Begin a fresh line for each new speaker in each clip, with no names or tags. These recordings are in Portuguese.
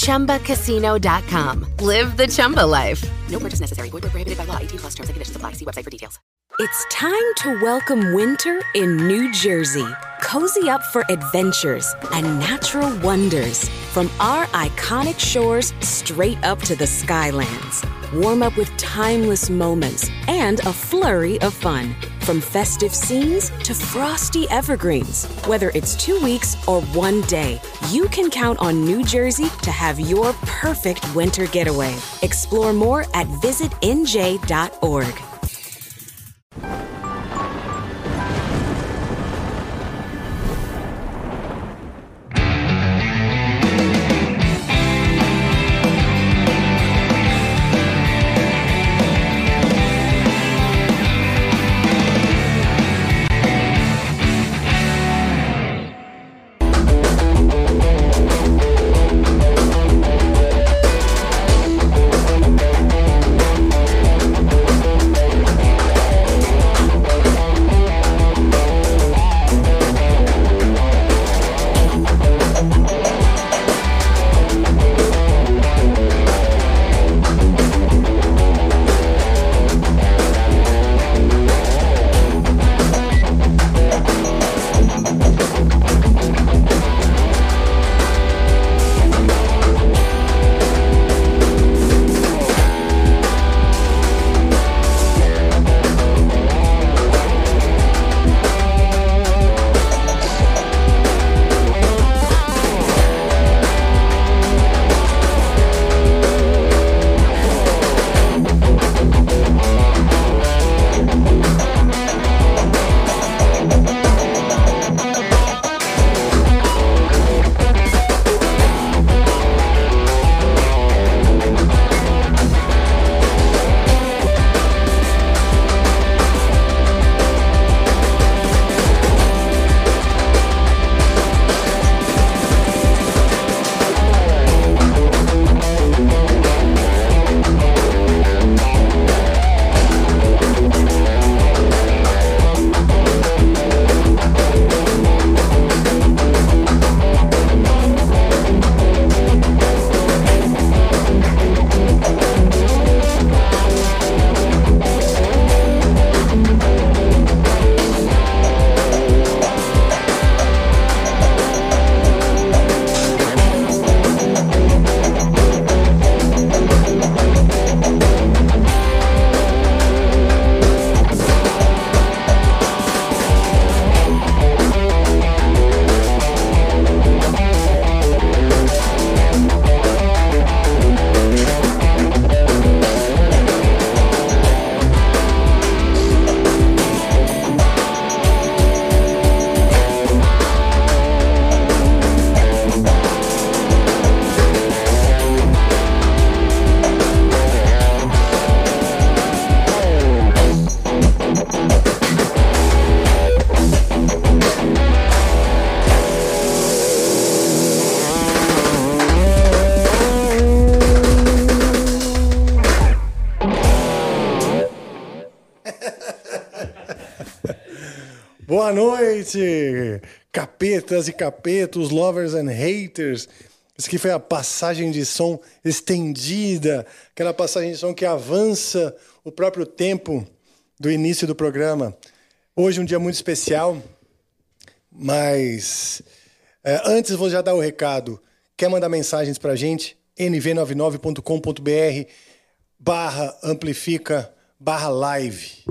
ChumbaCasino.com. Live the Chumba life. No purchase necessary. Void where prohibited by law. 18 plus terms and conditions apply. See website for details.
It's time to welcome winter in New Jersey. Cozy up for adventures and natural wonders from our iconic shores straight up to the Skylands. Warm up with timeless moments and a flurry of fun. From festive scenes to frosty evergreens. Whether it's two weeks or one day, you can count on New Jersey to have your perfect winter getaway. Explore more at visitnj.org.
Boa noite, capetas e capetos, lovers and haters. Isso aqui foi a passagem de som estendida, aquela passagem de som que avança o próprio tempo do início do programa. Hoje é um dia muito especial, mas é, antes vou já dar o recado. Quer mandar mensagens pra gente? nv99.com.br barra amplifica barra live.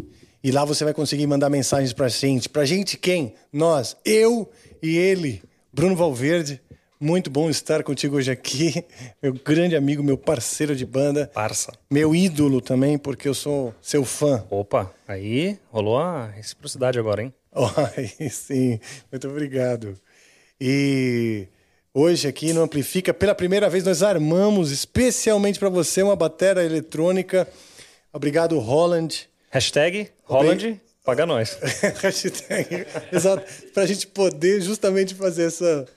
E lá você vai conseguir mandar mensagens pra gente. Pra gente quem? Nós, eu e ele, Bruno Valverde. Muito bom estar contigo hoje aqui. Meu grande amigo, meu parceiro de banda.
Parça.
Meu ídolo também, porque eu sou seu fã.
Opa, aí rolou a reciprocidade agora, hein?
Ai, sim, muito obrigado. E hoje aqui no Amplifica, pela primeira vez nós armamos especialmente para você uma bateria eletrônica. Obrigado, Holland.
Hashtag Holland, paga nós.
Hashtag, exato. Pra gente poder justamente fazer essa,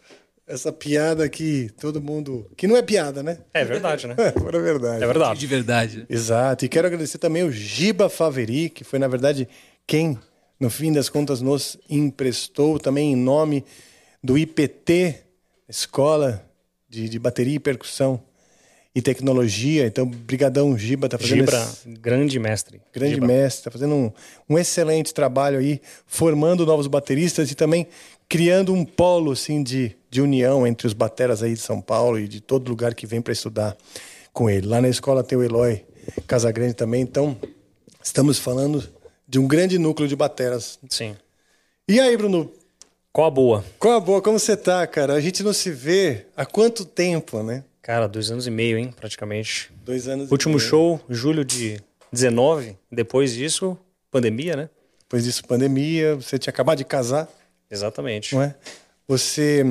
essa piada que todo mundo. Que não é piada, né?
É verdade, né?
É, verdade.
É verdade.
De verdade.
Exato. E quero agradecer também o Giba Faveri, que foi, na verdade, quem, no fim das contas, nos emprestou também em nome do IPT, Escola de, de Bateria e Percussão e Tecnologia. Então, brigadão, Giba, tá fazendo
Gibra,
esse
grande mestre.
grande
Giba.
mestre, está fazendo um, um excelente trabalho aí, formando novos bateristas e também criando um polo assim, de, de união entre os bateras aí de São Paulo e de todo lugar que vem para estudar com ele. Lá na escola tem o Eloy Casagrande também, então estamos falando de um grande núcleo de bateras.
Sim.
E aí, Bruno,
Qual a boa?
qual a boa? Como você tá, cara? A gente não se vê há quanto tempo, né?
Cara, dois anos e meio, hein, praticamente.
Dois anos. e
Último
meio.
show, julho de 19. Depois disso, pandemia, né?
Depois disso, pandemia, você tinha acabado de casar.
Exatamente.
não é? Você,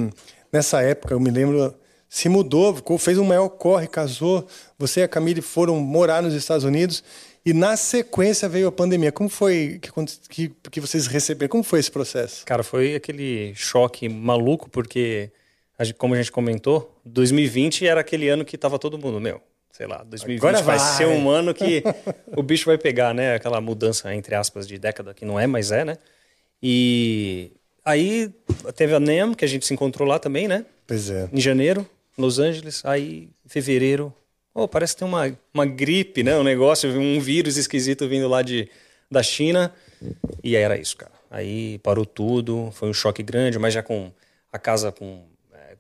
nessa época, eu me lembro, se mudou, fez um maior corre, casou. Você e a Camille foram morar nos Estados Unidos e na sequência veio a pandemia. Como foi que, que, que vocês receberam? Como foi esse processo?
Cara, foi aquele choque maluco, porque, como a gente comentou, 2020 era aquele ano que tava todo mundo, meu, sei lá, 2020
Agora
vai,
vai.
ser um ano que o bicho vai pegar, né? Aquela mudança, entre aspas, de década, que não é, mas é, né? E aí teve a NEM, que a gente se encontrou lá também, né?
Pois é.
Em janeiro, Los Angeles, aí em fevereiro, oh, parece ter uma, uma gripe, né? Um negócio, um vírus esquisito vindo lá de, da China. E aí era isso, cara. Aí parou tudo, foi um choque grande, mas já com a casa com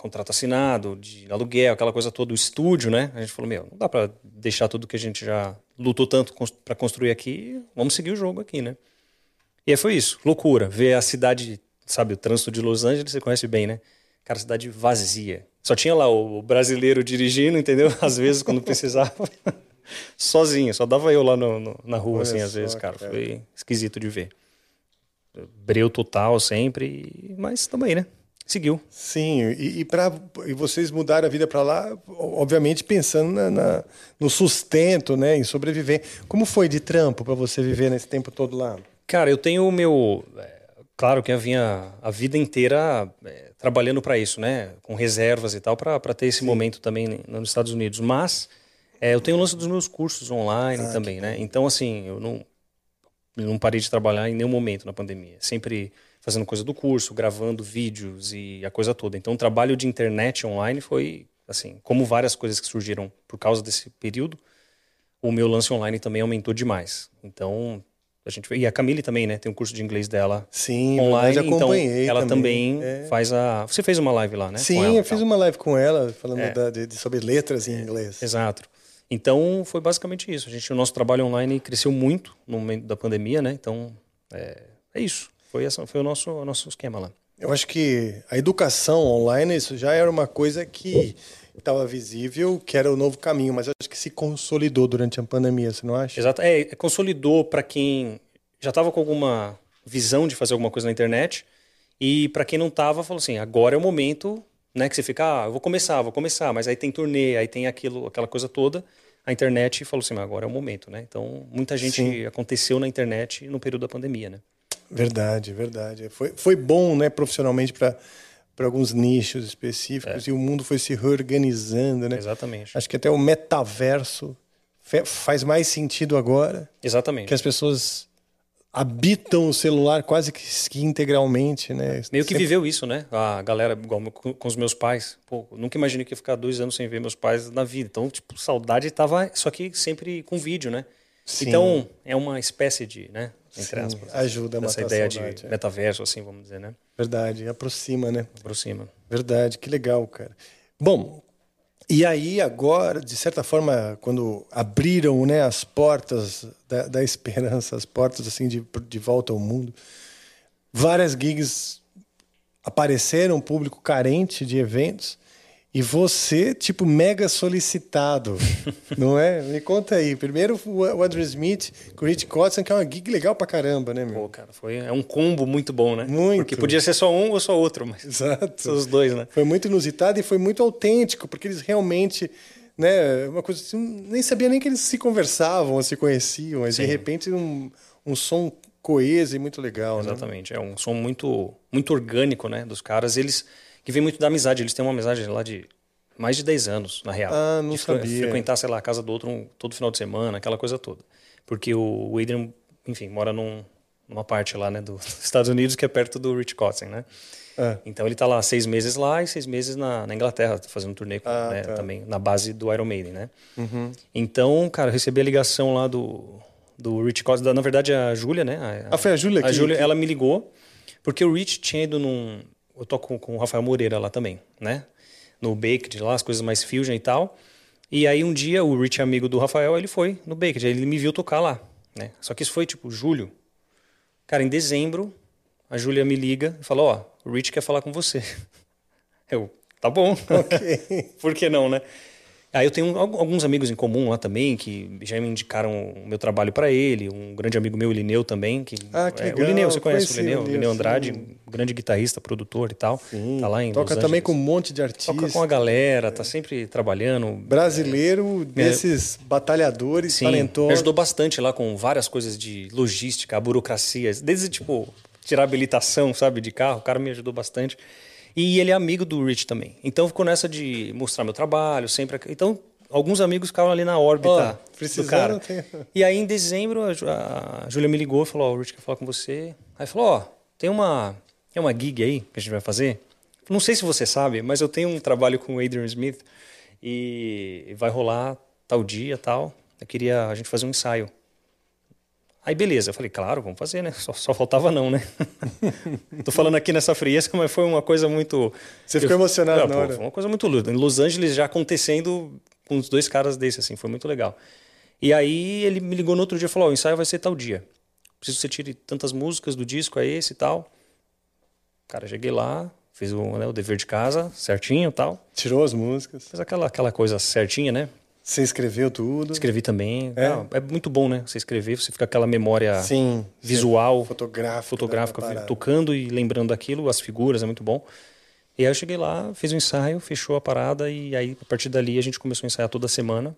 contrato assinado, de aluguel, aquela coisa toda, o estúdio, né? A gente falou, meu, não dá pra deixar tudo que a gente já lutou tanto pra construir aqui, vamos seguir o jogo aqui, né? E aí foi isso, loucura. Ver a cidade, sabe, o trânsito de Los Angeles, você conhece bem, né? Cara, cidade vazia. Só tinha lá o brasileiro dirigindo, entendeu? Às vezes, quando precisava. Sozinho, só dava eu lá no- no- na rua,
Olha
assim, às vezes, cara.
cara.
Foi esquisito de ver. Breu total sempre, mas também, né? Seguiu.
Sim, e, e, pra, e vocês mudaram a vida para lá, obviamente pensando na, na- no sustento, né, em sobreviver. Como foi de trampo para você viver nesse tempo todo lá?
Cara, eu tenho o meu. é, Claro que eu vinha a vida inteira é, trabalhando para isso, né? Com reservas e tal, para ter esse momento também nos Estados Unidos. Mas é, eu tenho o lance dos meus cursos online também, né? Então, assim, eu não, eu não parei de trabalhar em nenhum momento na pandemia. Sempre fazendo coisa do curso, gravando vídeos e a coisa toda. Então, o trabalho de internet online foi, assim, como várias coisas que surgiram por causa desse período, o meu lance online também aumentou demais. Então, a gente e a Camille também, né? Tem um curso de inglês dela
Sim,
online,
verdade, acompanhei
então ela também,
É.
faz a. Você fez uma live lá, né?
Sim,
ela,
eu fiz uma live com ela, falando
É.
da- de, sobre letras em inglês.
Exato. Então foi basicamente isso. A gente, o nosso trabalho online cresceu muito no momento da pandemia, né? Então é, é isso. Foi essa, foi o nosso, o nosso esquema lá.
Eu acho que a educação online, isso já era uma coisa que estava visível, que era o novo caminho, mas acho que se consolidou durante a pandemia, você não acha?
Exato. É, consolidou para quem já estava com alguma visão de fazer alguma coisa na internet e para quem não estava, falou assim: agora é o momento, né? Que você fica, ah, eu vou começar, vou começar, mas aí tem turnê, aí tem aquilo, aquela coisa toda. A internet falou assim: mas agora é o momento, né? Então muita gente
Sim.
aconteceu na internet no período da pandemia, né?
Verdade, verdade. Foi, foi bom, né, profissionalmente para para alguns nichos específicos e o mundo foi se reorganizando, né?
Exatamente.
Acho que até o metaverso faz mais sentido agora,
Exatamente.
que as pessoas habitam o celular quase que, integralmente, né?
Meio que
Sempre-
viveu isso, né? A galera, igual com com os meus pais. Pô, nunca imaginei que ia ficar dois anos sem ver meus pais na vida. Então, tipo, saudade tava. Só que sempre com vídeo, né?
Sim.
Então, é uma espécie de, né? Entre
Sim,
aspas.
ajuda a
Essa
matar a
ideia
saudade,
de
é.
metaverso, assim, vamos dizer, né?
Verdade, aproxima, né?
Aproxima.
Verdade, que legal, cara. Bom, e aí agora, de certa forma, quando abriram né, as portas da, da esperança, as portas assim de, de volta ao mundo, várias gigs apareceram, um público carente de eventos, e você, tipo, mega solicitado, não é? Me conta aí. Primeiro o Andrew Smith com o Rich Cotson, que é uma gig legal pra caramba, né, meu?
Pô, cara, foi é um combo muito bom, né?
Muito.
Porque podia ser só um ou só outro, mas
Exato.
são os dois, né?
Foi muito inusitado e foi muito autêntico, porque eles realmente, né, uma coisa assim, nem sabia nem que eles se conversavam ou se conheciam, mas de repente um, um som coeso e muito legal, né?
Exatamente. É um som muito, muito orgânico, né? Dos caras. Eles. Que vem muito da amizade. Eles têm uma amizade lá de mais de 10 anos, na real.
Ah, não
de
sabia.
frequentar, sei lá, a casa do outro um- todo final de semana, aquela coisa toda. Porque o Adrian, enfim, mora num, numa parte lá, né, dos Estados Unidos que é perto do Rich Kotzen, né?
É.
Então ele tá lá seis meses lá e seis meses na, na Inglaterra, fazendo um turnê com,
Ah,
né,
tá. Uhum.
também na base do Iron Maiden, né? Então, cara, eu recebi a ligação lá do, do Rich Kotzen, da- na verdade a Júlia, né? A,
Ah, foi a Júlia
a Júlia,
que-
ela me ligou, porque o Rich tinha ido num. Eu toco com, com o Rafael Moreira lá também, né? No Baked, lá, as coisas mais fusion e tal. E aí um dia o Rich amigo do Rafael, ele foi no Baked, ele me viu tocar lá, né? Só que isso foi tipo julho. Cara, em dezembro, a Júlia me liga e fala: Ó, o Rich quer falar com você. Eu, tá bom. Por que não, né? Aí eu tenho al- alguns amigos em comum lá também que já me indicaram o meu trabalho para ele. Um grande amigo meu, o Lineu, também. Que,
Ah, que
é,
legal.
O Lineu, você conhece o Lineu?
o Lineu,
Andrade,
sim.
grande guitarrista, produtor e tal. Tá lá em
Toca
Los
também
Angeles.
com um monte de artistas.
Toca com a galera, tá sempre trabalhando.
Brasileiro desses batalhadores
Sim, me
talentosos.
ajudou bastante lá com várias coisas de logística, burocracia, desde tipo tirar habilitação, sabe, de carro, o cara me ajudou bastante. E ele é amigo do Rich também. Então ficou nessa de mostrar meu trabalho, sempre. Então alguns amigos ficaram ali na órbita do
precisando,
cara.
tem-
E aí em dezembro a, a Júlia me ligou e falou: "Ó, o Rich quer falar com você". Aí falou: "Ó, tem uma tem uma gig aí que a gente vai fazer. Não sei se você sabe, mas eu tenho um trabalho com o Adrian Smith e vai rolar tal dia, tal. Eu queria a gente fazer um ensaio. Aí beleza, eu falei, claro, vamos fazer, né? Só, só faltava não, né? Tô falando aqui nessa frieza, mas foi uma coisa muito.
Você ficou emocionado
Não? Foi uma coisa muito luta. Em Los Angeles já acontecendo com os dois caras desses, assim, foi muito legal. E aí ele me ligou no outro dia e falou: o ensaio vai ser tal dia. Preciso que você tire tantas músicas do disco, é esse e tal. Cara, cheguei lá, fiz o, né, o dever de casa certinho e tal.
Tirou as músicas.
Fiz aquela, aquela coisa certinha, né?
Você escreveu tudo.
Escrevi também.
É?
Ah, É, muito bom, né? Você escrever, você fica aquela memória
Sim.
visual,
Fotográfica.
fotográfica,
da parada.
tocando e lembrando daquilo, as figuras, é muito bom. E aí eu cheguei lá, fiz o ensaio, fechou a parada e aí a partir dali a gente começou a ensaiar toda semana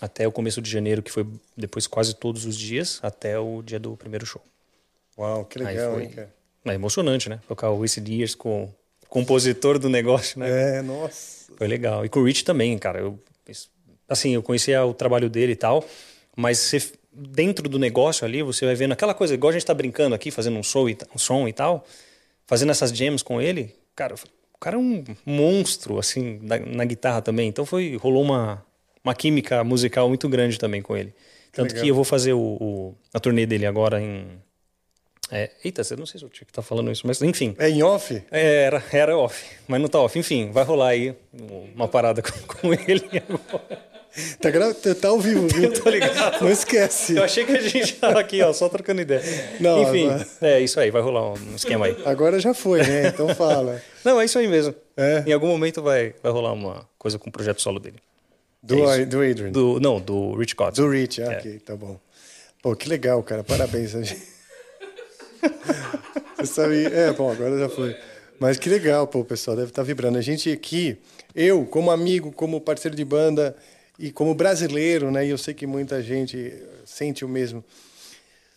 até o começo de janeiro, que foi depois quase todos os dias, até o dia do primeiro show.
Uau, que legal,
foi
hein, cara?
é emocionante, né? Tocar o Wasted Years com o compositor do negócio, né?
É, nossa.
Foi legal. E com o Rich também, cara. Eu, assim, eu conhecia o trabalho dele e tal, mas você, dentro do negócio ali, você vai vendo aquela coisa, igual a gente tá brincando aqui, fazendo um som e, um som e tal, fazendo essas jams com ele, cara, o cara é um monstro, assim, na, na guitarra também. Então foi, rolou uma, uma química musical muito grande também com ele. Tanto que,
legal.
eu vou fazer o, o- a turnê dele agora em... É, eita, eu não sei se eu tinha que estar falando isso, mas enfim.
É em off?
É, Era, era off, mas não tá off. Enfim, vai rolar aí uma parada com, com ele agora.
Tá, gra... tá ao vivo, viu?
Tô ligado.
Não esquece.
Eu achei que a gente tava aqui, ó, só trocando ideia.
Não,
Enfim,
agora-
é isso aí, vai rolar um esquema aí.
Agora já foi, né? Então fala.
Não, é isso aí mesmo.
É?
Em algum momento vai, vai rolar uma coisa com o projeto solo dele.
Do,
É
do Adrian.
Do, não, do Rich Cotts.
Do Rich, ah,
É.
ok, tá bom. Pô, que legal, cara. Parabéns. Você sabe. É, bom, agora já foi. Mas que legal, pô, pessoal deve estar vibrando. A gente aqui, eu, como amigo, como parceiro de banda e como brasileiro, né? E eu sei que muita gente sente o mesmo.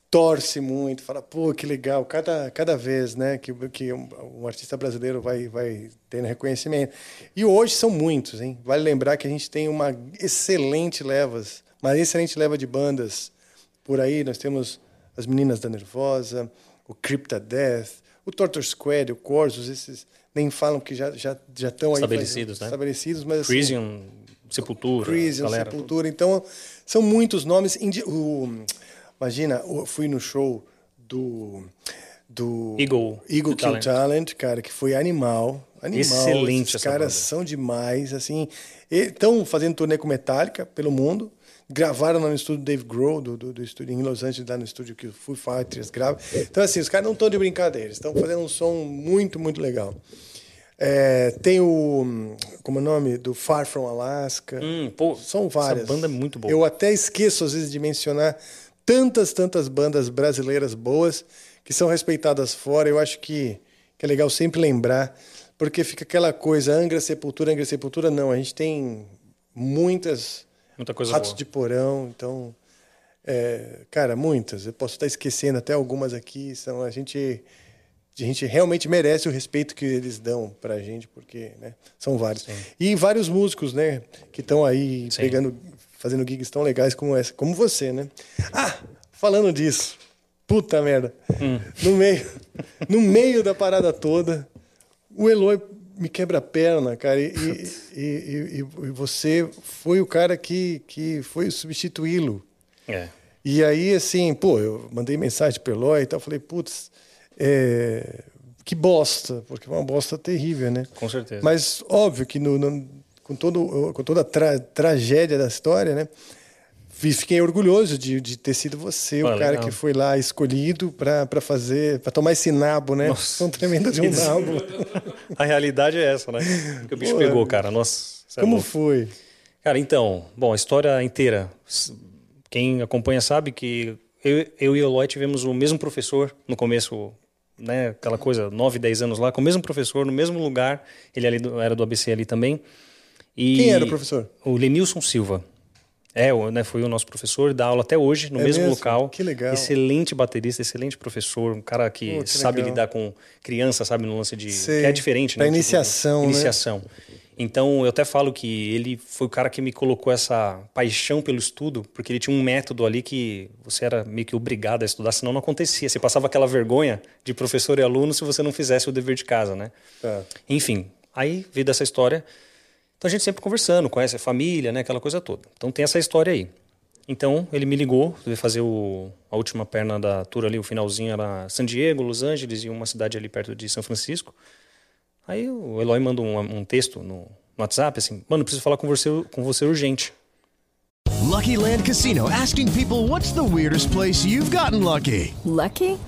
Torce muito, fala, pô, que legal. Cada, cada vez, né, que, que um, um artista brasileiro vai, vai tendo reconhecimento. E hoje são muitos, hein? Vale lembrar que a gente tem uma excelente levas, uma excelente leva de bandas por aí. Nós temos as Meninas da Nervosa, o Crypta Death, o Torture Squad, o Corsos, esses nem falam que já já já estão aí
Estabelecidos, né?
estabelecidos, mas assim,
Crisium, Sepultura,
Crisium,
galera.
Sepultura. Então, são muitos nomes. indi- O, imagina, eu fui no show do. Do
Eagle
Eagle Kill
Talent.
Talent. cara, que foi animal. Animal.
Excelente essa
caras são demais, assim. Estão fazendo turnê com Metallica pelo mundo. Gravaram lá no estúdio Dave Grohl, do, do, do estúdio em Los Angeles, lá no estúdio que o Foo Fighters grava. Então, assim, os caras não estão de brincadeira. Estão fazendo um som muito, muito legal. É, tem o. Como é o nome? Do Far From Alaska.
Hum, pô,
São várias.
Essa banda é muito boa.
Eu até esqueço, às vezes, de mencionar tantas, tantas bandas brasileiras boas que são respeitadas fora. Eu acho que, que é legal sempre lembrar, porque fica aquela coisa, Angra Sepultura, Angra Sepultura, não. A gente tem muitas
Muita coisa
ratos
boa.
de porão, então É, cara, muitas. Eu posso estar esquecendo até algumas aqui. São a gente a gente realmente merece o respeito que eles dão pra gente, porque né, são vários. E vários músicos, né, que estão aí
Sim.
pegando, fazendo gigs tão legais como essa, como você, né? Ah, falando disso, puta merda. No meio, no meio da parada toda, o Eloy me quebra a perna, cara, e, e, e- e- e você foi o cara que, que foi substituí-lo.
É.
E aí, assim, pô, eu mandei mensagem pro Eloy e tal, falei, putz, é, que bosta, porque é uma bosta terrível, né?
Com certeza.
Mas óbvio que no, no- com, todo, com toda a tra- tragédia da história, né? fi- Fiquei orgulhoso de, de ter sido você,
Pô,
o cara
legal.
que foi lá escolhido para fazer, para tomar esse nabo, né?
Nossa.
Tão tremendo de um nabo.
A realidade é essa, né? Que o bicho
Pô,
pegou, cara. Nossa. é
Como
louco.
foi?
Cara, então, bom, a história inteira. Quem acompanha sabe que eu, eu e o Eloy tivemos o mesmo professor no começo, né? Aquela coisa, 9, 10 anos lá, com o mesmo professor, no mesmo lugar. Ele ali do- era do ABC ali também. E
Quem era o professor?
O Lenilson Silva. É, né, foi o nosso professor, dá aula até hoje, no
É
mesmo
mesmo?
local.
Que legal.
Excelente baterista, excelente professor, um cara que,
Pô, que
sabe
legal.
lidar com criança, sabe, no lance de.
Sei.
que é diferente, né? Tipo,
iniciação, né?
Iniciação. Então, eu até falo que ele foi o cara que me colocou essa paixão pelo estudo, porque ele tinha um método ali que você era meio que obrigado a estudar, senão não acontecia. Você passava aquela vergonha de professor e aluno se você não fizesse o dever de casa, né?
Tá.
Enfim, aí veio dessa história. Então a gente sempre conversando, conhece a família, né? Aquela coisa toda. Então tem essa história aí. Então ele me ligou, veio fazer o, a última perna da tour ali, o finalzinho era San Diego, Los Angeles e uma cidade ali perto de São Francisco. Aí o Eloy manda um, um texto no, no WhatsApp assim: Mano, preciso falar com você, com você urgente.
Lucky Land Casino asking people what's the weirdest place you've gotten lucky?
Lucky?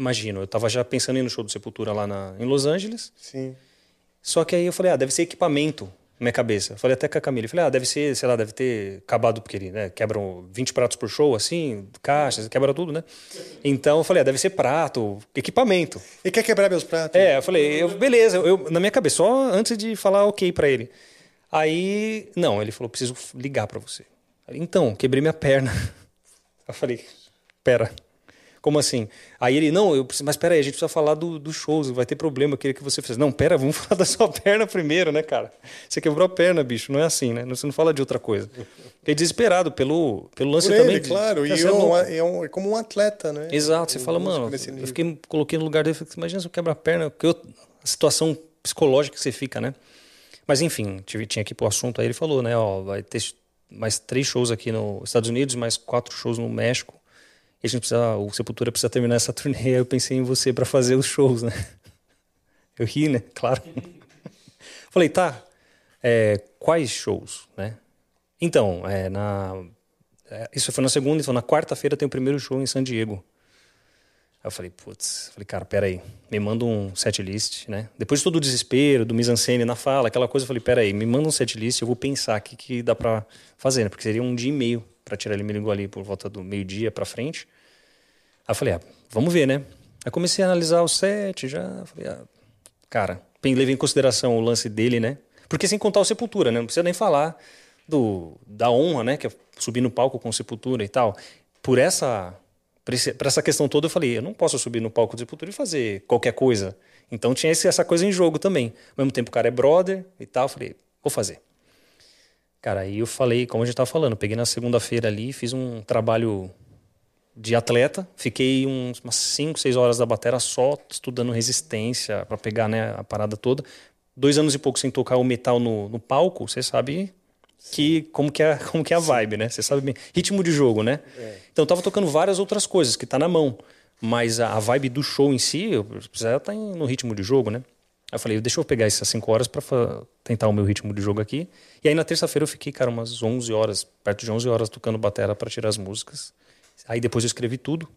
Imagino, eu tava já pensando em ir no show do Sepultura lá na, em Los Angeles.
Sim.
Só que aí eu falei, ah, deve ser equipamento na minha cabeça. Eu falei até com a Camila, eu falei, ah, deve ser, sei lá, deve ter acabado, porque ele, né, quebram 20 pratos por show, assim, caixas, quebra tudo, né? Então eu falei, ah, deve ser prato, equipamento.
Ele quer quebrar meus pratos?
É, eu falei, eu, beleza, eu, na minha cabeça, só antes de falar ok pra ele. Aí, não, ele falou, preciso ligar pra você. Falei, então, quebrei minha perna. Eu falei, pera, como assim? Aí ele, não, eu preciso, mas pera aí, a gente precisa falar do, do shows, vai ter problema, eu queria que você fizesse. Não, pera, vamos falar da sua perna primeiro, né, cara? Você quebrou a perna, bicho, não é assim, né? Você não fala de outra coisa. Fiquei desesperado pelo, pelo lance
Por
também.
ele,
de-
claro. E
Você é
é, um- é um- é como um atleta, né?
Exato, você fala, mano, eu fiquei, coloquei no lugar dele, falei, imagina se eu quebro a perna, porque eu- a situação psicológica que você fica, né? Mas enfim, tive, tinha que ir pro assunto, aí ele falou, né, ó, vai ter mais três shows aqui nos Estados Unidos, mais quatro shows no México, e a gente precisa, o Sepultura precisa terminar essa turnê, aí eu pensei em você para fazer os shows, né? Eu ri, né? Claro. Falei, tá, é, quais shows, né? Então, é, na, é, isso foi na segunda, então na quarta-feira tem o primeiro show em San Diego. Aí eu falei, putz, falei, cara, peraí, me manda um setlist, né? Depois de todo o desespero, do mise-en-scène na fala, aquela coisa, eu falei, peraí, me manda um setlist, eu vou pensar o que, que dá pra fazer, né? Porque seria um dia e meio pra tirar ele, me ligou ali por volta do meio-dia pra frente. Aí eu falei, ah, vamos ver, né? Aí comecei a analisar o set, já, falei, ah, cara, levei em consideração o lance dele, né? Porque sem contar o Sepultura, né? Não precisa nem falar do, da honra, né? Que é subir no palco com Sepultura e tal. Por essa, por essa questão toda, eu falei, eu não posso subir no palco do Sepultura e fazer qualquer coisa. Então tinha essa coisa em jogo também. Ao mesmo tempo, o cara é brother e tal. Eu falei, vou fazer. Cara, aí eu falei, como a gente tava falando, peguei na segunda-feira ali, fiz um trabalho de atleta, fiquei uns, umas 5, 6 horas da bateria só estudando resistência para pegar né, a parada toda. Dois anos e pouco sem tocar o metal no, no palco, você sabe que como que é como que é a vibe, né? Você sabe bem. ritmo de jogo, né? Então eu tava tocando várias outras coisas que tá na mão, mas a, a vibe do show em si, eu precisava estar em- no ritmo de jogo, né? Aí eu falei, deixa eu pegar essas 5 horas para tentar o meu ritmo de jogo aqui. E aí na terça-feira eu fiquei, cara, umas 11 horas, perto de 11 horas tocando batera para tirar as músicas. Aí depois eu escrevi tudo,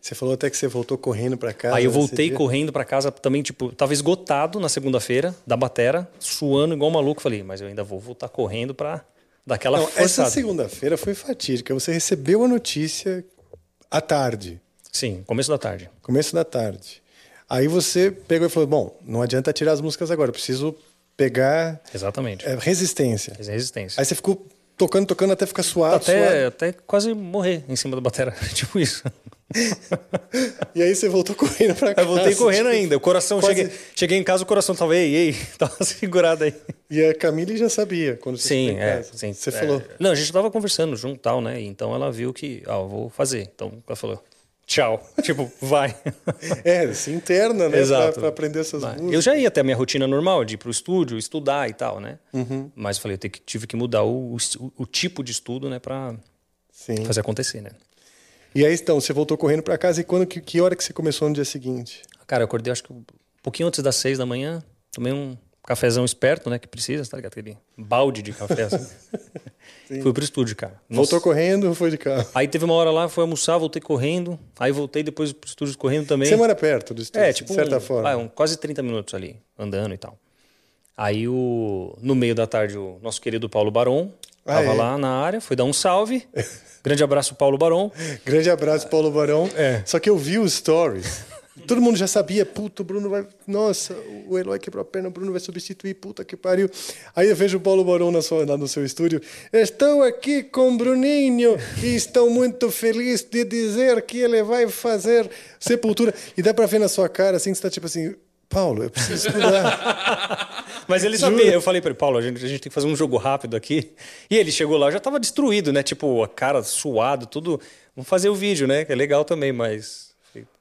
Você falou até que você voltou correndo para casa.
Aí eu voltei correndo pra casa também, tipo, tava esgotado na segunda-feira da batera, suando igual um maluco. Falei, mas eu ainda vou voltar correndo pra dar aquela
Não,
forçada.
essa segunda-feira foi fatídica. Você recebeu a notícia à tarde,
Sim, começo da tarde.
começo da tarde. Aí você pegou e falou: Bom, não adianta tirar as músicas agora, eu preciso pegar
Exatamente.
é, resistência.
Resistência.
Aí você ficou tocando, tocando até ficar suado,
até,
suado.
até quase morrer em cima da batera. tipo isso.
E aí você voltou correndo pra casa.
eu voltei correndo
tipo,
ainda. O coração,
quase-
cheguei, cheguei em casa, o coração tava, ei, ei, tava segurado aí.
E a Camille já sabia quando você
Sim,
chegou em
é.
casa.
Sim,
Você
é.
falou.
Não, a gente tava conversando junto e tal, né? Então ela viu que, ah, eu vou fazer. Então ela falou, tchau. tipo, vai.
É, se interna, né?
Exato.
Pra, pra aprender essas
Mas
músicas.
Eu já ia até a minha rotina normal, de ir pro estúdio, estudar e tal, né?
Uhum.
Mas falei, eu te- tive que mudar o, o, o tipo de estudo, né? Pra
Sim.
fazer acontecer, né?
E aí, então, você voltou correndo pra casa e quando, que, que hora que você começou no dia seguinte?
Cara, eu acordei acho que um pouquinho antes das seis da manhã, tomei um cafezão esperto, né? Que precisa, tá ligado? Aquele balde de café, assim. Fui pro estúdio, cara.
Voltou
Nossa.
correndo ou foi de carro?
Aí teve uma hora lá, fui almoçar, voltei correndo. Aí voltei depois pro estúdio correndo também.
Você mora perto do estúdio,
É, tipo,
de certa
um,
forma.
um- quase 30 minutos ali, andando e tal. Aí, o, no meio da tarde, o nosso querido Paulo Barão
Ah,
tava
é?
lá na área, foi dar um salve. Grande abraço, Paulo Barão.
Grande abraço, Paulo Barão.
É.
Só que eu vi os stories. Todo mundo já sabia, puta, o Bruno vai. Nossa, o Eloy quebrou a perna, o Bruno vai substituir, puta que pariu. Aí eu vejo o Paulo Barão na sua, lá no seu estúdio. Estou aqui com o Bruninho e estou muito feliz de dizer que ele vai fazer sepultura. E dá pra ver na sua cara assim que você tá tipo assim, Paulo, eu preciso estudar.
Mas ele
Juro.
sabia. Eu falei pra ele, Paulo, a gente, a gente tem que fazer um jogo rápido aqui. E ele chegou lá, já tava destruído, né? Tipo, a cara suado, tudo. Vamos fazer o vídeo, né? Que é legal também, mas.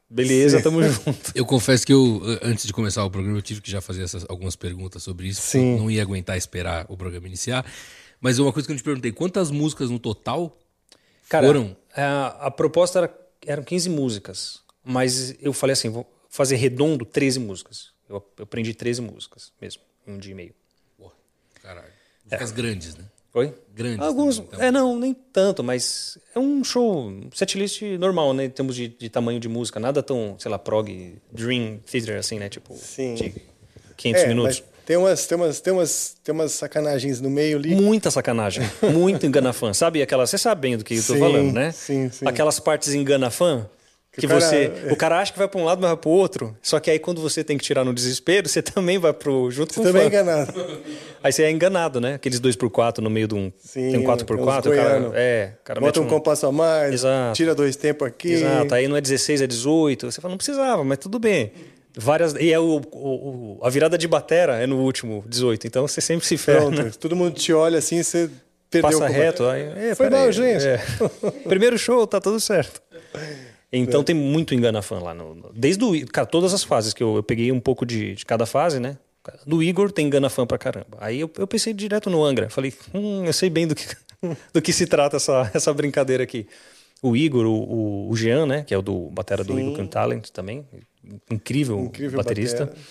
Beleza,
Sim.
tamo junto.
Eu confesso que eu, antes de começar o programa, eu tive que já fazer essas, algumas perguntas sobre isso.
Sim.
Eu não ia aguentar esperar o programa iniciar. Mas uma coisa que eu não te perguntei, quantas músicas no total
Cara,
foram?
A, a proposta era, eram 15 músicas. Mas eu falei assim, vou fazer redondo 13 músicas. Eu, eu aprendi 13 músicas mesmo, em um dia e meio.
Caralho. Músicas grandes, né?
Oi?
Grandes.
Alguns.
também, então.
É, não, nem tanto, mas é um show, setlist normal, né? Em termos de, de tamanho de música. Nada tão, sei lá, prog, Dream Theater, assim, né? Tipo,
Sim.
de 500
É,
minutos.
Tem umas, tem, umas, tem, umas, tem umas sacanagens no meio ali.
Muita sacanagem. Muito engana fã. Sabe aquela. Você sabe bem do que eu tô
Sim,
falando, né?
sim, sim.
Aquelas partes engana fã.
Que
Que,
o cara-
você. O cara acha que vai pra um lado, mas vai pro outro. Só que aí quando você tem que tirar no desespero, você também vai pro. junto
Você
com o
também é enganado.
Aí você é enganado, né? Aqueles 2x4 no meio de um.
Sim,
tem um
tem uns
4x4, o cara. É, o cara
Bota
mete
um compasso a mais,
Exato.
tira dois tempos aqui.
Exato, aí não é 16, é 18. Você fala, não precisava, mas tudo bem. Várias, e é o, o- o- a virada de batera é no último 18, então você sempre se ferra.
Pronto,
né?
todo mundo te olha assim, você perdeu
Passa
o
reto. Aí, é,
Foi mal, gente.
é. Primeiro show, tá tudo certo. Então tem muito engana fã lá. No, no- desde o, cara, todas as fases que eu, eu peguei um pouco de, de cada fase, né? Do Igor tem engana fã pra caramba. Aí eu, eu pensei direto no Angra. Falei, hum, eu sei bem do que, do que se trata essa, essa brincadeira aqui. O Igor, o, o, Jean, né? Que é o do batera do
Sim.
Igor Can Talent também. Incrível,
Incrível
baterista.
batera.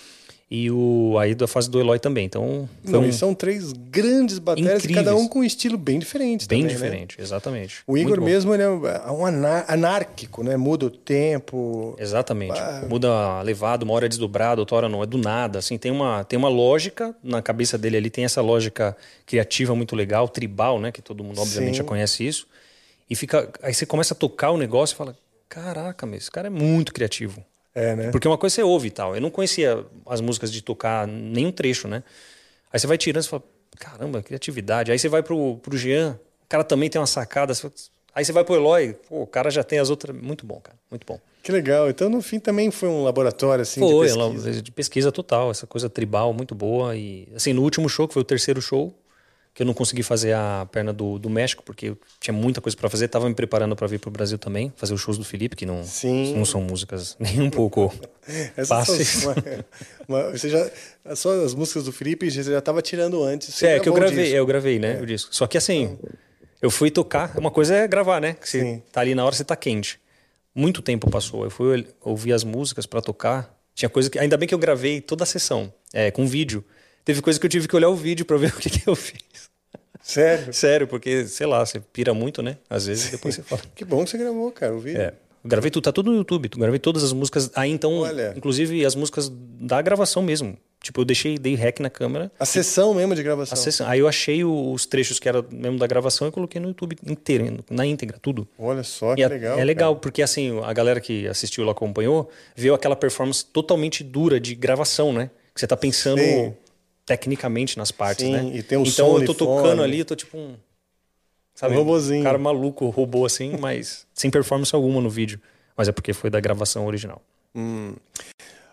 E o aí da fase do Eloy também. Então,
Não,
um-
são três grandes baterias,
Incríveis.
cada um com um estilo bem diferente
bem
também, né?
diferente, exatamente.
O Igor mesmo ele é um anárquico, né? Muda o tempo.
Exatamente.
Ah.
Muda a levada, uma hora é desdobrado, outra hora não. É do nada. Assim, tem uma, tem uma lógica na cabeça dele ali, tem essa lógica criativa muito legal, tribal, né? Que todo mundo, obviamente,
Sim.
já conhece isso. E fica. Aí você começa a tocar o negócio e fala: caraca, meu, esse cara é muito criativo.
É, né?
Porque uma coisa você ouve e tal. Eu não conhecia as músicas de tocar nenhum trecho, né? Aí você vai tirando e fala, caramba, criatividade. Aí você vai pro, pro Jean, o cara também tem uma sacada. você Aí você vai pro Eloy, pô, o cara já tem as outras. Muito bom, cara. Muito bom.
Que legal. Então, no fim, também foi um laboratório assim,
Foi,
de pesquisa.
de pesquisa total, essa coisa tribal muito boa. E assim, no último show, que foi o terceiro show, que eu não consegui fazer a perna do, do México, porque eu tinha muita coisa para fazer, tava me preparando para vir pro Brasil também, fazer os shows do Felipe, que não,
Sim.
não são músicas nem um pouco fáceis.
são- uma- você já, só as músicas do Felipe você já estava tirando antes. Você
É, que eu gravei, é, eu gravei, né, o disco. Só que assim, eu fui tocar, uma coisa é gravar, né? Que você
Sim.
tá ali na hora, você tá quente. Muito tempo passou, eu fui ouvir as músicas para tocar. Tinha coisa que, ainda bem que eu gravei toda a sessão, é, com vídeo. Teve coisa que eu tive que olhar o vídeo para ver o que, que eu fiz.
Sério?
Sério, porque, sei lá, você pira muito, né? Às vezes depois você fala.
Que bom que você gravou, cara, o vídeo.
É. Gravei tudo, tá tudo no YouTube. Gravei todas as músicas. Aí então,
Olha.
inclusive as músicas da gravação mesmo. Tipo, eu deixei, dei rec na câmera.
A sessão mesmo de gravação.
a sessão. Aí eu achei os trechos que era mesmo da gravação e coloquei no YouTube inteiro, na íntegra, tudo.
Olha só que
E é,
legal.
é legal, porque assim, a galera que assistiu lá acompanhou, viu aquela performance totalmente dura de gravação, né? Que você tá pensando
Sim.
Tecnicamente nas partes,
Sim,
né?
e tem um
então eu tô tocando
fone.
ali, eu tô tipo um. Sabe,
Um robozinho.
cara maluco, robô assim, mas sem performance alguma no vídeo. Mas é porque foi da gravação original.
Hum.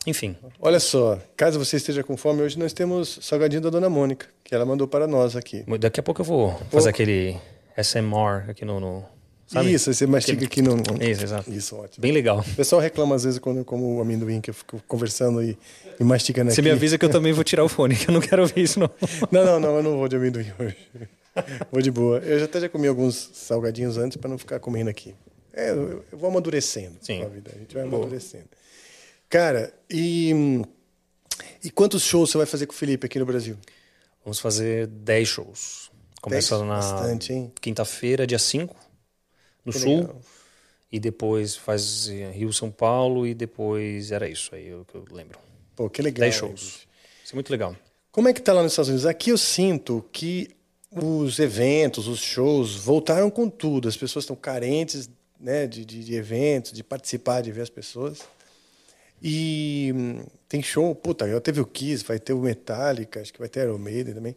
Enfim.
Olha só, caso você esteja com fome, hoje nós temos salgadinho da Dona Mônica, que ela mandou para nós aqui.
Daqui a pouco eu vou fazer aquele SMR aqui no. no sabe?
Isso, você mastiga aqui no...
Isso, exato.
Isso, ótimo.
Bem legal.
O pessoal reclama às vezes quando como o amendoim, que eu fico conversando e, e mastigando aqui.
Você me avisa que eu também vou tirar o fone, que eu não quero ouvir isso, não.
Não, não, não, eu não vou de amendoim hoje. Vou de boa. Eu já até já comi alguns salgadinhos antes para não ficar comendo aqui. É, eu eu vou amadurecendo
Sim.
com a vida. A gente vai amadurecendo. Cara, e, e quantos shows você vai fazer com o Felipe aqui no Brasil?
Vamos fazer 10 shows. Começando na quinta-feira, dia 5, no
Que
Sul.
legal.
E depois faz eh, Rio, São Paulo e depois era isso aí o que eu lembro.
Pô, que legal.
10
hein,
shows. Isso é muito legal.
Como é que tá lá nos Estados Unidos? Aqui eu sinto que os eventos, os shows voltaram com tudo. As pessoas estão carentes né, de, de, de eventos, de participar, de ver as pessoas. E hum, tem show, puta, já teve o Kiss, vai ter o Metallica, acho que vai ter Iron Maiden também.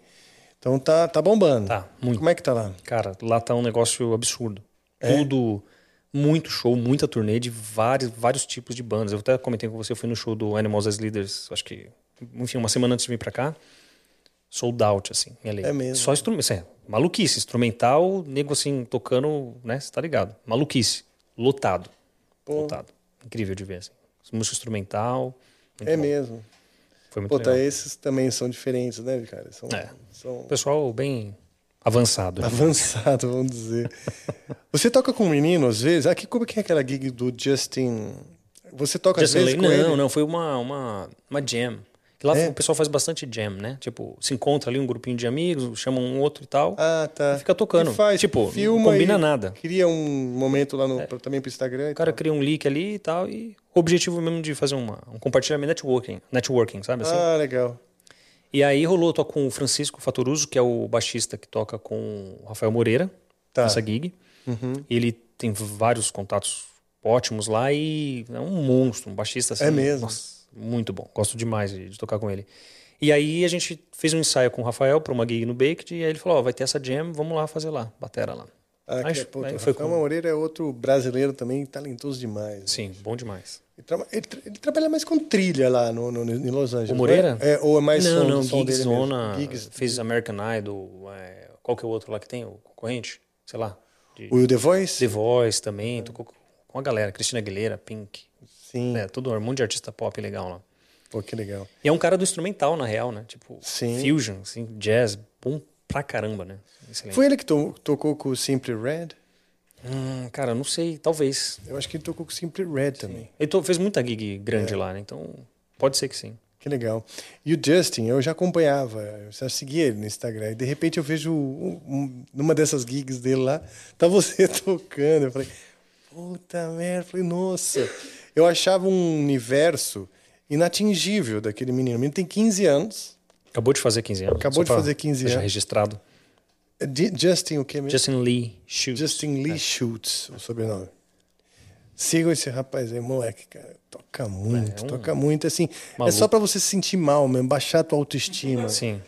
Então tá, tá bombando.
Tá, muito.
Como é que tá lá?
Cara, lá tá um negócio absurdo.
É?
Tudo, muito show, muita turnê de vários, vários tipos de bandas. Eu até comentei com você, eu fui no show do Animals as Leaders, acho que, enfim, uma semana antes de vir pra cá. Sold out, assim, em LA.
É mesmo?
Só instrumento, é, maluquice, instrumental, nego assim, tocando, né, você tá ligado. Maluquice, lotado,
Pô.
lotado. Incrível de ver, assim. Música instrumental.
É
bom.
mesmo.
Foi muito
Puta,
legal.
esses também são diferentes, né, cara? São,
É.
são
Pessoal bem avançado.
avançado, vamos dizer. Você toca com um menino às vezes? Aqui, como que é aquela gig do Justin? Você toca
Justin
às vezes
Lane,
com
não,
ele?
não, foi uma, uma, uma jam. Lá
É?
o pessoal faz bastante jam, né? Tipo, se encontra ali um grupinho de amigos, chama um outro e tal.
Ah, tá.
E fica tocando.
E faz,
tipo,
filma
não combina nada.
Cria um momento lá no, pro- também pro Instagram.
O cara
tal.
cria um leak ali e tal, e o objetivo mesmo de fazer uma, um compartilhamento networking, networking, sabe assim?
Ah, legal.
E aí rolou, eu toco com o Francisco Fatoruso, que é o baixista que toca com o Rafael Moreira,
Tá.
nessa gig.
Uhum.
Ele tem vários contatos ótimos lá e é um monstro, um baixista assim.
É mesmo?
nossa, muito bom. Gosto demais de, de tocar com ele. E aí a gente fez um ensaio com o Rafael para uma gig no Baked e aí ele falou, ó, vai ter essa jam, vamos lá fazer lá, batera lá.
Ah,
Aí,
que, puta,
aí
o
foi
Rafael
com...
Moreira é outro brasileiro também talentoso demais.
Sim, bom demais.
Ele, traba- ele tra- ele trabalha mais com trilha lá no, no, em Los Angeles.
O
não
Moreira?
É? É, ou é mais
não,
som,
não,
som
Gigs
dele mesmo?
Zona,
Gigs.
fez American Idol, é, qual que é o outro lá que tem, o concorrente? Sei lá. de-
O The Voice?
The Voice também, tocou com a galera, Cristina Aguilera, Pink.
Sim.
É, tudo um monte de artista pop legal lá.
Pô, que legal.
E é um cara do instrumental, na real, né? Tipo,
Sim.
fusion, assim, jazz, bom pra caramba, né? Excelente.
Foi ele que to- tocou com o Simply Red?
Hum, cara, não sei, talvez.
Eu acho que ele tocou com o Simply Red também.
Ele to- fez muita gig grande
É.
lá, né? Então, pode ser que sim.
Que legal. E o Justin, eu já acompanhava, eu já seguia ele no Instagram. E de repente eu vejo um- um- numa dessas gigs dele lá, tá você tocando. Eu falei, puta merda. Eu falei, nossa. Eu achava um universo inatingível daquele menino. O menino tem 15 anos.
Acabou de fazer 15 anos.
Acabou
só
de fazer 15
deixar
anos.
registrado.
É Justin o quê mesmo?
Justin Lee Schultz.
Justin Lee
É.
Schultz, o sobrenome. Sigam esse rapaz aí, moleque, cara. Toca muito,
É um
toca muito. Assim, é só pra você se sentir mal mesmo, baixar a tua autoestima.
Sim.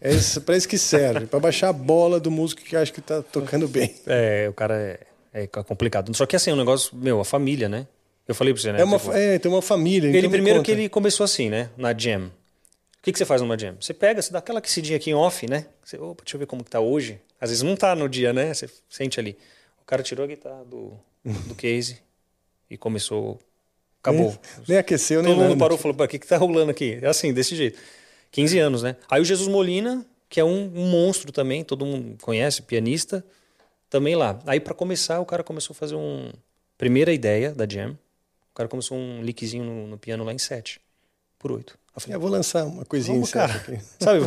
É isso, pra isso que serve, pra baixar a bola do músico que acha que tá tocando bem.
É, o cara é, é complicado. Só que assim, o negócio, meu, a família, né? Eu falei pra você, né?
É, uma,
Tipo,
é, tem uma família.
ele
então me
primeiro que ele começou assim, né? Na jam. O que, que você faz numa jam? Você pega, você dá aquela aquecidinha aqui em off, né? Você, opa, deixa eu ver como que tá hoje. Às vezes não tá no dia, né? Você sente ali. O cara tirou a guitarra do, do case e começou. Acabou.
Nem, nem aqueceu, nem
Todo mundo
nada.
parou e falou, "Pô, o que, que tá rolando aqui? É assim, desse jeito. 15 anos, né? Aí o Jesus Molina, que é um, um monstro também, todo mundo conhece, pianista, também lá. Aí para começar, o cara começou a fazer um. Primeira ideia da Jam, o cara começou um lickzinho no, no piano lá em 7 por 8. Eu falei,
Eu vou lançar uma coisinha
Calma, cara.
aqui.
Sabe,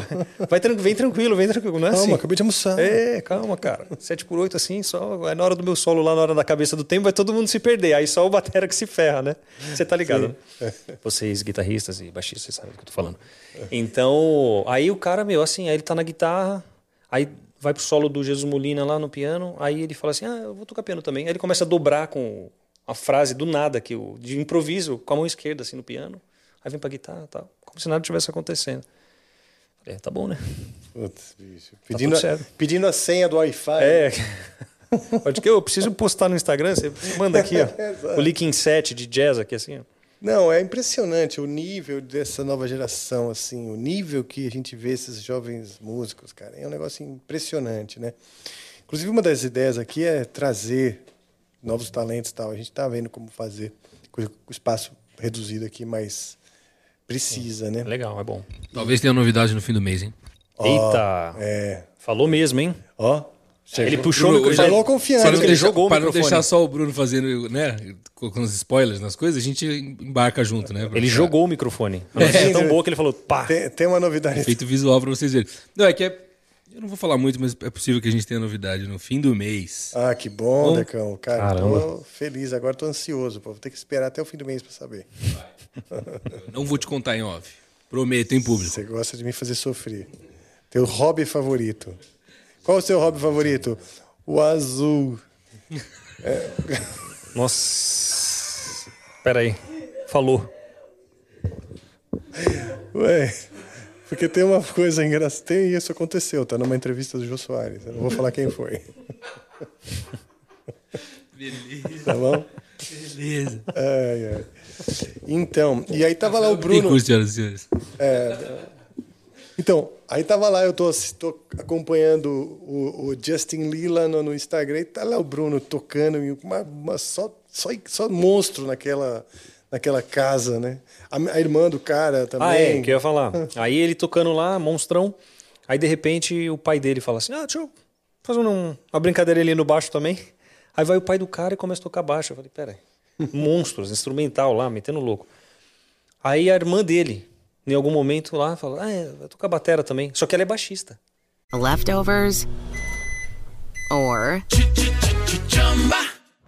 vai, vem tranquilo, vem tranquilo, não é
Calma,
assim?
acabei de almoçar.
É, calma, cara. 7 por 8 assim, só aí na hora do meu solo lá, na hora da cabeça do tempo, vai todo mundo se perder. Aí só o batera que se ferra, né? Você tá ligado, né? Vocês, guitarristas e baixistas, vocês sabem do que eu tô falando. Então, aí o cara, meu, assim, aí ele tá na guitarra, aí vai pro solo do Jesus Molina lá no piano, aí ele fala assim, ah, eu vou tocar piano também. Aí ele começa a dobrar com a frase do nada, que o, de improviso, com a mão esquerda, assim, no piano. Aí vem pra guitarra tal, como se nada tivesse acontecendo. É, tá bom, né?
Putz, bicho.
Tá
Pedindo,
tudo
a, pedindo a senha do Wi-Fi.
É. Pode que eu preciso postar no Instagram, você manda aqui, ó. O link em set de jazz aqui, assim, ó.
Não, é impressionante o nível dessa nova geração, assim, o nível que a gente vê esses jovens músicos, cara. É um negócio impressionante, né? Inclusive, uma das ideias aqui é trazer novos talentos e tal. A gente está vendo como fazer com o espaço reduzido aqui, mas precisa, né?
Legal, é bom.
Talvez tenha novidade no fim do mês, hein?
Eita!
É.
Falou mesmo, hein?
Ó.
Ele puxou
Bruno,
o
já-
Falou confiante.
Para
ele
deixar,
jogou o
para não
microfone.
deixar só o Bruno fazendo, né? Colocando os spoilers nas coisas, a gente embarca junto, né?
Ele
ficar-
jogou o microfone. A notícia é tão boa que ele falou, pá!
Tem, tem uma novidade.
Efeito visual pra vocês verem. Não, é que é. Eu não vou falar muito, mas é possível que a gente tenha novidade no fim do mês.
Ah, que bom,
Bom.
Decão. Cara,
Caramba.
tô feliz. Agora tô ansioso. Pô. Vou ter que esperar até o fim do mês para saber.
Não vou te contar em off. Prometo em público.
Você gosta de me fazer sofrer. Teu hobby favorito. Qual o seu hobby favorito? O azul.
Nossa. Pera aí. Falou.
Ué, porque tem uma coisa engraçada. Tem isso aconteceu, tá numa entrevista do Jô Soares. Eu não vou falar quem foi.
Beleza.
Tá bom?
Beleza.
Ai, ai. Então, e aí tava lá o
Tem
Bruno.
curso, senhoras e senhores.
Então, aí tava lá, eu tô, tô acompanhando o, o Justin Lila no, no Instagram e tá lá o Bruno tocando uma, uma- só, só, só monstro naquela, naquela casa, né? A, a irmã do cara também.
Ah, é, que eu ia falar. Aí ele tocando lá, monstrão. Aí de repente o pai dele fala assim: Ah, deixa eu fazer um- uma brincadeira ali no baixo também. Aí vai o pai do cara e começa a tocar baixo. Eu falei: Pera aí. Monstros, instrumental lá, metendo louco. Aí a irmã dele, em algum momento lá, fala: Ah, é, vai tocar batera também. Só que ela é baixista.
Leftovers or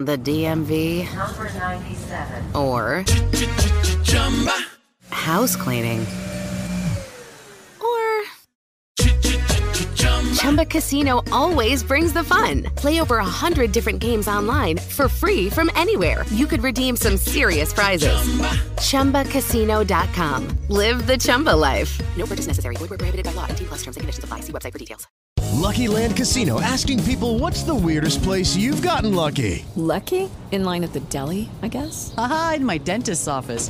the DMV
Number 97.
or house cleaning Chumba Casino always brings the fun. Play over a hundred different games online for free from anywhere. You could redeem some serious prizes. Chumba. ChumbaCasino.com. Live the Chumba life. No purchase necessary. Void where prohibited by law. 18 plus terms and conditions apply. See website for details.
Lucky Land Casino asking people what's the weirdest place you've gotten lucky?
Lucky? In line at the deli, I guess?
Aha, in my dentist's office.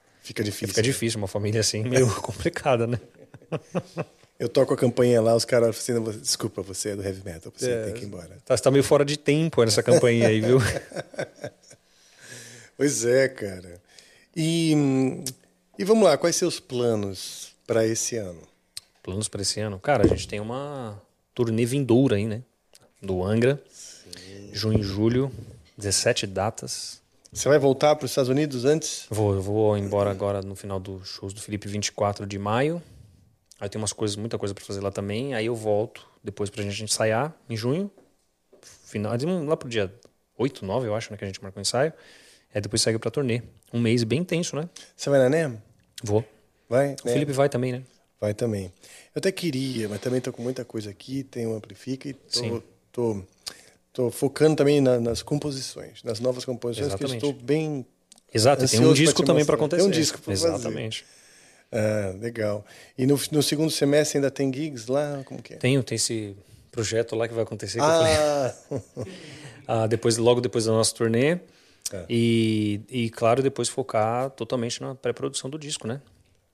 Fica difícil.
fica difícil, uma família assim, meio complicada, né?
Eu toco a campanha lá, os caras assim, desculpa, você é do heavy metal, você
É.
tem que ir embora.
Tá, você tá meio fora de tempo nessa campanha aí, viu?
Pois é, cara. E, e vamos lá, quais seus planos para esse ano?
Planos para esse ano? Cara, a gente tem uma turnê vindoura aí, né? Do Angra. Junho e julho, 17 datas.
Você vai voltar para os Estados Unidos antes?
Vou, eu vou embora agora no final dos shows do Felipe 24 de maio. Aí tem umas coisas, muita coisa para fazer lá também. Aí eu volto depois pra gente ensaiar em junho. Final, lá pro dia 8, 9, eu acho, né, que a gente marcou o ensaio. Aí depois segue pra turnê. Um mês bem intenso, né?
Você vai na NEM?
Vou.
Vai?
O Felipe vai também, né?
Vai também. Eu até queria, mas também tô com muita coisa aqui, tem um Amplifica e tô,
Sim.
tô, tô focando também na- nas composições, nas novas composições,
Exatamente.
que eu estou bem
Exato, tem um disco
te
também pra acontecer.
Tem um disco para fazer.
Exatamente.
Ah, legal. E no, no segundo semestre ainda tem gigs lá? Como que é?
Tenho, tem esse projeto lá que vai acontecer. que.
Ah,
Ah, depois, logo depois da nossa turnê.
É.
E, e, claro, depois focar totalmente na pré-produção do disco, né?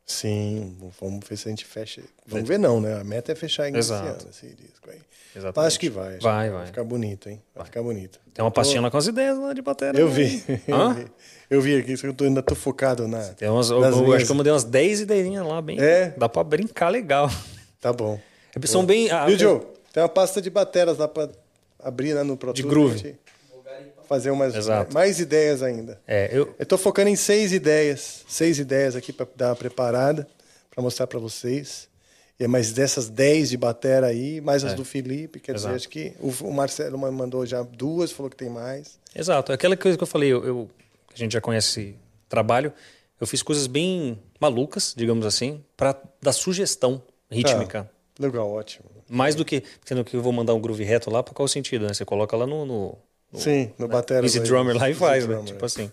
Sim, vamos ver se a gente fecha. Vamos ver não, né? A meta é fechar
Exato.
esse ano, esse disco aí.
Exatamente.
Acho que vai. acho
Vai,
que
vai.
ficar bonito, hein? Vai, ficar bonito.
Tem uma pastinha lá com as ideias lá de bateria.
Eu
né?
vi. Eu
Hã?
vi. Eu vi aqui, eu tô, ainda tô focado na.
Tem umas, eu, eu acho que eu mandei umas 10 ideias lá, bem.
É?
Dá pra brincar legal.
Tá bom.
São bem. ah,
Joe? Tem uma pasta de bateras lá pra abrir né, no Pro
De groove.
Fazer umas,
Exato.
mais ideias ainda.
É, eu,
Eu tô focando em seis ideias. Seis ideias aqui pra dar uma preparada, pra mostrar pra vocês. É mais dessas dez de batera aí, mais as
É.
do Felipe. Quer dizer,
Exato.
acho que o, Marcelo ma- mandou já duas, falou que tem mais.
Exato. Aquela coisa que eu falei, eu, eu- a gente já conhece trabalho. Eu fiz coisas bem malucas, digamos assim, para dar sugestão rítmica.
Tá. Legal, ótimo.
Mais do que. Sendo que eu vou mandar um groove reto lá, por qual sentido? Né? Você coloca lá no. no, no
Sim, no
né?
batera
Easy Drummer lá e faz, né?
Drummer,
Tipo assim.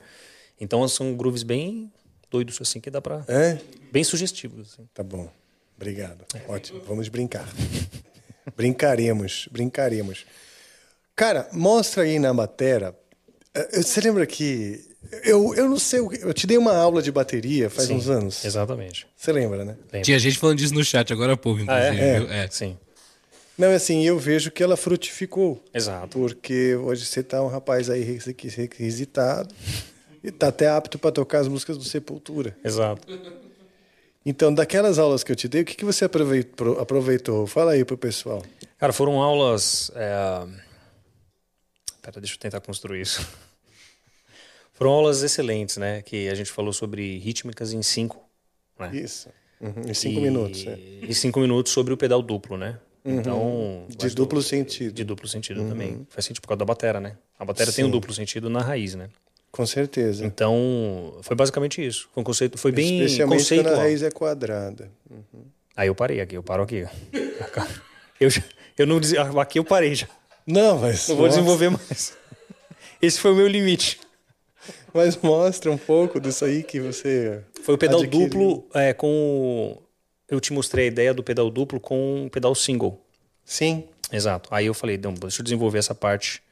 Então são grooves bem doidos, assim, que dá pra.
É?
Bem sugestivos. Assim.
Tá bom. Obrigado. Ótimo. Vamos brincar. brincaremos, brincaremos. Cara, mostra aí na batera. eh, Você lembra que. Eu, eu não sei, o que- eu te dei uma aula de bateria faz
Sim,
uns anos.
Exatamente.
Você lembra, né?
Tinha gente falando disso no chat agora há pouco,
Ah, é?
inclusive. viu? É.
Sim.
Não, é assim, eu vejo que ela frutificou.
Exato.
Porque hoje você tá um rapaz aí requi- requisitado e tá até apto para tocar as músicas do Sepultura.
Exato.
Então, daquelas aulas que eu te dei, o que, que você aproveitou? aproveitou? Fala aí pro pessoal.
Cara, foram aulas. É... Pera, deixa eu tentar construir isso. Foram aulas excelentes, né? Que a gente falou sobre rítmicas em cinco. Né?
Isso. Uhum, Em cinco
E-
minutos. é.
E cinco minutos sobre o pedal duplo, né?
Uhum.
Então.
De duplo
do-
sentido.
De duplo sentido
Uhum.
também. Faz sentido por causa da batera, né? A batera tem um
Sim.
duplo sentido na raiz, né?
Com certeza.
Então, foi basicamente isso. Foi um conceito, foi bem
Especialmente
conceitual.
a raiz é quadrada. Uhum.
Aí eu parei aqui, eu paro aqui. Eu, eu não dizia, aqui eu parei já.
Não, mas.
Não vou
nossa.
desenvolver mais. Esse foi o meu limite.
Mas mostra um pouco disso aí que você.
Foi o pedal
adquiriu.
duplo é, com. Eu te mostrei a ideia do pedal duplo com um pedal single.
Sim.
Exato. Aí eu falei, não, deixa eu desenvolver essa parte.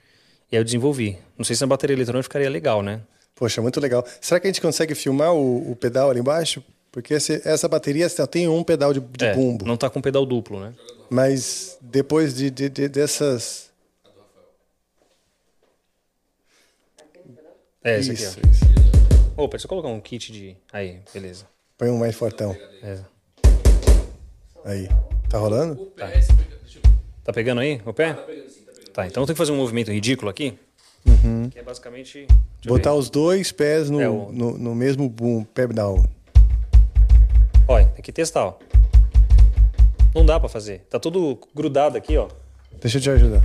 E aí eu desenvolvi. Não sei se na bateria eletrônica ficaria legal, né?
Poxa, muito legal. Será que a gente consegue filmar o, o pedal ali embaixo? Porque esse- essa bateria só tem um pedal de, de
É,
bumbo.
Não tá com pedal duplo, né?
Mas depois de, de- de- dessas.
É, esse
Isso,
aqui, ó. Opa, deixa eu colocar um kit de. Aí, beleza.
Põe um mais fortão.
É.
Aí. Tá rolando?
Tá. Tá pegando aí o pé? Tá, então eu tenho que fazer um movimento ridículo aqui.
Uhum.
Que é basicamente.
Botar os dois pés no,
É, o-
no, no mesmo boom, pedal.
Olha, tem que testar, ó. Não dá pra fazer. Tá tudo grudado aqui, ó.
Deixa eu te ajudar.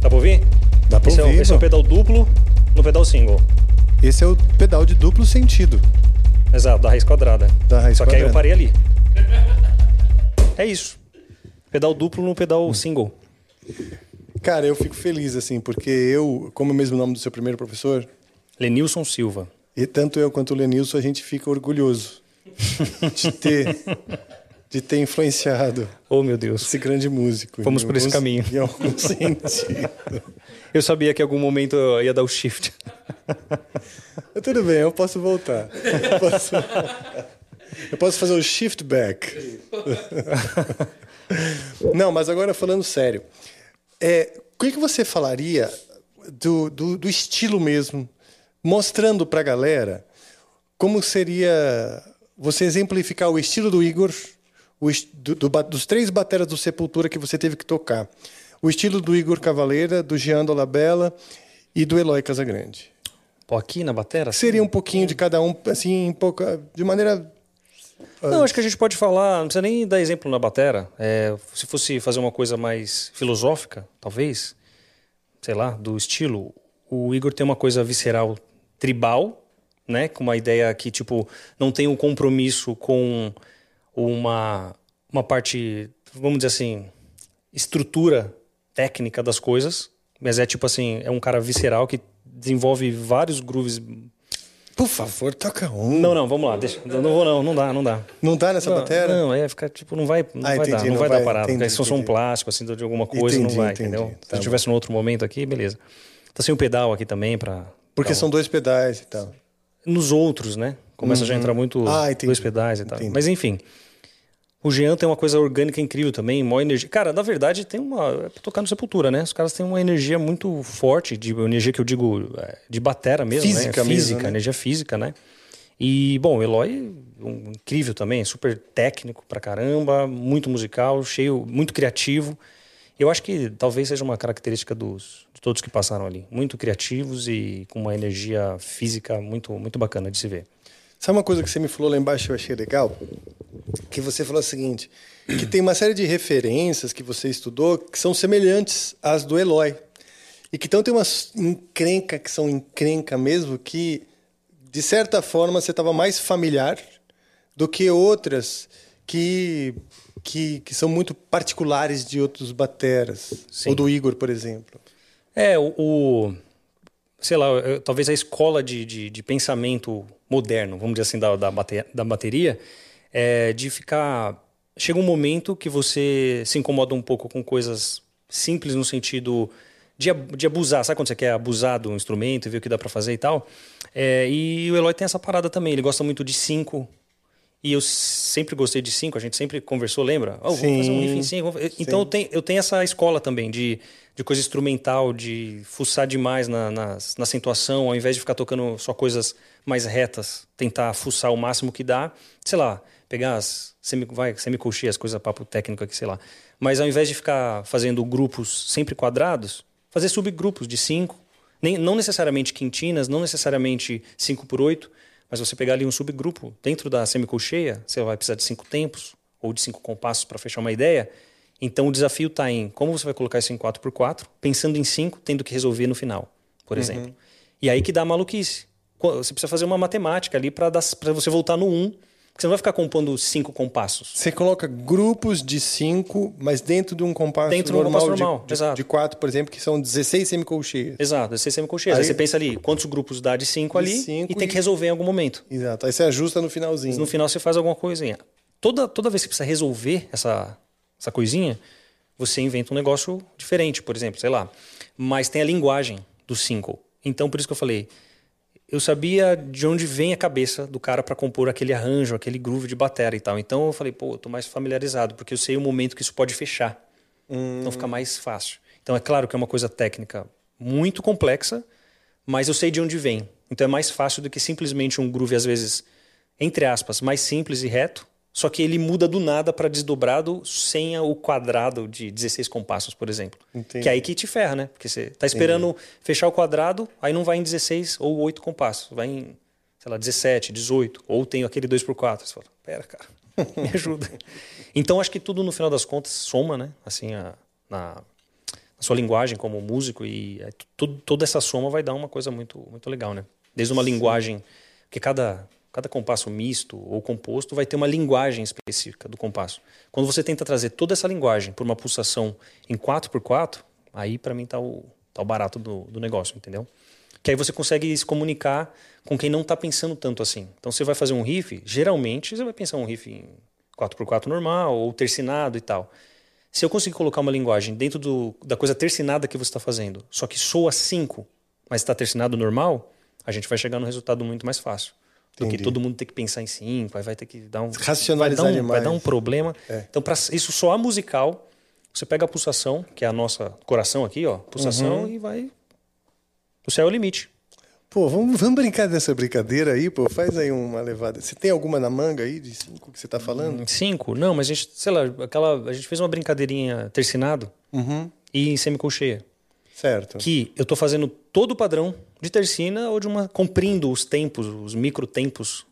Dá pra ouvir?
Dá pra
esse É,
ouvir,
o- esse é o pedal duplo no pedal single.
Esse é o pedal de duplo sentido.
Exato, da raiz quadrada.
Da raiz
Só que aí eu
quadrada.
parei ali. É isso. Pedal duplo no pedal single.
Cara, eu fico feliz, assim, porque eu, como é o mesmo nome do seu primeiro professor,
Lenilson Silva.
e tanto eu quanto o Lenilson, a gente fica orgulhoso de ter, de ter influenciado
Oh, meu Deus.
esse grande músico.
Fomos por esse caminho.
Em algum sentido.
Eu sabia que em algum momento eu ia dar o shift.
Tudo bem, eu posso voltar. Eu posso, eu posso fazer o shift back. Não, mas agora falando sério. É, o que, que você falaria do, do, do estilo mesmo, mostrando para a galera como seria você exemplificar o estilo do Igor, o do- do dos três bateras do Sepultura que você teve que tocar. O estilo do Igor Cavaleira, do Jean Dolabella e do Eloy Casagrande.
Pô, aqui na batera?
Seria um pouquinho de cada um, assim, pouco, de maneira.
Não, acho que a gente pode falar, não precisa nem dar exemplo na batera. É, se fosse fazer uma coisa mais filosófica, talvez, sei lá, do estilo, o Igor tem uma coisa visceral tribal, né? Com uma ideia que, tipo, não tem um compromisso com uma, uma parte, vamos dizer assim, estrutura técnica das coisas. Mas é tipo assim, é um cara visceral que desenvolve vários grooves.
Por favor, toca um.
Não, não, vamos lá, deixa. Não vou, não, não dá, não dá.
Não dá nessa
Não,
batera?
Não, é ficar tipo, não vai, não
Ah,
vai
entendi,
dar, não,
não
vai,
vai-
dar parada.
entendi,
se fosse um plástico, assim, de alguma coisa,
Entendi,
não vai,
entendi.
entendeu?
Tá
Se tivesse um outro momento aqui, beleza. Tá sem o pedal aqui também pra,
Porque
Então,
são dois pedais e tal.
Nos outros, né? Começa já a
Uhum.
entrar muito
Ah,
dois pedais e tal. Mas enfim. O Jean tem uma coisa orgânica incrível também, maior energia. Cara, na verdade, tem uma. É pra tocar no Sepultura, né? Os caras têm uma energia muito forte, de energia que eu digo é, de batera mesmo,
Física
né?
mesmo,
Física,
né?
energia física, né? E, bom, o Eloy, um, incrível também, super técnico pra caramba, muito musical, cheio, muito criativo. Eu acho que talvez seja uma característica dos, de todos que passaram ali. Muito criativos e com uma energia física muito, muito bacana de se ver.
Sabe uma coisa que você me falou lá embaixo que eu achei legal? Que você falou o seguinte: que tem uma série de referências que você estudou que são semelhantes às do Eloy. E que então tem umas encrenca que são encrenca mesmo, que de certa forma você estava mais familiar do que outras que, que, que são muito particulares de outros bateras. Ou do Igor, por exemplo.
É, o. o- sei lá, eu- talvez a escola de, de, de pensamento moderno, vamos dizer assim, da, da, bate- da bateria, é de ficar. Chega um momento que você se incomoda um pouco com coisas simples no sentido de, de abusar. Sabe quando você quer abusar do instrumento e ver o que dá pra fazer e tal? É, e o Eloy tem essa parada também. Ele gosta muito de cinco. E eu sempre gostei de cinco, a gente sempre conversou, lembra? Oh, vamos fazer um riff em cinco. Então eu tenho, eu tenho essa escola também de, de coisa instrumental, de fuçar demais na, na, na acentuação, ao invés de ficar tocando só coisas mais retas, tentar fuçar o máximo que dá. Sei lá, pegar as semi, vai, semicolcheias, coisa papo técnico aqui, sei lá. Mas ao invés de ficar fazendo grupos sempre quadrados, fazer subgrupos de cinco. Nem, não necessariamente quintinas, não necessariamente cinco por oito, mas você pegar ali um subgrupo dentro da semicolcheia, você vai precisar de cinco tempos ou de cinco compassos para fechar uma ideia. Então o desafio está em como você vai colocar isso em 4x4, pensando em cinco, tendo que resolver no final, por
Uhum.
exemplo. E aí que dá a maluquice. Qu- Você precisa fazer uma matemática ali para você voltar no 1, porque você não vai ficar compondo cinco compassos.
Você coloca grupos de cinco, mas dentro de um compasso
Dentro de um
normal,
compasso
de-
normal,
de,
exato.
de quatro, por exemplo, que são 16 semicolcheias.
Exato, 16 semicolcheias. Aí,
Aí-
você pensa ali, quantos grupos dá de cinco
De
ali
cinco
e tem
e-
que resolver em algum momento.
Exato. Aí você ajusta no finalzinho.
No final você faz alguma coisinha. Toda, toda vez que precisa resolver essa, essa coisinha, você inventa um negócio diferente, por exemplo, sei lá. Mas tem a linguagem do cinco. Então, por isso que eu falei, eu sabia de onde vem a cabeça do cara para compor aquele arranjo, aquele groove de bateria e tal. Então eu falei, pô, eu tô mais familiarizado, porque eu sei o momento que isso pode fechar. Então fica mais fácil. Então é claro que é uma coisa técnica muito complexa, mas eu sei de onde vem. Então é mais fácil do que simplesmente um groove, às vezes, entre aspas, mais simples e reto, só que ele muda do nada para desdobrado sem o quadrado de 16 compassos, por exemplo.
Entendi.
Que é aí que te ferra, né? Porque você tá esperando fechar o quadrado, aí não vai em 16 ou 8 compassos, vai em, sei lá, 17, 18, ou tem aquele 2x4. Você fala, pera, cara, me ajuda. então acho que tudo no final das contas soma, né? Assim, a, na, na sua linguagem como músico e é, tudo, toda essa soma vai dar uma coisa muito, muito legal, né? Desde uma linguagem, porque cada, cada compasso misto ou composto vai ter uma linguagem específica do compasso. Quando você tenta trazer toda essa linguagem por uma pulsação em 4x4, aí para mim tá o, tá o barato do, do negócio, entendeu? Que aí você consegue se comunicar com quem não tá pensando tanto assim. Então você vai fazer um riff, geralmente você vai pensar um riff em 4x4 normal ou tercinado e tal. Se eu conseguir colocar uma linguagem dentro do, da coisa tercinada que você está fazendo, só que soa 5, mas está tercinado normal, a gente vai chegar num resultado muito mais fácil. Do que
Entendi.
todo mundo ter que pensar em 5, aí vai ter que dar um.
Racionalizar
vai dar um,
demais.
Vai dar um problema.
É.
Então, para isso soar musical, você pega a pulsação, que é a nossa coração aqui, ó, pulsação,
Uhum.
e vai. O céu é o limite.
Pô, vamos, vamos brincar dessa brincadeira aí, pô. Faz aí uma levada. Você tem alguma na manga aí de cinco que você tá falando?
Cinco? Não, mas a gente, sei lá, aquela, a gente fez uma brincadeirinha tercinado
Uhum.
e em semicolcheia.
Certo.
Que eu tô fazendo todo o padrão de tercina ou de uma. comprindo os tempos, os micro tempos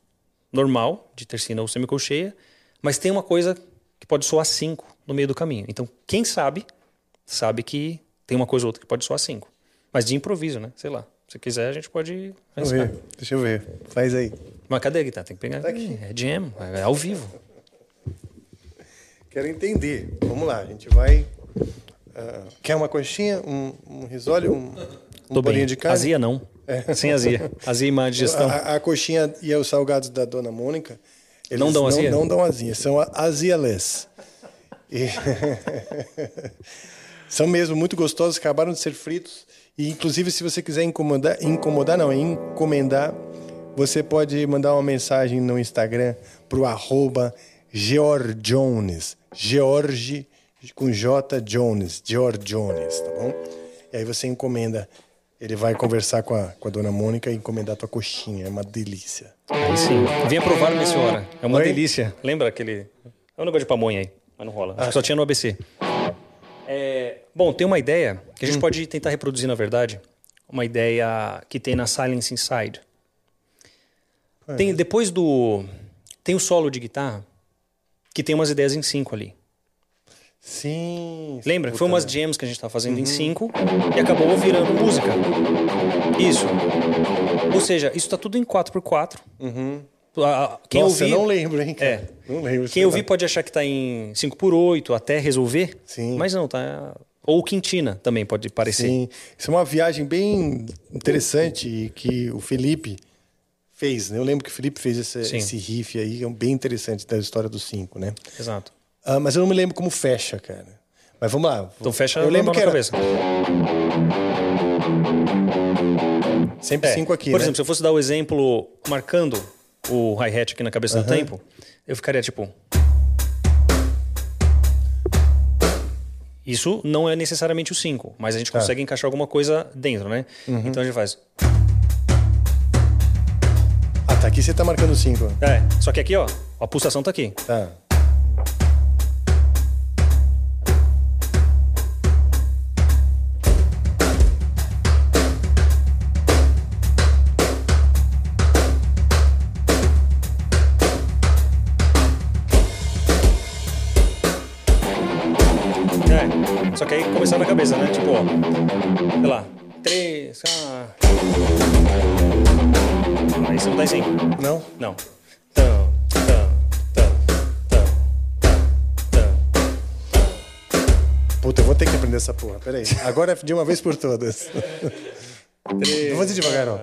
normal, de tercina ou semicolcheia, mas tem uma coisa que pode soar cinco no meio do caminho. Então, quem sabe, sabe que tem uma coisa ou outra que pode soar cinco. Mas de improviso, né? Sei lá. Se quiser, a gente pode
Vamos
arriscar.
ver. Deixa eu ver. Faz aí.
Mas cadê a guitarra? Tem que pegar.
Tá aqui.
É jam, é ao vivo.
Quero entender. Vamos lá, a gente vai. ah, quer uma coxinha, um, um risole, um, um
Tô
bolinho
bem.
de carne?
Azia não.
É.
Sem azia. Azia e má digestão.
A, a coxinha e os salgados da Dona Mônica. eles
Não dão azia?
Não, dão azia, são azialess. E- são mesmo muito gostosos, acabaram de ser fritos E inclusive, se você quiser incomodar, incomodar não, encomendar, você pode mandar uma mensagem no Instagram pro arroba Georgiones. George com J Jones, George Jones, tá bom? E aí você encomenda. Ele vai conversar com a, com a dona Mônica e encomendar a tua coxinha. É uma delícia.
Aí sim. Venha provar, minha senhora. É uma
Oi?
delícia. Lembra aquele. É um negócio de pamonha aí, mas não rola. Acho que só tinha no ABC. É, Bom, tem uma ideia que a gente pode tentar reproduzir, na verdade. Uma ideia que tem na Silence Inside. Tem, depois do. Tem o solo de guitarra, que tem umas ideias em cinco ali.
Sim.
Lembra?
puta,
Foi umas jams que a gente tava fazendo em cinco e acabou virando música. Isso. Ou seja, isso tá tudo em 4x4. A- a- Quem
Nossa,
ouvir,
eu não lembro, hein? cara?
É.
Não lembro.
Quem ouvir pode achar que tá em 5x8 até resolver.
Sim.
Mas não, tá. Ou quintina também pode parecer.
Sim. Isso é uma viagem bem interessante que o Felipe fez, né? Eu lembro que o Felipe fez esse, esse riff aí, é bem interessante da história dos cinco, né?
Exato.
Ah, mas eu não me lembro como fecha, cara. Mas vamos lá.
Então fecha
eu lembro que era
cabeça.
sempre
É,
cinco aqui,
Por
né?
exemplo, se eu fosse dar o exemplo marcando o hi-hat aqui na cabeça do tempo, eu ficaria tipo. Isso não é necessariamente o 5, mas a gente
Tá.
consegue encaixar alguma coisa dentro, né?
Uhum.
Então a gente faz.
Ah, tá aqui você tá marcando cinco.
É, só que aqui, ó, a pulsação tá aqui.
Tá.
Que aí começar na cabeça, né? Tipo, ó, sei lá, três, ah. Aí você não tá cinco.
Não?
Não.
Puta, eu vou ter que aprender essa porra. Peraí. Agora é de uma vez por todas.
Três,
Vamos fazer devagar, ó.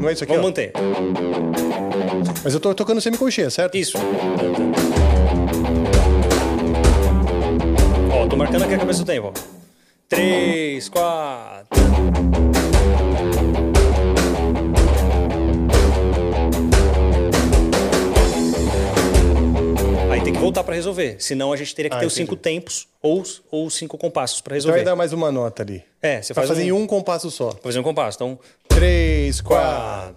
Não é isso aqui,
Vamos
ó.
manter.
Mas eu tô tocando semicolcheia, certo?
Isso. marcando aqui a cabeça do tempo. 3, 4. Aí tem que voltar para resolver. Senão a gente teria que
ah,
ter os cinco tempos ou, ou cinco compassos para resolver.
Então vai dar mais uma nota ali.
É, você
pra
faz.
Fazer um... em
um
compasso só.
Pra fazer um compasso. Então. 3, 4.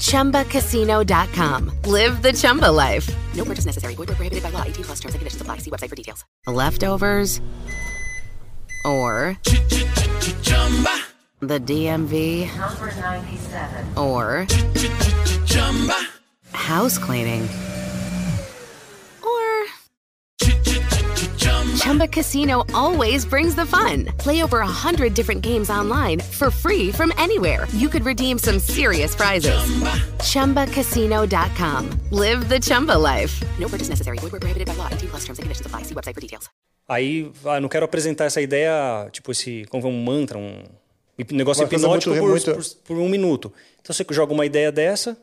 ChumbaCasino.com. Live the Chumba life. No purchase necessary. Void where prohibited by law. 18 plus terms and conditions apply. See website for details. Leftovers or Chumba. the DMV
Number 97.
or Chumba. house cleaning Chumba Casino always brings the fun. Play over a hundred different games online for free from anywhere. You could redeem some serious prizes. ChumbaCasino.com. Live the Chumba life. No purchase necessary. Void where prohibited by law. 18 plus terms and conditions apply. See website for details.
Aí, ah, não quero apresentar essa ideia, tipo esse, como um mantra, um negócio
coisa
hipnótico
muito-
por,
muito-
por- por um minuto. Então você joga uma ideia dessa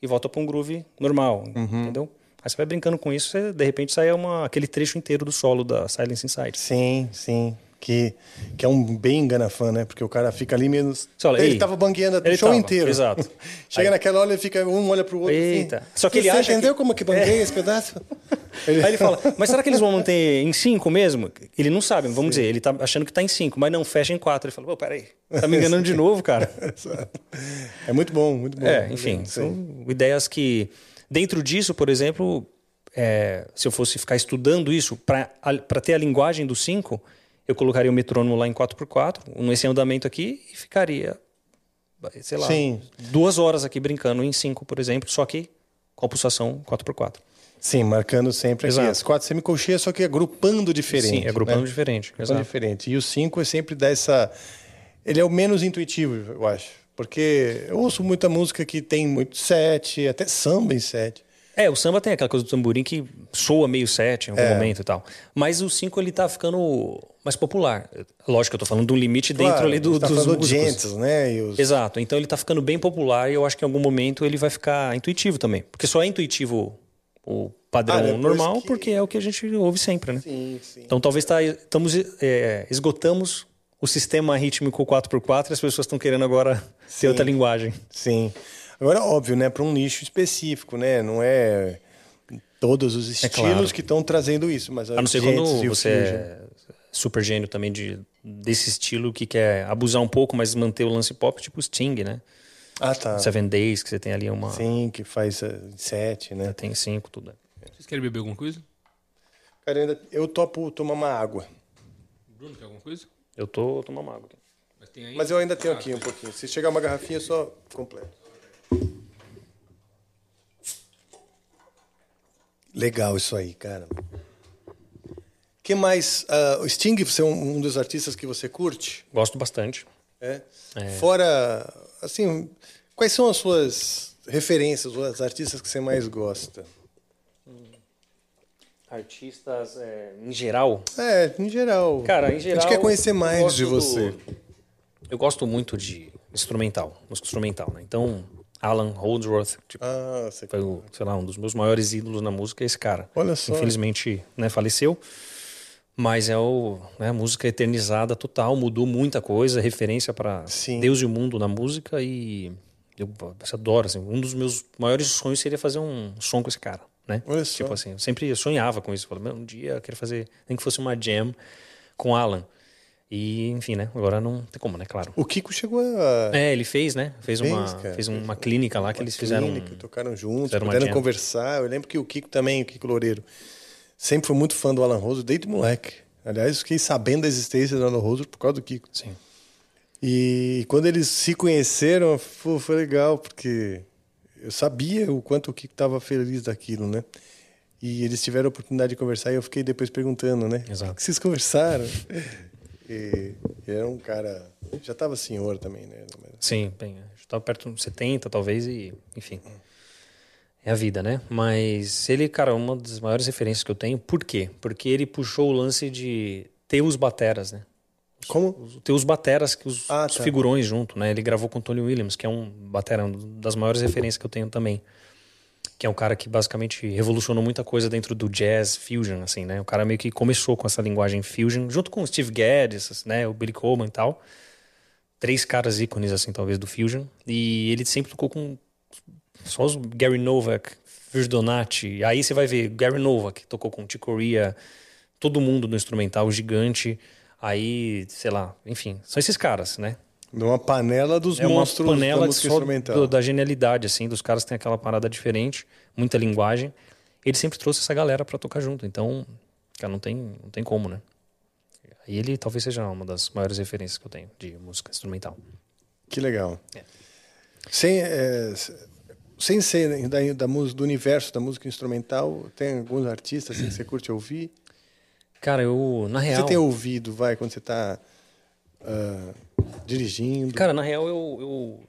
e volta para um groove normal,
Uhum.
entendeu? Aí você vai brincando com isso, você, de repente sai uma, aquele trecho inteiro do solo da Silence Inside.
Sim, sim. Que, que é um bem enganafã, né? Porque o cara fica ali menos.
Você olha,
ele
ei,
tava bangueando o show
tava,
inteiro.
exato.
Chega
Aí-
naquela hora, ele fica, um olha pro outro.
Eita.
Assim,
Só que ele
Você
acha
entendeu
que-
como que banguei esse pedaço? Ele-
Aí ele fala, mas será que eles vão manter em 5 mesmo? Ele não sabe, vamos dizer, ele tá achando que tá em 5, mas não, fecha em 4. Ele fala, pô, peraí, tá me enganando de novo, cara.
Exato. É muito bom, muito bom.
É, enfim,
Sim.
são ideias que. Dentro disso, por exemplo, é, se eu fosse ficar estudando isso, para ter a linguagem do 5, eu colocaria o metrônomo lá em 4x4, nesse andamento aqui, e ficaria, sei lá,
Sim.
duas horas aqui brincando em 5, por exemplo, só que com a pulsação 4x4.
Sim, marcando sempre aqui
Exato.
as quatro semicolcheias, só que agrupando diferente.
Sim, agrupando
né?
diferente.
Agrupando
Exato.
diferente. E o 5 é sempre dá essa. Ele é o menos intuitivo, eu acho. Porque eu ouço muita música que tem muito sete, até samba em sete.
É, o samba tem aquela coisa do tamborim que soa meio sete em algum
É.
momento e tal. Mas o 5 ele tá ficando mais popular. Lógico que eu tô falando de um limite
Claro,
dentro ali do,
tá
dos músicos.
Gentes, né? Os...
Exato. Então ele tá ficando bem popular e eu acho que em algum momento ele vai ficar intuitivo também. Porque só é intuitivo o padrão
Ah,
normal
que-
porque é o que a gente ouve sempre, né?
Sim, sim.
Então talvez tá, estamos, é, esgotamos o sistema rítmico 4x4 e as pessoas estão querendo agora ter
Sim.
outra linguagem.
Sim. Agora, óbvio, né? Para um nicho específico, né? Não é todos os estilos
claro.
que estão trazendo isso, mas
A não ser quando você é super gênio também de, desse estilo que quer abusar um pouco, mas manter o lance pop, tipo Sting, né?
Ah, tá.
Seven Days, que você tem ali uma.
Sim, que faz eh, sete, né?
Tem cinco, tudo.
Vocês querem beber alguma coisa?
Cara, ainda, eu topo tomar uma água.
Bruno, quer alguma coisa?
Eu tô tomando água aqui.
Mas tem aí?
Mas eu ainda tenho aqui um pouquinho. Se chegar uma garrafinha, eu só completo. Legal isso aí, cara. que mais? ah, o Sting, você é um, um dos artistas que você curte?
Gosto bastante.
É?
É.
Fora, assim, quais são as suas referências, os artistas que você mais gosta?
Artistas é, em geral.
É, em geral.
Cara, em geral.
A gente quer conhecer mais de você.
do- Eu gosto muito de instrumental, música instrumental, né? Então, Alan Holdsworth, tipo,
Ah,
foi o, sei lá, um dos meus maiores ídolos na música, é esse cara.
Olha só.
Infelizmente, né, faleceu. Mas é o, né, a música eternizada total, mudou muita coisa, referência para. Deus e o mundo na música e eu, eu adoro, assim, um dos meus maiores sonhos seria fazer um som com esse cara, né? Tipo assim, eu sempre sonhava com isso, falei, "Meu, um dia eu quero fazer, nem que fosse uma jam com Alan. E, enfim, né? Agora não tem como, né? Claro.
O Kiko chegou a.
É, ele fez, né? Fez,
Fez,
uma,
cara,
fez uma clínica lá que eles fizeram.
clínica, tocaram juntos,
fizeram uma
puderam conversar. Eu lembro que o Kiko também, o Kiko Loureiro, sempre foi muito fã do Alan Rose desde moleque. Aliás, fiquei sabendo da existência do Alan Rose por causa do Kiko.
Sim.
E quando eles se conheceram, pô, foi legal, porque eu sabia o quanto o Kiko estava feliz daquilo, né? E eles tiveram a oportunidade de conversar e eu fiquei depois perguntando, né?
Exato.
O que vocês conversaram? e era um cara. Já estava senhor também, né?
Sim, bem, estava perto de 70, talvez, e enfim. É a vida, né? Mas ele, cara, uma das maiores referências que eu tenho. Por quê? Porque ele puxou o lance de ter os bateras, né?
Como?
Ter os bateras, que os,
Ah,
os
tá.
figurões junto, né? Ele gravou com o Tony Williams, que é um batera, uma das maiores referências que eu tenho também. Que é um cara que basicamente revolucionou muita coisa dentro do jazz fusion, assim, né? O cara meio que começou com essa linguagem fusion, junto com o Steve Gadd, né? O Billy Coleman e tal. Três caras ícones, assim, talvez, do fusion. E ele sempre tocou com só os Gary Novak, Virgil Donati. Aí você vai ver Gary Novak, tocou com Chick Corea, todo mundo no instrumental, gigante. Aí, sei lá, enfim, são esses caras, né?
Numa panela dos
é uma
monstros
panela
da
só do- da genialidade, assim, dos caras que têm aquela parada diferente, muita linguagem. Ele sempre trouxe essa galera pra tocar junto, então, cara, não tem, não tem como, né? E ele talvez seja uma das maiores referências que eu tenho de música instrumental.
Que legal.
É.
Sem, é, sem ser da, da música, do universo da música instrumental, tem alguns artistas assim, que você curte ouvir?
Cara, eu, na real...
Você tem ouvido, vai, quando você está dirigindo?
Cara, na real, eu, eu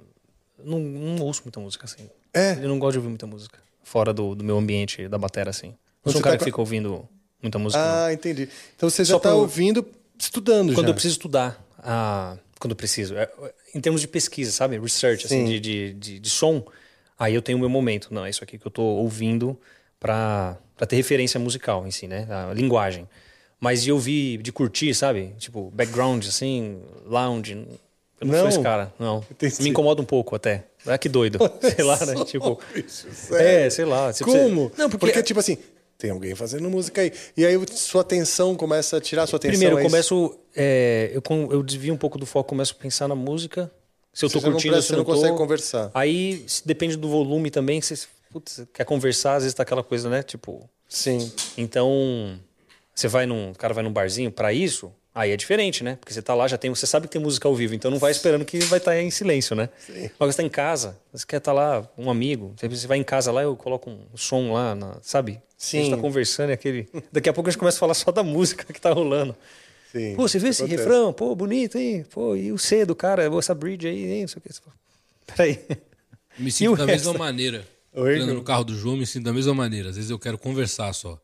não, não ouço muita música, assim.
É?
Eu não gosto de ouvir muita música. Fora do, do meu ambiente, da bateria, assim. Não
Quando
sou um cara
tá
que fica ouvindo muita música, não.
ah, entendi. Então você já
Só
está
pra
ouvindo, estudando
Quando
já.
eu preciso estudar, ah, quando eu preciso, é, em termos de pesquisa, sabe? Research, assim,
Sim.
de, de, de, de som, aí eu tenho o meu momento. Não, é isso aqui que eu tô ouvindo pra ter referência musical em si, né? A linguagem. Mas de ouvir, de curtir, sabe? Tipo, background, assim, lounge. Eu não,
Não?
sou esse cara, não.
Entendi.
Me incomoda um pouco até. Ah, que doido. sei lá, né? Tipo.
bicho,
É, sei lá. Tipo,
Como?
você- Não, porque.
tipo assim, tem alguém fazendo música aí. E aí sua atenção começa a tirar sua atenção.
Primeiro,
é
eu começo. é, eu, eu desvio um pouco do foco, começo a pensar na música. Se eu
Você
tô
não
curtindo,
presta-
se
você não
não tô.
consegue conversar.
Aí depende do volume também. Você putz, quer conversar, às vezes tá aquela coisa, né? Tipo.
Sim.
Então, você vai num. O cara vai num barzinho pra isso, aí é diferente, né? Porque você tá lá, já tem. Você sabe que tem música ao vivo, então não vai esperando que vai estar em silêncio, né?
Sim.
Mas você tá em casa, você quer estar lá, um amigo. Você vai em casa lá, eu coloco um som lá, na- sabe?
Sim.
A gente tá conversando e aquele. Daqui a pouco a gente começa a falar só da música que tá rolando.
Sim.
Pô, você viu esse
Acontece.
refrão? Pô, bonito, hein? Pô, e o C do cara, essa bridge aí, hein? Não sei o que. Peraí.
Me sinto da
resto?
mesma maneira.
Oi,
no carro do João, me sinto da mesma maneira. Às vezes eu quero conversar só.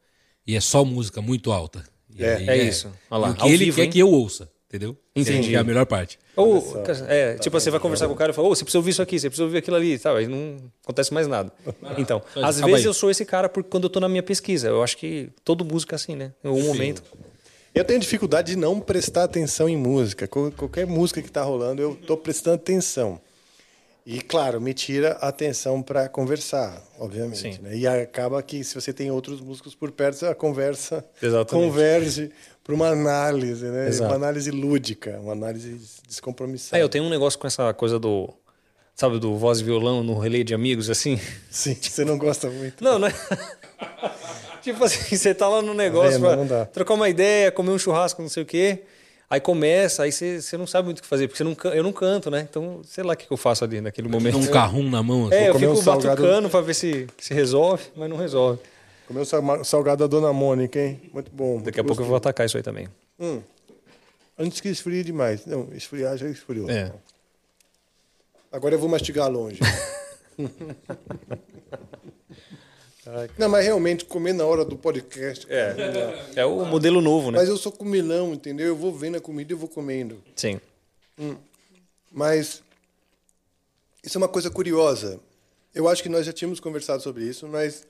E é só música muito alta. E
É.
aí
É isso. Olha lá,
E o que
ao
ele
vivo,
quer
hein?
que eu ouça, entendeu?
Entendi.
Que é a melhor parte.
Ou, é, tipo, você vai conversar com o cara e fala, ô, você precisa ouvir isso aqui, você precisa ouvir aquilo ali, tal, aí não acontece mais nada. Então,
Mas
às vezes
aí.
eu sou esse cara porque quando eu tô na minha pesquisa, eu acho que todo músico é assim, né? Em algum momento.
Eu tenho dificuldade de não prestar atenção em música. Qual- Qualquer música que tá rolando, eu tô prestando atenção. E, claro, me tira a atenção para conversar, obviamente. Né? E acaba que, se você tem outros músicos por perto, a conversa
Exatamente.
converge para uma análise, né?
Exato.
Uma análise lúdica, uma análise descompromissada.
É, eu tenho um negócio com essa coisa do, sabe, do voz e violão no relé de amigos, assim.
Sim, você não gosta muito.
Não, não é... tipo assim, você tá lá no negócio pra
Não dá.
trocar uma ideia, comer um churrasco, não sei o quê. Aí começa, aí você, não sabe muito o que fazer, porque não, eu não canto, né? Então, sei lá o que que eu faço ali naquele momento.
Um carrum na mão. assim.
É, eu
comer
fico
um salgado-
batucando pra ver se, se resolve, mas não resolve.
Comeu salgado da Dona Mônica, hein? Muito bom.
Daqui a pouco eu vou atacar isso aí também.
Hum. Antes que esfrie demais. Não, esfriar já esfriou.
É.
Agora eu vou mastigar longe. Não, mas realmente comer na hora do podcast. dá.
É o modelo novo, né?
Mas eu sou comilão, entendeu? Eu vou vendo a comida e eu vou comendo.
Sim.
Mas isso é uma coisa curiosa. Eu acho que nós já tínhamos conversado sobre isso, mas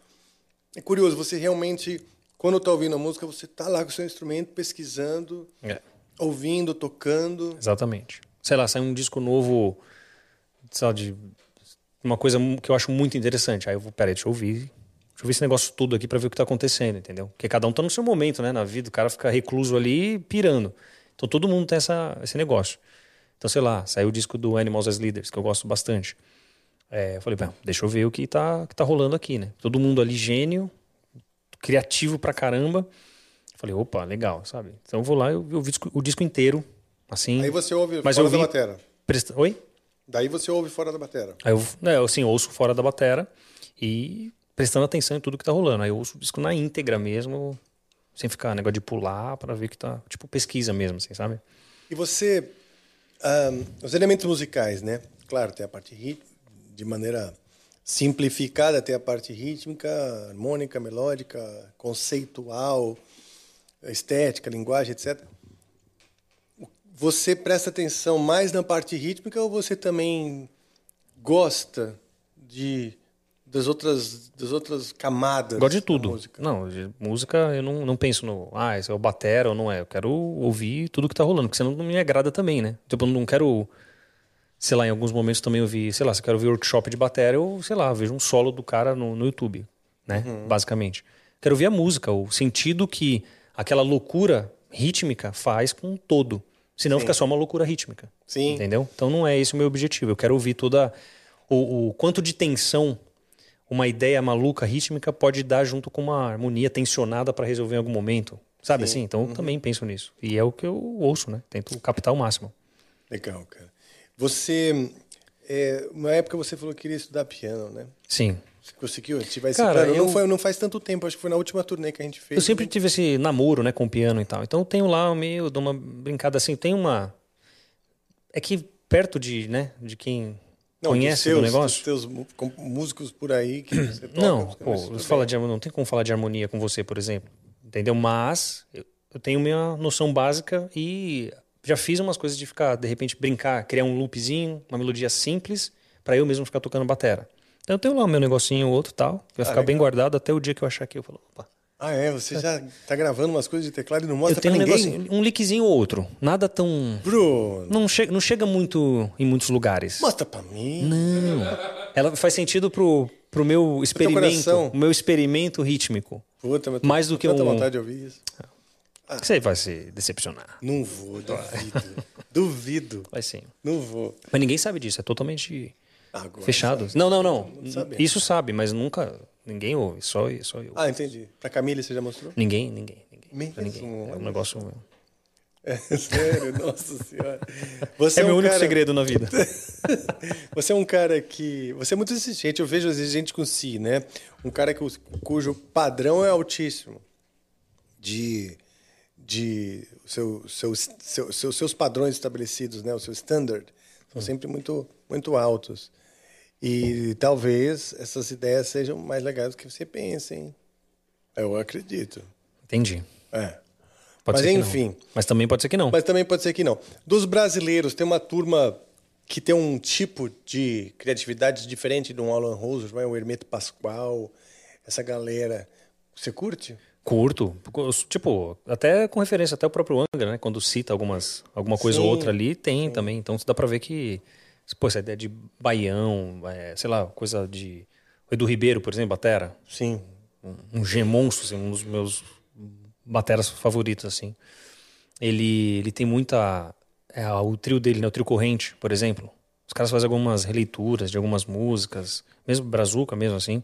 é curioso. Você realmente, quando está ouvindo a música, você está lá com o seu instrumento, pesquisando,
É,
ouvindo, tocando.
exatamente. Sei lá, sai um disco novo, sabe, de uma coisa que eu acho muito interessante. Aí eu vou, peraí, deixa eu ouvir. Deixa eu ver esse negócio tudo aqui pra ver o que tá acontecendo, entendeu? Porque cada um tá no seu momento, né, na vida. O cara fica recluso ali, pirando. Então todo mundo tem essa, esse negócio. Então, sei lá, saiu o disco do Animals as Leaders, que eu gosto bastante. É, eu falei, bem, deixa eu ver o que tá, que tá rolando aqui, né? Todo mundo ali gênio, criativo pra caramba. Falei, opa, legal, sabe? Então eu vou lá e eu, eu vi o disco- inteiro, assim.
Aí você ouve
Mas
fora
eu
da
vi-
batera.
presta- Oi?
Daí você ouve fora da batera.
Aí eu, né, eu assim, ouço fora da batera e prestando atenção em tudo que tá rolando. Aí eu ouço o disco na íntegra mesmo, sem ficar negócio de pular pra ver que tá, tipo pesquisa mesmo, assim, sabe?
E você, ahn, os elementos musicais, né? Claro, tem a parte de maneira simplificada, tem a parte rítmica, harmônica, melódica, conceitual, estética, linguagem, etc. Você presta atenção mais na parte rítmica ou você também gosta de das outras das outras camadas?
Gosto de tudo.
música?
Não, de música eu não, não penso no, ah, esse é o batera ou não é. Eu quero ouvir tudo que tá rolando, porque senão não me agrada também, né? Tipo, eu não quero, sei lá, em alguns momentos também ouvir, sei lá, se eu quero ouvir workshop de batera, eu, sei lá, vejo um solo do cara no, no YouTube, né?
Uhum.
Basicamente. Quero ouvir a música, o sentido que aquela loucura rítmica faz com o todo. Senão
Sim.
fica só uma loucura rítmica.
Sim.
Entendeu? Então não é esse o meu objetivo. Eu quero ouvir toda o, o quanto de tensão uma ideia maluca rítmica pode dar junto com uma harmonia tensionada para resolver em algum momento. Sabe
Sim.
assim? Então eu também penso nisso. E é o que eu ouço, né? Tento captar o máximo.
Legal, cara. Você, é, uma época você falou que queria estudar piano, né?
Sim.
Você conseguiu ativar esse
Cara,
plano?
eu-
Não, foi, não faz tanto tempo, acho que foi na última turnê que a gente fez.
Eu sempre tive esse namoro, né, com o piano e tal. Então eu tenho lá meio, dou uma brincada assim, tem uma é que perto de, né, de quem
Não,
conhece
seus,
o negócio.
Teus músicos por aí que você toca.
Não, pô, fala
bem.
de, não tem como falar de harmonia com você, por exemplo. Entendeu? Mas eu, eu tenho minha noção básica e já fiz umas coisas de ficar, de repente, brincar, criar um loopzinho, uma melodia simples, para eu mesmo ficar tocando batera. Então eu tenho lá o meu negocinho, outro tal, que vai
Ah,
ficar bem
legal.
guardado até o dia que eu achar que eu falo, opa,
Ah, é? Você já tá gravando umas coisas de teclado e não
Eu
mostra pra
tenho um
ninguém?
negocinho, um lickzinho ou outro. Nada tão.
Bruno,
Não, che não chega muito em muitos lugares.
mostra pra mim.
Não. Ela faz sentido pro, pro meu experimento. O meu experimento rítmico.
Puta, mas
Mais do que
tanta
um-
vontade de ouvir isso.
Você vai se decepcionar.
Não vou, duvido. duvido.
Vai sim.
Não vou.
Mas ninguém sabe disso, é totalmente
Agora
fechado.
sabe.
Não, não, não.
sabe.
Isso sabe, mas nunca. Ninguém ouve, só, só eu.
Ah, entendi. Pra Camille você já mostrou?
Ninguém, ninguém, ninguém. Pra ninguém. É um negócio.
É sério, nossa senhora. Você
É meu
um
único
cara-
segredo na vida.
Você é um cara que. Você é muito exigente. Eu vejo exigente com si, né? Um cara que, cujo padrão é altíssimo. De. de seu, seu, seu, seu- seus padrões estabelecidos, né? O seu standard. São sempre muito, muito altos. E talvez essas ideias sejam mais legais do que você pensa, hein? Eu acredito.
Entendi.
É.
Pode
Mas enfim.
Mas também pode ser que não.
Mas também pode ser que não. Dos brasileiros, tem uma turma que tem um tipo de criatividade diferente do Alan Rose, o Hermeto Pascoal, essa galera. Você curte?
Curto. Tipo, até com referência até o próprio Angra, né? Quando cita algumas, alguma coisa ou
Sim,
outra ali, tem também. Então dá pra ver que. Pô, essa ideia de baião, é, sei lá, coisa de. O Edu Ribeiro, por exemplo, Batera.
Sim.
Um, um gemonstro, assim, um dos meus bateras favoritos, assim. Ele, ele tem muita. É, o trio dele, né? O trio corrente, por exemplo. Os caras fazem algumas releituras de algumas músicas, mesmo Brazuca, mesmo assim.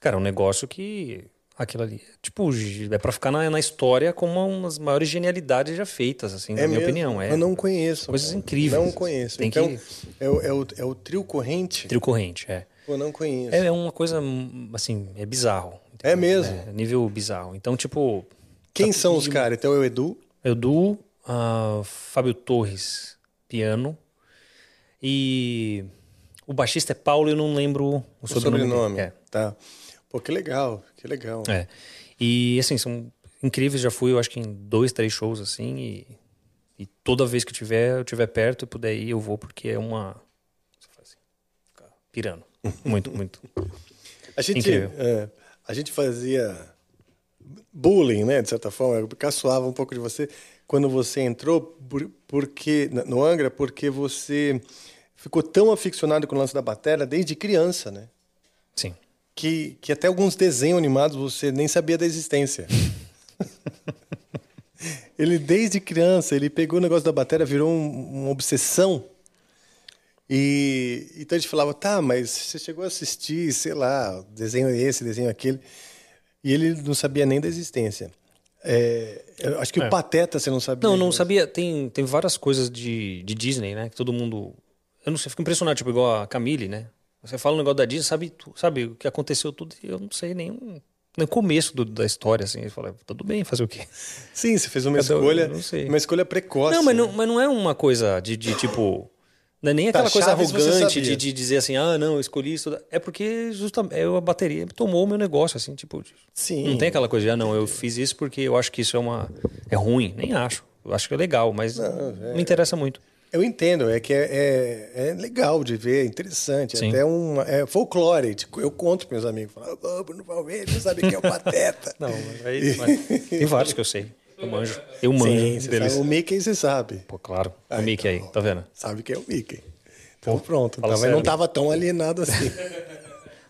Cara, é um negócio que. Aquilo ali. Tipo, é pra ficar na, na história como uma das maiores genialidades já feitas, assim, na
é
minha
mesmo?
opinião. É
Eu não conheço.
Coisas
cara.
incríveis.
Não conheço.
Tem
então,
que-
é, o, é, o, é o trio corrente?
Trio corrente, é.
Pô, não conheço.
É, é uma coisa, assim, é bizarro.
É mesmo?
É, nível bizarro. Então, tipo.
Quem
tá-
são os caras? Então é o Edu?
Edu, ah, Fábio Torres, piano. E o baixista é Paulo, eu não lembro o
O
sobrenome.
sobrenome.
dele.
Tá. Pô, que legal, que legal.
É. E assim, são incríveis. Já fui, eu acho que em dois, três shows assim. E, e toda vez que eu tiver, eu tiver perto e puder ir, eu vou, porque é uma. Você faz assim, pirando. Muito, muito.
A gente, é, a gente fazia bullying, né, de certa forma, eu caçoava um pouco de você quando você entrou, por- porque no Angra, porque você ficou tão aficionado com o lance da bateria desde criança, né?
Sim.
Que, que até alguns desenhos animados você nem sabia da existência. ele, desde criança, ele pegou o negócio da bateria, virou um- uma obsessão. E então a gente falava, tá, mas você chegou a assistir, sei lá, desenho esse, desenho aquele. E ele não sabia nem da existência. É, eu acho que
É.
o Pateta você não sabia.
Não, não
né?
sabia. Tem, tem várias coisas de, de Disney, né? Que todo mundo. Eu não sei, fico impressionado, tipo, igual a Camille, né? Você fala um negócio da Disney, sabe, sabe o que aconteceu tudo, e eu não sei nem, nem o começo do- da história, assim. Eu falo, tudo bem, fazer o quê?
Sim, você fez uma
Cada um-
escolha,
não sei.
uma escolha precoce.
Não, mas não, mas não é uma coisa de, de tipo. Não é nem
Tá,
aquela coisa arrogante de, de dizer assim, ah, não, eu escolhi isso. É porque justamente é a bateria tomou o meu negócio, assim, tipo.
Sim.
Não tem aquela coisa de, ah, não, eu fiz isso porque eu acho que isso é uma. É ruim. Nem acho. Eu acho que é legal, mas não,
é-
me interessa muito.
Eu entendo, é que é, é, é legal de ver, é interessante,
Sim.
até um é folclore. tipo, Eu conto para meus amigos, falo, oh, Bruno Valverde, não sabe quem é o Pateta.
Não, mas aí- mas tem vários que eu sei. Eu manjo. Eu manjo
Sim,
deles.
o Mickey você sabe.
Pô, claro.
Ah,
o Mickey aí,
então,
tá vendo?
Sabe quem é o Mickey. Então pronto,
fala
tava,
sério.
não tava tão alienado assim.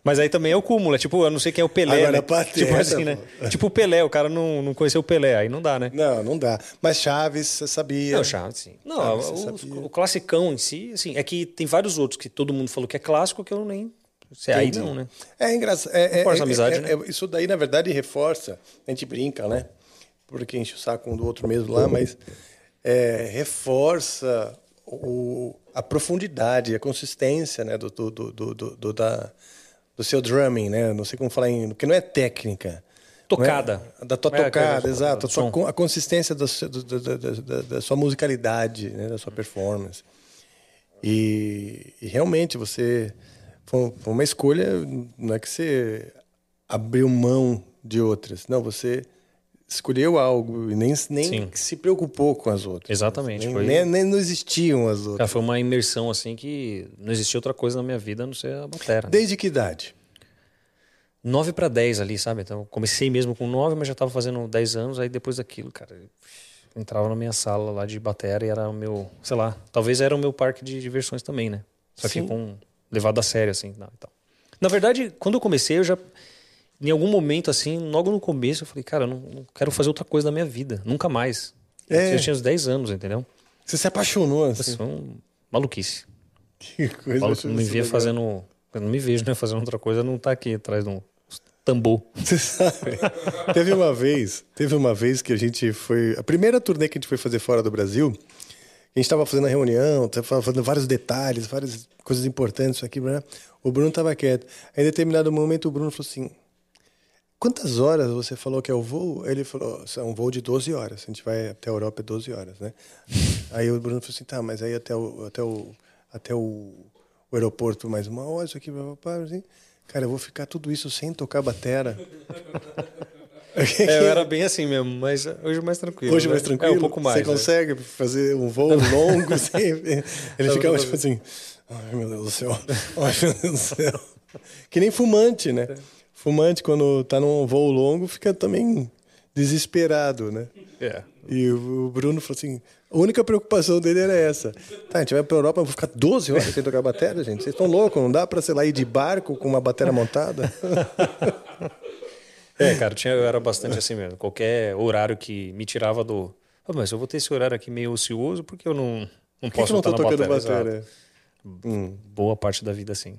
Mas aí também é o cúmulo, é tipo, eu não sei quem é o Pelé.
Agora,
né?
Pateta,
tipo assim, né?
pô.
Tipo o Pelé, o cara não, não conheceu o Pelé, aí não dá, né?
não, não dá. Mas Chaves, você sabia.
Não, Chaves, sim. Não,
Chaves, você
o,
sabia.
o classicão em si, assim, é que tem vários outros que todo mundo falou que é clássico que eu nem. É aí não, né?
É engraçado. É, é,
Reforça a
é-
amizade,
é-
né?
é- isso daí, na verdade, reforça. A gente brinca, né? Porque enche o saco um do outro mesmo lá, mas é, reforça o, a profundidade, a consistência né, do, do, do, do- do- da, do seu drumming, né? Não sei como falar em. Porque não é técnica.
Tocada.
Não é- da tua
É,
tocada, exato. A, sua a consistência da, da- da sua musicalidade, né? da sua performance. E, e realmente você. Foi foi uma escolha, não é que você abriu mão de outras. Não, você escolheu algo e nem, nem
Sim.
se preocupou com as outras.
Exatamente.
Nem,
foi,
nem, nem não existiam as outras.
Cara, foi uma imersão assim que não existia outra coisa na minha vida a não ser a bateria. né?
Desde que idade?
9 para 10 ali, sabe? Então, eu comecei mesmo com 9, mas já tava fazendo 10 anos. Aí depois daquilo, cara, entrava na minha sala lá de bateria e era o meu, sei lá, talvez era o meu parque de diversões também, né? Só que
Sim.
com levado a sério, assim, não, e tal. Na verdade, quando eu comecei, eu já. Em algum momento, assim, logo no começo, eu falei, cara, eu não, não quero fazer outra coisa da minha vida, nunca mais.
É.
Eu tinha uns 10 anos, entendeu?
Você se apaixonou, assim.
É um maluquice.
Que coisa
não me via
legal.
fazendo. Eu não me vejo, né? Fazendo outra coisa, não tá aqui atrás de um tambor.
Você sabe? teve uma vez, teve uma vez que a gente foi. A primeira turnê que a gente foi fazer fora do Brasil, a gente estava fazendo a reunião, tava fazendo vários detalhes, várias coisas importantes, aqui, né? O Bruno estava quieto. Aí, em determinado momento, o Bruno falou assim: Quantas horas você falou que é o voo? Ele falou: É um voo de 12 horas. A gente vai até a Europa é 12 horas, né? aí o Bruno falou assim: Tá, mas aí até o, até o, até o, o aeroporto mais uma hora, isso aqui, blá, blá, blá, assim. Cara, eu vou ficar tudo isso sem tocar batera.
É, eu era bem assim mesmo, mas hoje é mais tranquilo.
Hoje
né?
mais tranquilo?
É um pouco mais.
Você
né?
consegue fazer um voo longo sem... Ele ficava tipo assim... Ai, meu Deus do céu. Ai, meu Deus do céu. Que nem fumante, né? Fumante, quando tá num voo longo, fica também desesperado, né?
É.
E o Bruno falou assim... A única preocupação dele era essa. Tá, a gente vai pra Europa, eu vou ficar 12 horas sem tocar bateria, gente. Vocês estão loucos, não dá pra, sei lá, ir de barco com uma bateria montada?
É, cara, tinha, eu era bastante assim mesmo. Qualquer horário que me tirava do. "Ah, mas eu vou ter esse horário aqui meio ocioso porque eu não, não
Por que, que
posso
eu não tô
botar na
tocando
bateria.
bateria? Hum.
Boa parte da vida assim.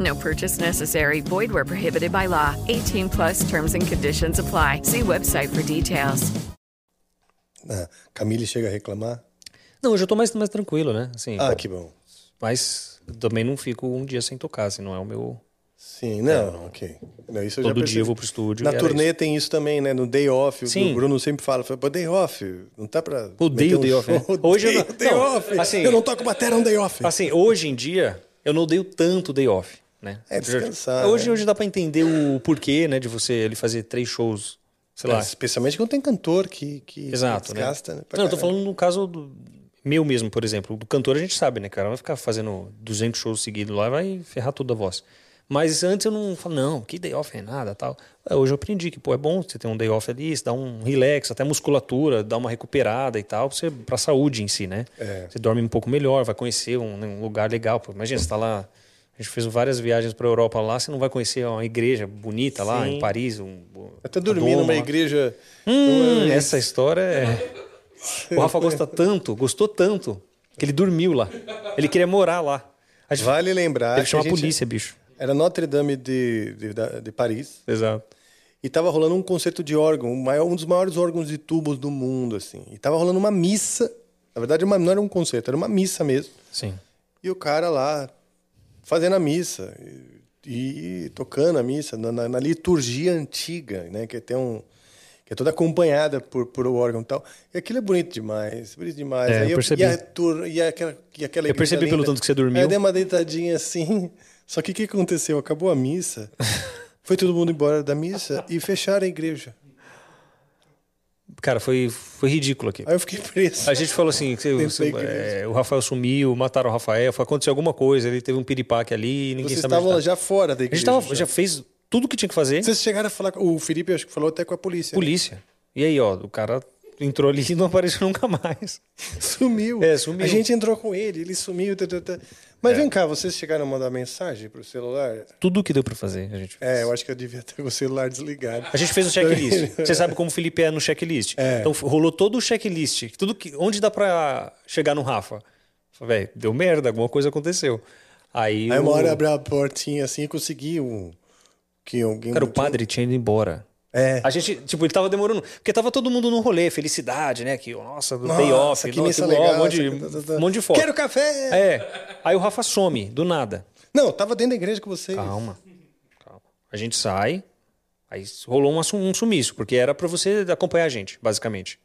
No purchase necessary. Void where prohibited by law. 18 plus terms and conditions apply. See website for details.
Ah, Camille chega a reclamar?
Não, hoje eu tô mais, mais tranquilo, né? Assim,
Ah, que bom.
Mas também não fico um dia sem tocar, assim, não é o meu.
Sim, não, ok. Não, isso eu já
Todo dia eu vou pro estúdio.
Na
era
turnê
isso.
tem isso também, né? No day off, o-
Sim.
o Bruno sempre fala, fala, day off, não tá pra...
Odeio o
meter
day
um
off, né? Hoje eu não-
day
não,
off.
assim-
eu não toco bateria no day off.
Assim, hoje em dia, eu não odeio tanto day off, né?
É descansar,
Hoje,
né?
hoje dá pra entender o porquê, né, de você ele fazer três shows, sei lá.
É, especialmente quando tem cantor que, que
Exato, né?
desgasta, né? pra
Não, eu tô falando no caso do meu mesmo, por exemplo. Do cantor a gente sabe, né, cara? Vai ficar fazendo 200 shows seguidos lá, vai ferrar tudo a voz. Mas antes eu não falava, não, que day off é nada tal. É, Hoje eu aprendi que, pô, é bom você ter um day off ali, você dá um relax, até musculatura, dá uma recuperada e tal, pra, você, pra saúde em si, né?
É.
Você dorme um pouco melhor, vai conhecer um, um lugar legal. Imagina, você tá lá. A gente fez várias viagens pra Europa lá, você não vai conhecer uma igreja bonita lá
Sim.
em Paris. Um,
Até
a
dormir numa
lá.
igreja...
Hum,
numa-
essa história é. O Rafa gosta tanto, gostou tanto, que ele dormiu lá. Ele queria morar lá. A gente
Vale lembrar
teve que chamar
a
a polícia, bicho.
Era Notre Dame de, de, de Paris.
Exato.
E tava rolando um concerto de órgão, um maior- um dos maiores órgãos de tubos do mundo, assim. E tava rolando uma missa. Na verdade, uma, não era um concerto, era uma missa mesmo.
Sim.
E o cara lá fazendo a missa e, e tocando a missa na, na- na liturgia antiga, né? Que tem um que é toda acompanhada por, por o órgão e tal. E aquilo é bonito demais, bonito demais.
É,
Aí
eu percebi.
E, a tur, e aquela, e aquela
Eu percebi
igreja
pelo
linda.
tanto que você dormiu.
Aí eu dei uma deitadinha assim. Só que o que aconteceu? Acabou a missa, foi todo mundo embora da missa e fecharam a igreja.
Cara, foi, foi ridículo aqui.
Aí eu fiquei preso.
A gente falou assim: você-
igreja.
é, o Rafael sumiu, mataram o Rafael, foi aconteceu alguma coisa, ele teve um piripaque ali, ninguém
Vocês
sabe
estavam
tá.
já fora da
A
igreja.
gente tava, já fez tudo que tinha que fazer.
Vocês chegaram a falar. com- O Felipe, acho que falou até com a polícia. né?
Polícia. E aí, ó, o cara entrou ali e não apareceu nunca mais.
Sumiu.
É, sumiu.
A gente entrou com ele, ele sumiu. tá, tá, tá. Mas vem cá, vocês chegaram a mandar mensagem pro celular?
Tudo que deu pra fazer, a gente
É, eu acho que eu devia ter o celular desligado.
A gente fez o checklist. Você sabe como o Felipe é no checklist.
É.
Então rolou todo o checklist. Tudo que, onde dá pra chegar no Rafa? Velho, deu merda, alguma coisa aconteceu. Aí,
Aí uma
o-
hora abriu a portinha assim e consegui um. Que alguém
Cara, o padre tinha ido embora.
É.
A gente, tipo, ele tava demorando. Porque tava todo mundo no rolê, felicidade, né? Que, nossa, do
Nossa,
day off,
que
nossa,
missa
ó,
legal,
um monte, de,
tá, tá, tá.
um monte de foto.
Quero café!
É. Aí o Rafa some, do nada.
Não, tava dentro da igreja com vocês.
Calma. Calma. A gente sai, aí rolou um, um sumiço, porque era pra você acompanhar a gente, basicamente.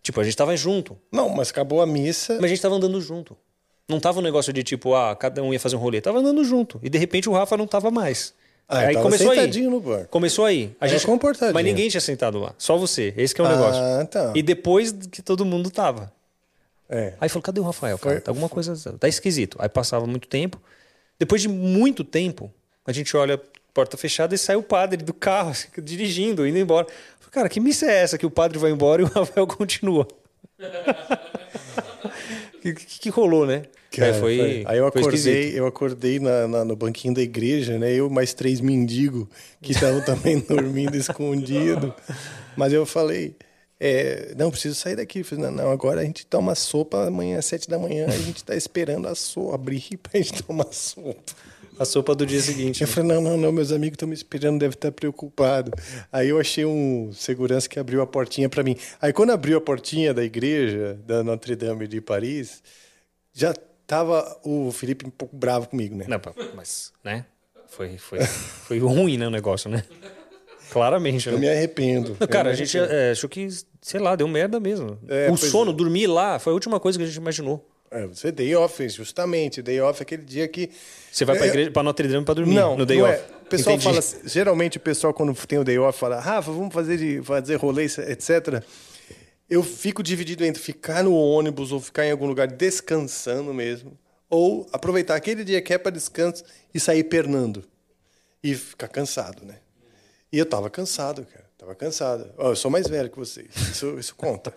Tipo, a gente tava junto.
Não, mas acabou a missa.
Mas a gente tava andando junto. Não tava um negócio de tipo, ah, cada um ia fazer um rolê. Tava andando junto. E de repente o Rafa não tava mais.
Ah,
aí começou aí.
no bar.
Começou aí. A gente,
comportadinho.
Mas ninguém tinha sentado lá. Só você. Esse que é o
Ah,
negócio.
tá.
E depois que todo mundo tava.
É.
Aí falou, cadê o Rafael, cara? Tá alguma coisa... Tá esquisito. Aí passava muito tempo. Depois de muito tempo, a gente olha, porta fechada, e sai o padre do carro, assim, dirigindo, indo embora. Falei, cara, que missa é essa que o padre vai embora e o Rafael continua? O que, que, que rolou, né?
Cara,
É, foi,
Aí eu acordei, eu acordei na, na- no banquinho da igreja, né? Eu mais três mendigos que estavam também dormindo escondido. Mas eu falei, é, não, preciso sair daqui. Falei, não, não, agora a gente toma sopa amanhã às sete da manhã, a gente tá esperando a sopa abrir pra gente tomar sopa.
A sopa do dia seguinte.
Eu
né?
falei, não, não, não, meus amigos estão me esperando, deve estar preocupado. Aí eu achei um segurança que abriu a portinha para mim. Aí quando abriu a portinha da igreja da Notre Dame de Paris, já tava o Felipe um pouco bravo comigo, né?
Não, mas, né? Foi, foi, foi ruim, né, o negócio, né? Claramente,
Eu
né?
me arrependo.
Não, cara,
Eu
a
me
gente é, achou que, sei lá, deu merda mesmo.
É,
o sono, dormir lá, foi a última coisa que a gente imaginou.
É, você day off, justamente. Day off é aquele dia que.
Você vai pra,
É,
igreja, pra Notre Dame pra dormir,
Não,
no day
não
off.
é. O pessoal
Entendi.
fala, geralmente o pessoal quando tem o day off fala, Rafa, vamos fazer de fazer rolê, etc. Eu fico dividido entre ficar no ônibus ou ficar em algum lugar descansando mesmo, ou aproveitar aquele dia que é para descanso e sair pernando e ficar cansado, né? E eu tava cansado, cara. Tava cansado. Ó, eu sou mais velho que vocês. Isso, isso conta.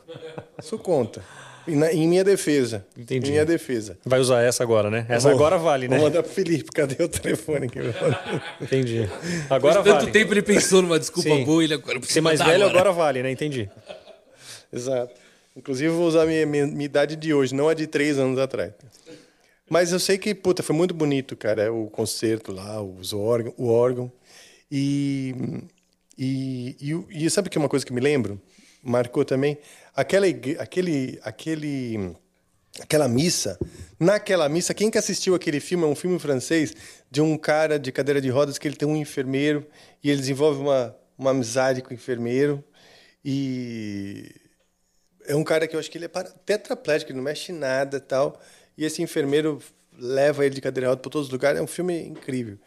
Isso conta. E na- em minha defesa.
Entendi.
Em minha defesa.
Vai usar essa agora, né? Essa
Vou-
agora vale, né?
Vou mandar pro Felipe. Cadê o telefone aqui?
Entendi. Agora
tanto
vale.
tempo ele pensou numa desculpa
Sim.
boa e ele agora precisa
Ser mais velho
agora.
agora vale, né? Entendi.
Exato. Inclusive, vou usar a minha, minha, minha idade de hoje, não a de três anos atrás. Mas eu sei que, puta, foi muito bonito, cara, o concerto lá, os órgão, o órgão. E, e, e, e sabe que é uma coisa que me lembro? Marcou também? Aquela, aquele, aquele, aquela missa. Naquela missa, quem que assistiu aquele filme? É um filme francês de um cara de cadeira de rodas que ele tem um enfermeiro e ele desenvolve uma, uma amizade com o enfermeiro. E é um cara que eu acho que ele é para- tetraplégico, ele não mexe em nada e tal. E esse enfermeiro leva ele de cadeira de rodas para todos os lugares. É um filme incrível.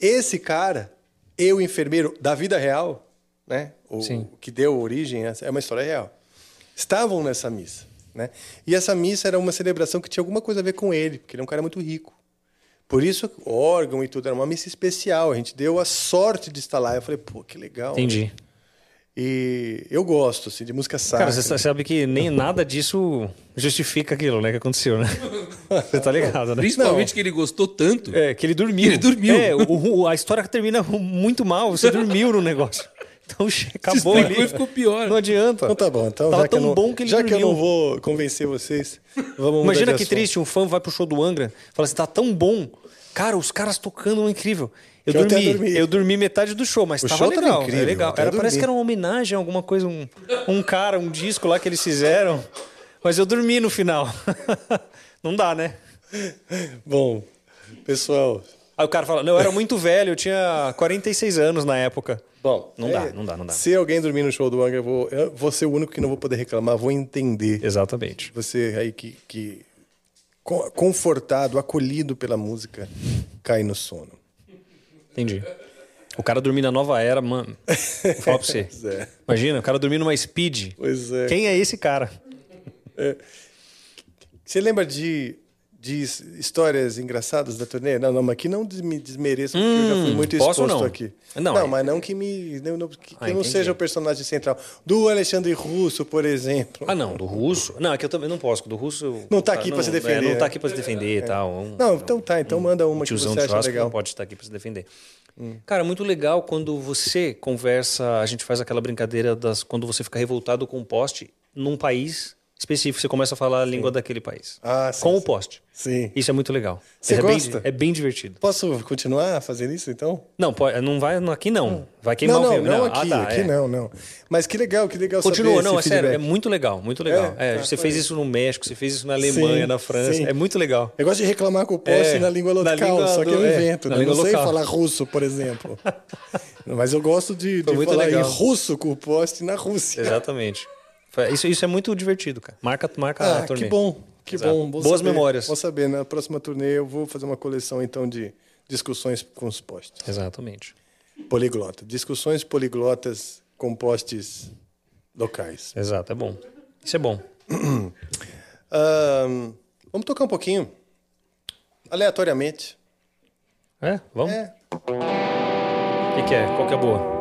Esse cara, e o enfermeiro da vida real, né? O,
Sim.
que deu origem, a- é uma história real. Estavam nessa missa, né? E essa missa era uma celebração que tinha alguma coisa a ver com ele, porque ele é um cara muito rico. Por isso, órgão e tudo, era uma missa especial. A gente deu a sorte de estar lá. Eu falei, pô, que legal.
Entendi.
E eu gosto, assim, de música sacra.
Cara, você sabe que nem nada disso justifica aquilo, né? Que aconteceu, né? Você tá ligado, né?
Principalmente que ele gostou tanto.
É, que ele dormiu.
Ele dormiu.
É, o- o- a história termina muito mal. Você dormiu no negócio. Então acabou ali.
ficou pior.
Não adianta.
Então tá bom. Então,
Tava
já que eu
tão
não,
bom que ele
Já que eu
dormiu.
não vou convencer vocês, vamos
Imagina que
assunto.
triste, um fã vai pro show do Angra, fala assim, tá tão bom. Cara, os caras tocando é incrível. Eu
eu
dormi,
dormi.
eu dormi metade do show, mas
O
tava
show tava
legal.
incrível,
legal. Era, parece que era uma homenagem a alguma coisa, um, um cara, um disco lá que eles fizeram. Mas eu dormi no final. Não dá, né?
Bom, pessoal.
Aí o cara fala, não, eu era muito velho, eu tinha 46 anos na época.
Bom,
Não
é,
dá, não dá, não dá.
Se alguém dormir no show do Angra, eu vou, eu vou ser o único que não vou poder reclamar, vou entender.
Exatamente.
Você aí que, que co- confortado, acolhido pela música, cai no sono.
Entendi. O cara dormir na nova era, mano. Vou falar pra você.
É.
Imagina, o cara dormir numa speed.
Pois é.
Quem é esse cara?
Você lembra de, de his- histórias engraçadas da turnê? Não, não, mas que não me desmereça, porque eu já fui
Hum,
muito exposto
não?
aqui.
Não,
Não,
é-
mas não que me. Não, que
Ah,
eu não seja o personagem central. Do Alexandre Russo, por exemplo.
Ah, não, do russo. Não, é que eu também não posso. Do russo.
Não tá aqui pra se defender,
é, não tá aqui pra se defender e tal. Um-
Não, então tá, então manda uma
um
que
tiozão
você acha legal.
não pode estar aqui pra se defender. Cara, muito legal quando você conversa, a gente faz aquela brincadeira das quando você fica revoltado com o poste num país específico, você começa a falar a língua daquele país.
Ah, sim,
com o
sim.
poste.
Sim.
Isso é muito legal.
Você
é
gosta?
Bem, é bem divertido.
Posso continuar fazendo isso, então?
Não, pode, não vai aqui não. Vai queimar
não,
o
não,
filme.
não,
Ah,
aqui,
tá,
aqui
é.
não, não. Mas que legal, que legal
Continua, não, é
esse
sério, é
feedback.
muito legal, muito legal.
É,
É,
tá,
você fez isso no México, você fez isso na Alemanha, na França, é muito legal.
Eu gosto de reclamar com o poste
É,
na língua
na
local,
língua
só que eu
é,
invento.
na
né? Eu não
língua
sei
local.
falar russo, por exemplo. Mas eu gosto de, de falar
legal.
em russo com o poste na Rússia.
Exatamente. Isso, isso é muito divertido, cara. Marca, marca
Ah,
a turnê.
que bom, que
Exato.
bom. Vou
Boas
saber,
memórias.
Vou saber, na próxima turnê eu vou fazer uma coleção então de discussões com os postes.
Exatamente.
Poliglota. Discussões poliglotas com postes locais.
Exato, é bom. Isso é bom.
Vamos tocar um pouquinho. Aleatoriamente.
É? Vamos?
É.
O que, que é? Qual que é a boa?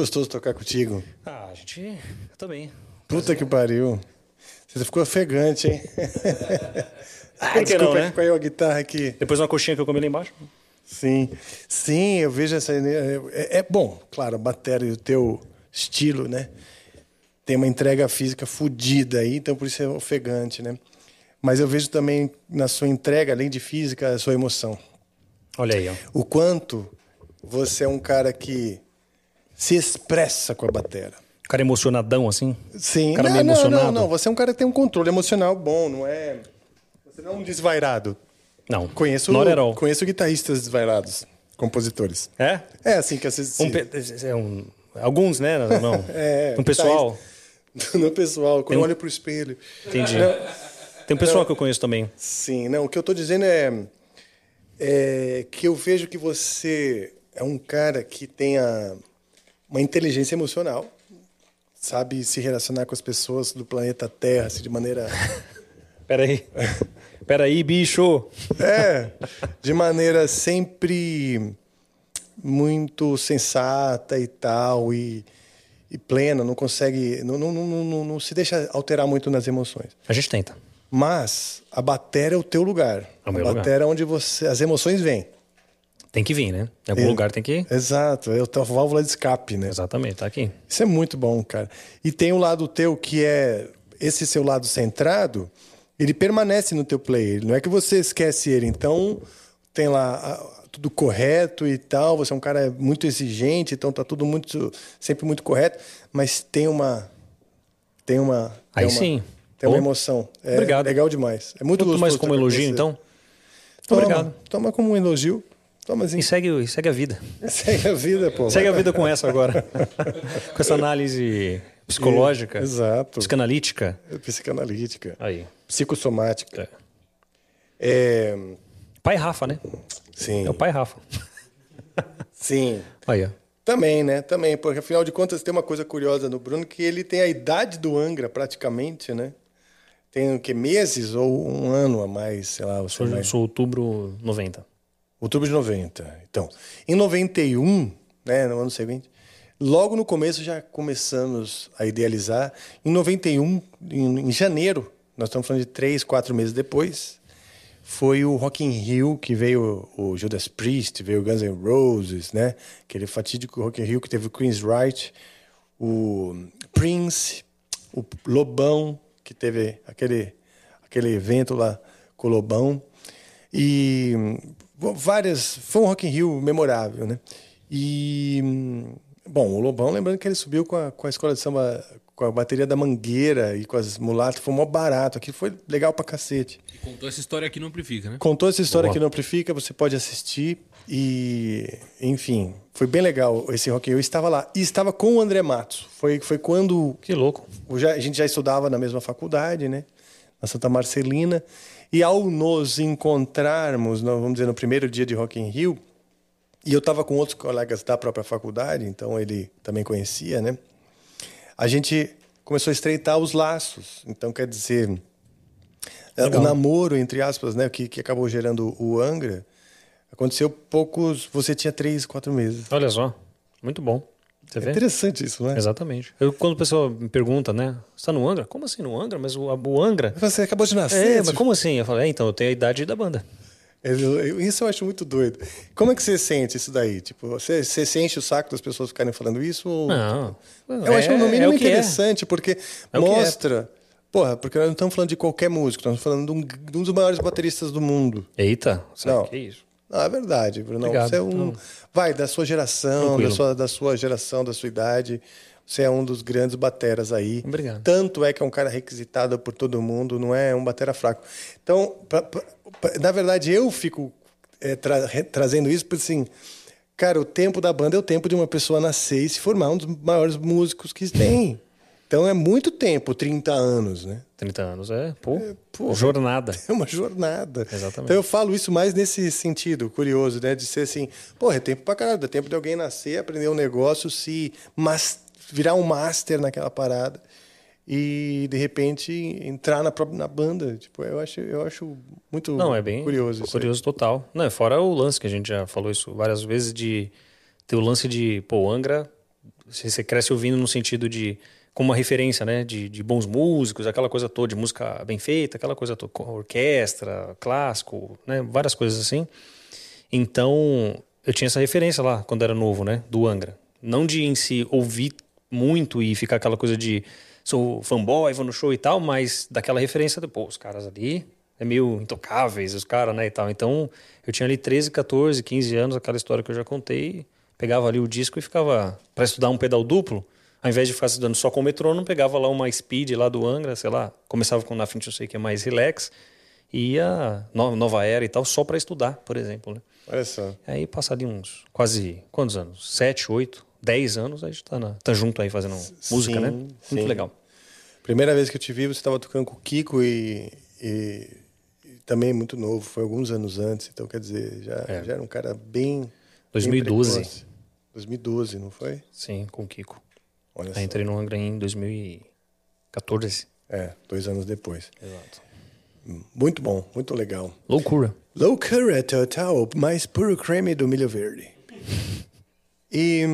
Gostoso tocar contigo.
Ah, a gente. Eu também.
Puta que pariu. Você ficou ofegante, hein? ah,
Por que não, né?
Caiu a guitarra aqui.
Depois uma coxinha que eu comi lá embaixo.
Sim, sim, eu vejo essa. É, é bom, claro, a bateria e o teu estilo, né? Tem uma entrega física fodida aí, então por isso é ofegante, né? Mas eu vejo também na sua entrega, além de física, a sua emoção.
Olha aí, ó.
O quanto você é um cara que se expressa com a bateria.
Cara emocionadão, assim?
Sim.
Cara
não,
meio
não,
emocionado?
não, não. Você é um cara que tem um controle emocional bom, não é... Você não é um desvairado.
Não.
Conheço,
all.
conheço guitarristas desvairados, compositores.
É?
É, assim que às vezes...
Um é um- Alguns, né? Não.
É,
um pessoal.
No pessoal, quando
um-
eu olho pro espelho.
Entendi.
Não,
Tem um pessoal
Não.
que eu conheço também.
Sim, não, o que eu tô dizendo é, é que eu vejo que você é um cara que tem a- uma inteligência emocional, sabe se relacionar com as pessoas do planeta Terra assim, de maneira.
Peraí. Peraí, bicho.
É, de maneira sempre muito sensata e tal, e, e plena, não consegue. Não, não, não, não, não se deixa alterar muito nas emoções.
A gente tenta.
Mas a bateria é o teu lugar.
É o
a
lugar.
bateria é onde você, as emoções vêm.
Tem que vir, né? Em algum
É.
lugar tem que ir.
Exato, é a válvula de escape, né?
Exatamente, tá aqui.
Isso é muito bom, cara. E tem o lado teu que é esse seu lado centrado, ele permanece no teu play. Não é que você esquece ele. Então tem lá tudo correto e tal. Você é um cara muito exigente, então tá tudo muito sempre muito correto. Mas tem uma tem uma
Aí
tem uma,
sim.
tem uma
Pô.
emoção. É
Obrigado.
legal demais. É muito gostoso.
mais como elogio, então?
Toma,
Obrigado.
Toma como um elogio. Assim.
E segue, segue a vida.
Segue a vida, pô.
Segue a vida com essa agora. com essa análise psicológica.
Exato.
Psicanalítica.
Psicanalítica.
Aí.
Psicossomática. É.
Pai Rafa, né?
Sim.
É o pai Rafa.
Sim.
Aí, ó.
Também, né? Também, porque afinal de contas tem uma coisa curiosa no Bruno que ele tem a idade do Angra praticamente, né? Tem o que meses ou um ano a mais, sei lá, você
Sou,
vai...
sou outubro 90.
Outubro de 90. Então, em 91, né, no ano seguinte, logo no começo já começamos a idealizar. Em 91, em, em janeiro, nós estamos falando de três, quatro meses depois, foi o Rock in Rio que veio o Judas Priest, veio o Guns N' Roses, né? Aquele fatídico Rock in Rio que teve o Queen's Right, o Prince, o Lobão, que teve aquele, aquele evento lá com o Lobão. E várias. Foi um Rock in Rio memorável, né? E. Bom, o Lobão, lembrando que ele subiu com a, com a escola de samba, com a bateria da Mangueira e com as mulatas, foi mó barato. Aqui foi legal pra cacete.
E contou essa história aqui no Amplifica, né?
Contou essa história
Boa.
aqui no Amplifica, você pode assistir. E, enfim, foi bem legal esse Rock. Eu estava lá. E estava com o André Matos. Foi, foi quando.
Que louco.
o já- a gente já estudava na mesma faculdade, né? Na Santa Marcelina. E ao nos encontrarmos, vamos dizer, no primeiro dia de Rock in Rio, e eu estava com outros colegas da própria faculdade, então ele também conhecia, né? A gente começou a estreitar os laços. Então, quer dizer, é, o
Legal.
namoro, entre aspas, né? Que, que acabou gerando o Angra, aconteceu poucos. Você tinha três, quatro meses.
Olha só. Muito bom. Você
É
vê?
interessante isso, né?
Exatamente. Eu, quando a pessoa me pergunta, né? Você tá no Angra? Como assim no Angra? Mas o, o Angra.
Você acabou de nascer.
É, mas
tipo-
como assim? Eu falei, é, então, eu tenho a idade da banda.
Eu- Isso eu acho muito doido. Como é que você sente isso daí? Tipo, você, você se enche o saco das pessoas ficarem falando isso? Ou...
Não.
Eu
É-
acho no
é
mínimo
o que é.
interessante, porque
É o que é.
mostra. Porra, porque nós não estamos falando de qualquer músico, nós estamos falando de um, de um dos maiores bateristas do mundo.
Eita, sabe
Não.
que isso?
Não, é verdade, Bruno.
Obrigado.
Você é um. Vai, da sua geração, da sua, da sua geração, da sua idade. Você é um dos grandes bateras aí.
Obrigado.
Tanto é que é um cara requisitado por todo mundo, não é um batera fraco. Então, pra- pra- pra- na verdade, eu fico é, tra- trazendo isso porque, assim, cara, o tempo da banda é o tempo de uma pessoa nascer e se formar um dos maiores músicos que tem. Então é muito tempo, 30 anos, né?
30 anos, é, pô,
porra.
jornada.
É uma jornada.
Exatamente.
Então eu falo isso mais nesse sentido, curioso, né? De ser assim, porra, é tempo pra caralho, dá tempo de alguém nascer, aprender um negócio, se mas, virar um master naquela parada e de repente entrar na própria na banda. Tipo, eu acho, eu acho muito
Não, é bem
curioso
curioso total. Não, é fora o lance que a gente já falou isso várias vezes de ter o lance de, pô, Angra você cresce ouvindo no sentido de como uma referência, né? De, de bons músicos, aquela coisa toda, de música bem feita, aquela coisa toda, orquestra, clássico, né? Várias coisas assim. Então, eu tinha essa referência lá quando era novo, né? Do Angra. Não de em si ouvir muito e ficar aquela coisa de sou fanboy, vou no show e tal, mas daquela referência de, pô, os caras ali é meio intocáveis, os caras, né, e tal. Então, eu tinha ali 13, 14, 15 anos, aquela história que eu já contei, pegava ali o disco e ficava para estudar um pedal duplo, ao invés de ficar estudando só com o metrônomo, pegava lá uma speed lá do Angra, sei lá, começava com na frente eu sei que é mais relax, e ia no- nova era e tal, só para estudar, por exemplo, né?
Olha só.
Aí passa ali uns quase quantos anos? Sete, oito, dez anos, a gente tá, na- tá junto aí fazendo música, né? Muito
sim.
legal.
Primeira vez que eu te vi, você estava tocando com o Kiko e, e- e também muito novo, foi alguns anos antes, então quer dizer, já,
É.
já era um cara bem. bem
2012.
precoce. 2012, não foi?
Sim, com o Kiko.
Olha
Aí
só.
entrei no Angra em 2014.
É, dois anos depois.
Exato.
Muito bom, muito legal.
Loucura.
Loucura total, mais puro creme do milho verde. E.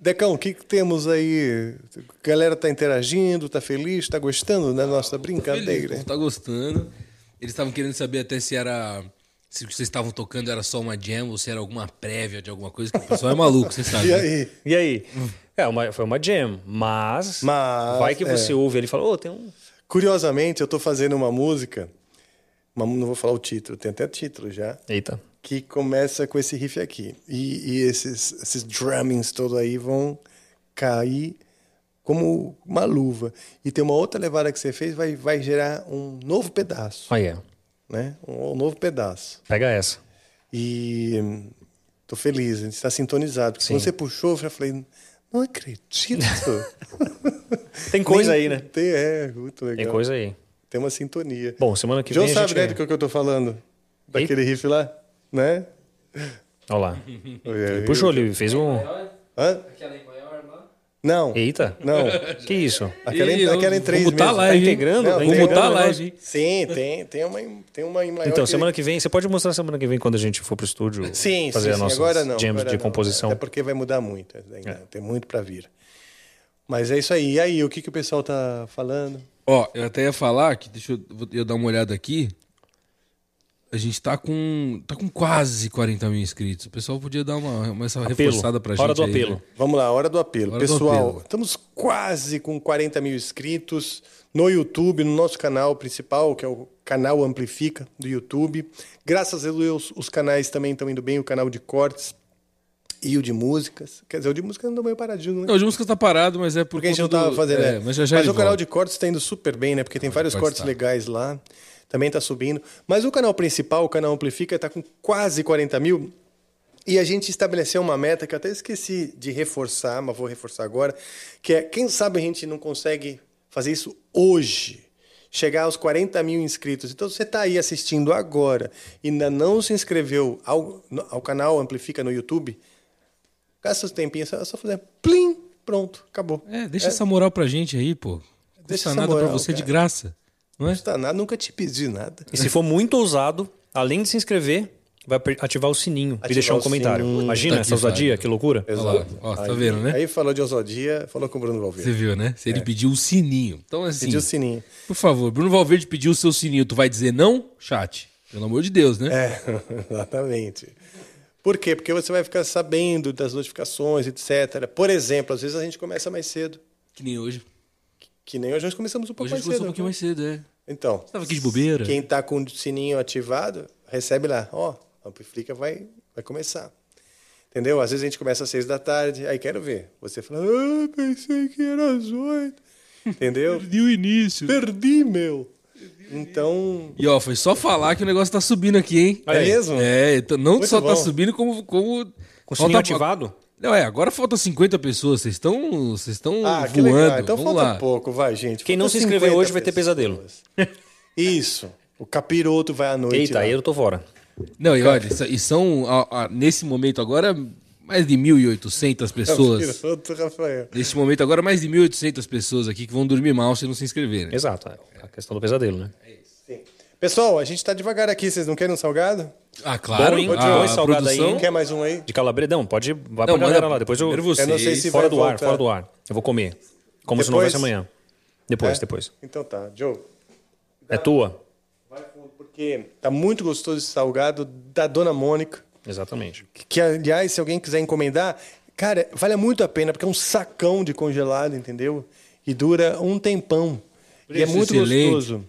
Decão, o que, que temos aí? A galera tá interagindo, tá feliz, tá gostando da nossa brincadeira?
Feliz, tá gostando. Eles estavam querendo saber até se era. Se o que vocês estavam tocando era só uma jam ou se era alguma prévia de alguma coisa, que o pessoal é maluco, você sabe.
E
né?
aí?
E aí? É, uma, foi uma jam, mas,
Mas,
vai que você
é.
ouve ele e fala, ô, tem um...
Curiosamente, eu tô fazendo uma música, uma- não vou falar o título, tem até título já,
Eita.
que começa com esse riff aqui. E, e esses, esses drummings todos aí vão cair como uma luva. E tem uma outra levada que você fez, vai, vai gerar um novo pedaço.
Aí é.
Né? Um, um novo pedaço.
Pega essa.
E tô feliz, a gente está sintonizado. Porque
Sim.
quando você puxou, eu já falei, não acredito.
Tem coisa
Nem-
aí, né?
Tem, é, muito legal.
Tem coisa aí.
Tem uma sintonia.
Bom, semana que
João
vem a
sabe, né, do que eu tô falando? Daquele riff lá, né?
Olha lá.
Ele
puxou, ele fez um...
Hã? Não.
Eita.
Não.
Que isso?
Aquela, em-
Ih,
aquela em
vou
três
botar
meses.
live, hein?
integrando?
Não,
Tá
vou botar
o
live. Sim, tem, tem uma, em- tem uma em maior
Então,
que-
semana que vem, você pode mostrar semana que vem quando a gente for pro estúdio
Sim,
fazer
sim,
a nossa
Agora não.
jams
agora
de
não.
composição.
Até porque vai mudar muito. ainda.
É.
Tem muito para vir. Mas é isso aí. E aí, o que, que o pessoal tá falando?
Ó, eu até ia falar que, deixa eu, vou- eu dar uma olhada aqui. A gente tá com, tá com quase 40 mil inscritos. O pessoal podia dar uma, uma essa
Apelo.
reforçada pra gente.
Hora do
aí,
apelo.
né?
Vamos lá, hora do apelo.
Hora do
Pessoal,
apelo.
estamos quase com 40 mil inscritos no YouTube, no nosso canal principal, que é o canal Amplifica do YouTube. Graças a Deus, os canais também estão indo bem, o canal de cortes e o de músicas. Quer dizer, o de música andou meio paradinho, né?
Não, o de música tá parado, mas é por
Porque a gente não estava
do-
fazendo.
é,
né?
mas já já ele
o canal
volta.
de cortes está indo super bem, né? Porque tem vários
cortes tá.
legais lá. Também está subindo. Mas o canal principal, o canal Amplifica, está com quase 40 mil. E a gente estabeleceu uma meta que eu até esqueci de reforçar, mas vou reforçar agora, que é, quem sabe a gente não consegue fazer isso hoje, chegar aos 40 mil inscritos. Então, você está aí assistindo agora e ainda não se inscreveu ao, ao canal Amplifica no YouTube, gasta seu tempinho, é só- é só fazer plim, pronto, acabou.
É, deixa essa moral pra gente aí, pô. Não
Deixa essa
nada pra
moral,
você de
cara.
graça. Não é?
Custa nada, nunca te pedi nada.
E se for muito ousado, além de se inscrever, vai ativar o sininho e
Ativar
deixar um comentário.
sininho.
Imagina
Tá
essa
que
ousadia, que loucura.
Lá, ó, tá
Aí-
vendo, né?
Aí falou de ousadia, falou com o Bruno Valverde.
Você viu, né? Se ele pediu o sininho. Então, assim.
Pediu o sininho.
Por favor, Bruno Valverde pediu o seu sininho. Tu vai dizer não? Chat. Pelo amor de Deus, né?
É, exatamente. Por quê? Porque você vai ficar sabendo das notificações, etc. Por exemplo, às vezes a gente começa mais cedo.
Que nem hoje.
Que nem hoje nós começamos um pouco
Hoje a
mais
gente
cedo.
começou um pouquinho mais cedo, é.
Então,
Você tava aqui de bobeira?
quem tá com o sininho ativado, recebe lá. Ó, a Amplifica vai, vai começar. Entendeu? Às vezes a gente começa às seis da tarde, aí quero ver. Você fala, ah, pensei que era às oito. Entendeu?
Perdi o início.
Perdi, meu. Então,
E ó, foi só falar que o negócio tá subindo aqui, hein?
É mesmo?
É, então não
Muito
só tá
bom.
subindo, como. como
Com o sininho ativado?
Não, é, agora falta 50 pessoas. Vocês estão. Vocês estão
ah, que
voando.
legal. Então
Vamos
falta
lá.
pouco, vai, gente.
Quem não
Falta
se inscreveu
50
hoje vai ter pesadelo.
Isso. O capiroto vai à noite.
Eita,
lá.
aí eu tô fora.
Não, e olha, isso- e são, a- a- nesse momento agora, mais de 1.800 pessoas.
Capiroto, Rafael.
Nesse momento agora, mais de 1.800 pessoas aqui que vão dormir mal se não se inscreverem.
Exato. é A questão do pesadelo, né?
Sim. Pessoal, a gente tá devagar aqui. Vocês não querem um salgado?
Ah, claro,
Bom,
hein?
pode
A
dois salgados aí?
Quer mais um aí?
De calabresa? Não, pode. Vai
Não,
pra galera lá. Depois eu.
vocês.
Eu não sei se
Fora
vai
do ar,
voltar.
fora do ar. Eu vou comer. Como se não
Depois?
houvesse amanhã. Depois,
É?
depois.
Então tá, Joe.
É tua?
Porque tá muito gostoso esse salgado da Dona Mônica.
Exatamente.
Que, aliás, se alguém quiser encomendar, cara, vale muito a pena, porque é um sacão de congelado, entendeu? E dura um tempão. e é
Preço
muito
excelente.
gostoso.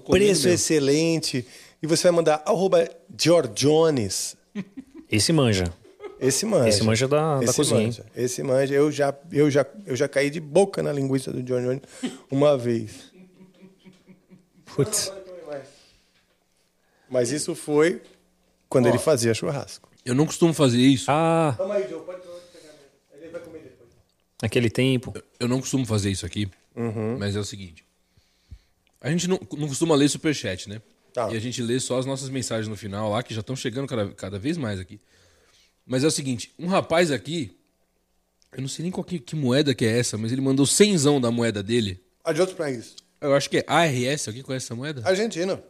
Preço
mesmo.
excelente. E você vai mandar arroba Giorgiones.
Esse manja.
Esse manja.
Esse manja da- da
Esse
cozinha?
Manja. Esse manja. Eu já, eu, já, eu já caí de boca na linguiça do Giorgiones uma vez.
Putz.
Mas isso foi quando ele fazia churrasco.
Eu não costumo fazer isso.
Ah,
Toma aí, Joe. Pode pegar mesmo. Ele vai comer depois.
naquele tempo.
Eu não costumo fazer isso aqui,
Uhum.
mas é o seguinte. A gente não, não costuma ler superchat, né?
Tá.
E a gente lê só as nossas mensagens no final lá, que já estão chegando cada, cada vez mais aqui. Mas é o seguinte, um rapaz aqui, eu não sei nem qual que, que moeda que é essa, mas ele mandou cenzão da moeda dele.
Ah, de outros países.
Eu acho que é ARS, alguém conhece essa moeda?
Argentina.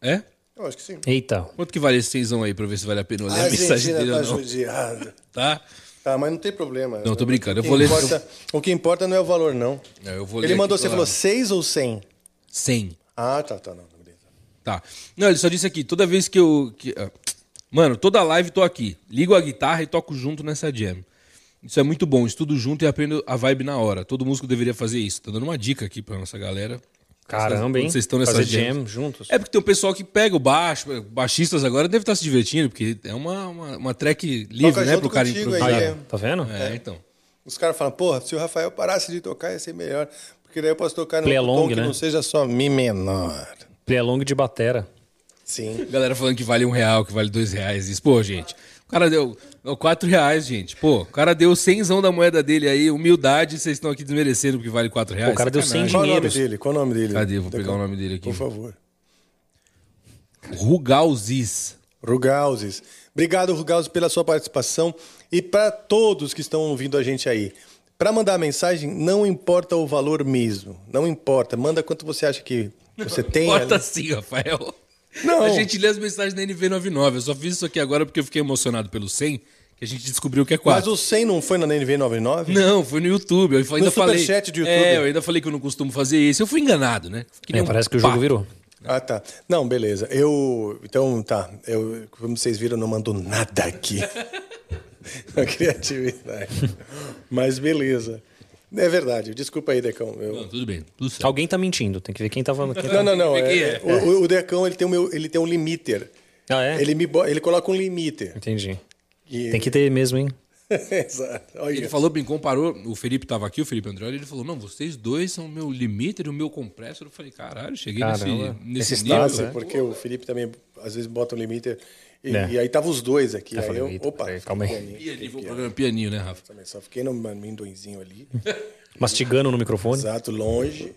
É?
Eu acho que sim.
Eita.
Quanto que vale esse cenzão aí pra ver se vale a pena eu ler
A
a mensagem
Argentina
dele
tá
ou não?
judiada.
Tá?
Tá, mas não tem problema.
Não, tô brincando. Eu vou ler.
importa- O que importa não é o valor, não.
É, eu vou
Ele
ler
mandou,
aqui
você falou 6 ou 100?
100.
Ah, tá, tá, não. beleza.
Tá. Não, ele só disse aqui, toda vez que eu. que- ah, mano, toda live tô aqui. Ligo a guitarra e toco junto nessa jam. Isso é muito bom, estudo junto e aprendo a vibe na hora. Todo músico deveria fazer isso. Tô dando uma dica aqui pra nossa galera.
Caramba, hein?
Vocês estão nessa
Fazer
jam.
jam juntos.
É porque tem o pessoal que pega o baixo, baixistas agora devem estar se divertindo, porque é uma, uma, uma track livre,
Toca
né, pro cara improvisar.
aí, é.
Tá vendo?
É, então.
Os caras falam, porra, se o Rafael parasse de tocar ia ser melhor. Porque daí eu posso tocar no
Play
tom que
né?
não seja só Mi menor.
Play along de batera.
Sim.
Galera falando que vale um real, que vale dois reais. Isso, pô, gente. O cara deu não, quatro reais, gente. Pô, o cara deu cenzão da moeda dele aí, humildade, vocês estão aqui desmerecendo porque vale quatro reais.
O cara deu. 100
Qual o nome
dinheiros.
dele? Qual o nome dele?
Cadê? Vou pegar o nome dele aqui.
Por favor.
Rugalzis.
Rugauzes. Obrigado, Rugauzes, pela sua participação. E para todos que estão ouvindo a gente aí. Para mandar mensagem, não importa o valor mesmo. Não importa. Manda quanto você acha que você tem.
Bota
ali.
assim, Rafael.
Não.
A gente lê as mensagens da NV99. Eu só fiz isso aqui agora porque eu fiquei emocionado pelo 100, que a gente descobriu que é
Mas
4.
o 100 não foi na NV99?
Não, foi no YouTube. Eu ainda
No
falei.
superchat do YouTube.
É, eu ainda falei que eu não costumo fazer isso. Eu fui enganado, né? Que nem
É,
um
parece que o jogo virou.
Ah, tá. Não, beleza. Eu. Então, tá. Eu, como vocês viram, eu não mando nada aqui. A criatividade. Mas beleza. É verdade. Desculpa aí, Decão. Eu-
Não, tudo bem. Tudo certo.
Alguém tá mentindo, tem que ver quem tá falando. Quem
Não,
tá...
não, não.
Quem
é-
é?
O, o Decão ele tem, o meu, ele tem um limiter.
Ah, é?
Ele, me, ele coloca um limiter.
Entendi.
E-
Tem que ter mesmo, hein?
Exato. Olha.
Ele falou bem, comparou. O Felipe tava aqui, o Felipe Andreoli, ele falou: Não, vocês dois são o meu limiter e o meu compressor. Eu falei: Caralho, cheguei
Caramba,
nesse, nesse
esse
nível.
Sim,
né?
porque o Felipe também às vezes bota um limiter. E,
É.
e aí tava os dois aqui.
Eu
aí
falei,
eu, opa,
peraí, calma aí.
pianinho,
Pianinho, um
pianinho.
programa pianinho, né, Rafa?
Também Só fiquei no amendoinzinho ali.
Mastigando no microfone.
Exato, longe.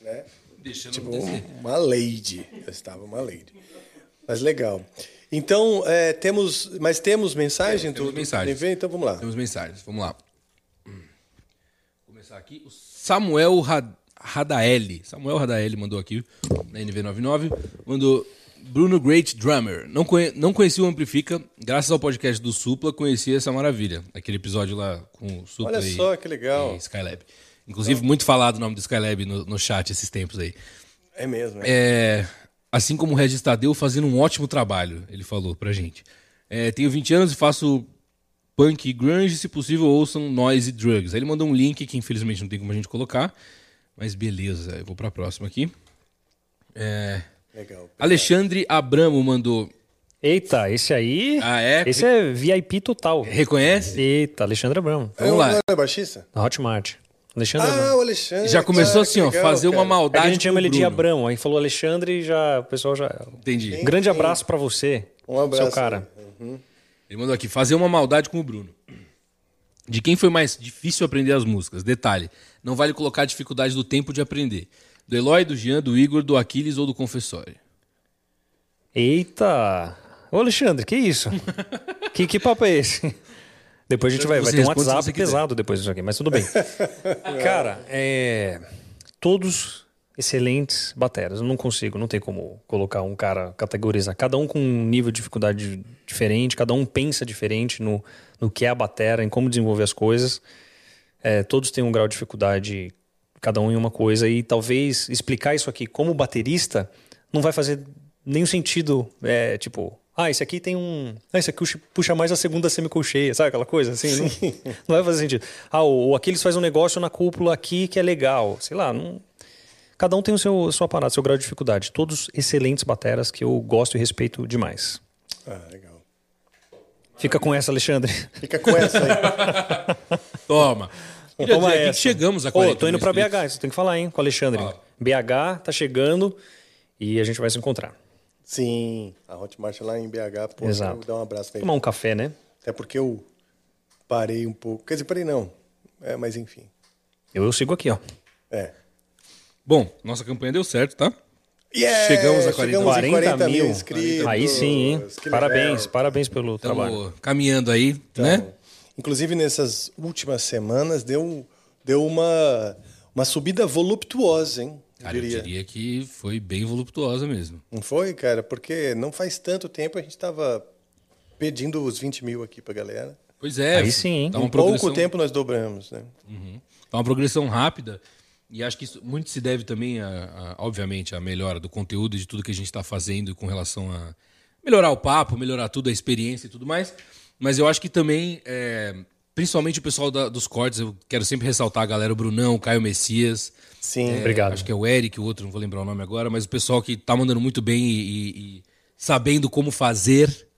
Né?
Deixando
Tipo,
acontecer.
uma lady. Eu estava uma lady. Mas legal. Então, é, temos. Mas temos mensagem
Temos
do,
mensagem.
do? Então vamos lá.
Temos mensagens, vamos lá. Hum. Vou começar aqui. O Samuel Ra- Radaeli. Samuel Radaeli mandou aqui na NV99. Mandou Bruno Great Drummer. Não, conhe não conheci o Amplifica. Graças ao podcast do Supla, conheci essa maravilha. Aquele episódio lá com o Supla
Olha
e,
só que legal.
e Skylab. Inclusive, muito falado o nome do Skylab no, no chat esses tempos aí.
É mesmo. É.
É, assim como o Regis Tadeu fazendo um ótimo trabalho, ele falou pra gente. É, tenho 20 anos e faço punk e grunge, se possível ouçam noise e drugs. Aí ele mandou um link que infelizmente não tem como a gente colocar, mas beleza, eu vou pra próxima aqui. É,
Legal.
Alexandre Abramo mandou.
Eita, esse aí.
Ah, é?
Esse é VIP total.
Reconhece?
Eita, Alexandre Abramo.
Vamos
Eu
lá.
não é baixista?
Na Hotmart. Alexandre
Ah,
Abramo.
o Alexandre.
Já começou
Ah,
assim,
que
ó,
legal,
fazer uma
cara.
É que
maldade.
a gente chama ele de. Abrão. Aí falou Alexandre e já. O pessoal já.
Entendi.
Um grande abraço pra você.
Um abraço.
Seu cara.
Ele mandou aqui, fazer uma maldade com o Bruno. De quem foi mais difícil aprender as músicas? Detalhe, não vale colocar a dificuldade do tempo de aprender. Do Eloy, do Jean, do Igor, do Aquiles ou do Confessório.
Eita! Ô, Alexandre, que isso? que, que papo é esse? Depois a gente vai, vai ter um WhatsApp pesado depois disso aqui, mas tudo bem. Cara, é, todos excelentes bateras. Eu não consigo, não tem como colocar um cara, categorizar. Cada um com um nível de dificuldade diferente, cada um pensa diferente no, no que é a batera, em como desenvolver as coisas. É, todos têm um grau de dificuldade, cada um em uma coisa. E talvez explicar isso aqui como baterista não vai fazer nenhum sentido, é, tipo... Ah, esse aqui tem um. Ah, esse aqui puxa mais a segunda semicolcheia, sabe aquela coisa assim? Não, não, vai fazer sentido. Ah, o, o Aquiles faz um negócio na cúpula aqui que é legal. Sei lá, não, Cada um tem o seu, seu aparato, seu grau de dificuldade. Todos excelentes bateras que eu gosto e respeito demais.
Ah, legal.
Fica com essa, Alexandre.
Fica com essa aí.
Toma.
Queria
Toma
dizer
essa.
que
chegamos a
Pô,
40
tô indo pra
inscritos.
BH, isso tem que falar, hein, com o Alexandre. BH tá chegando e a gente vai se encontrar.
Sim, a Hotmart lá em BH, pô,
Exato.
dar um abraço ele.
Tomar um café, né?
Até porque eu parei um pouco. Quer dizer, parei não. É, mas enfim.
Eu, eu sigo aqui, ó.
É.
Bom, nossa campanha deu certo, tá?
Yeah,
chegamos a 40,
chegamos em 40 mil
mil
inscritos.
Aí sim, hein? Parabéns, parabéns pelo trabalho.
Estamos caminhando aí, né?
Inclusive, nessas últimas semanas, deu, deu uma, uma subida voluptuosa, hein? Eu
Cara, eu
diria.
diria que foi bem voluptuosa mesmo.
Não foi, cara? Porque não faz tanto tempo a gente estava pedindo os 20 mil aqui pra galera.
Pois é.
Aí sim, hein?
Tá
em pouco
progressão-
tempo nós dobramos, né?
Uhum. Tá uma progressão rápida. E acho que isso muito se deve também, a, a- obviamente, à melhora do conteúdo e de tudo que a gente está fazendo com relação a melhorar o papo, melhorar tudo, a experiência e tudo mais. Mas eu acho que também, é, principalmente o pessoal da- dos cortes, eu quero sempre ressaltar a galera, o Brunão, o Caio Messias.
Sim.
É,
Obrigado.
Acho que é o Eric, o outro, não vou lembrar o nome agora, mas o pessoal que tá mandando muito bem e, e- e sabendo como fazer.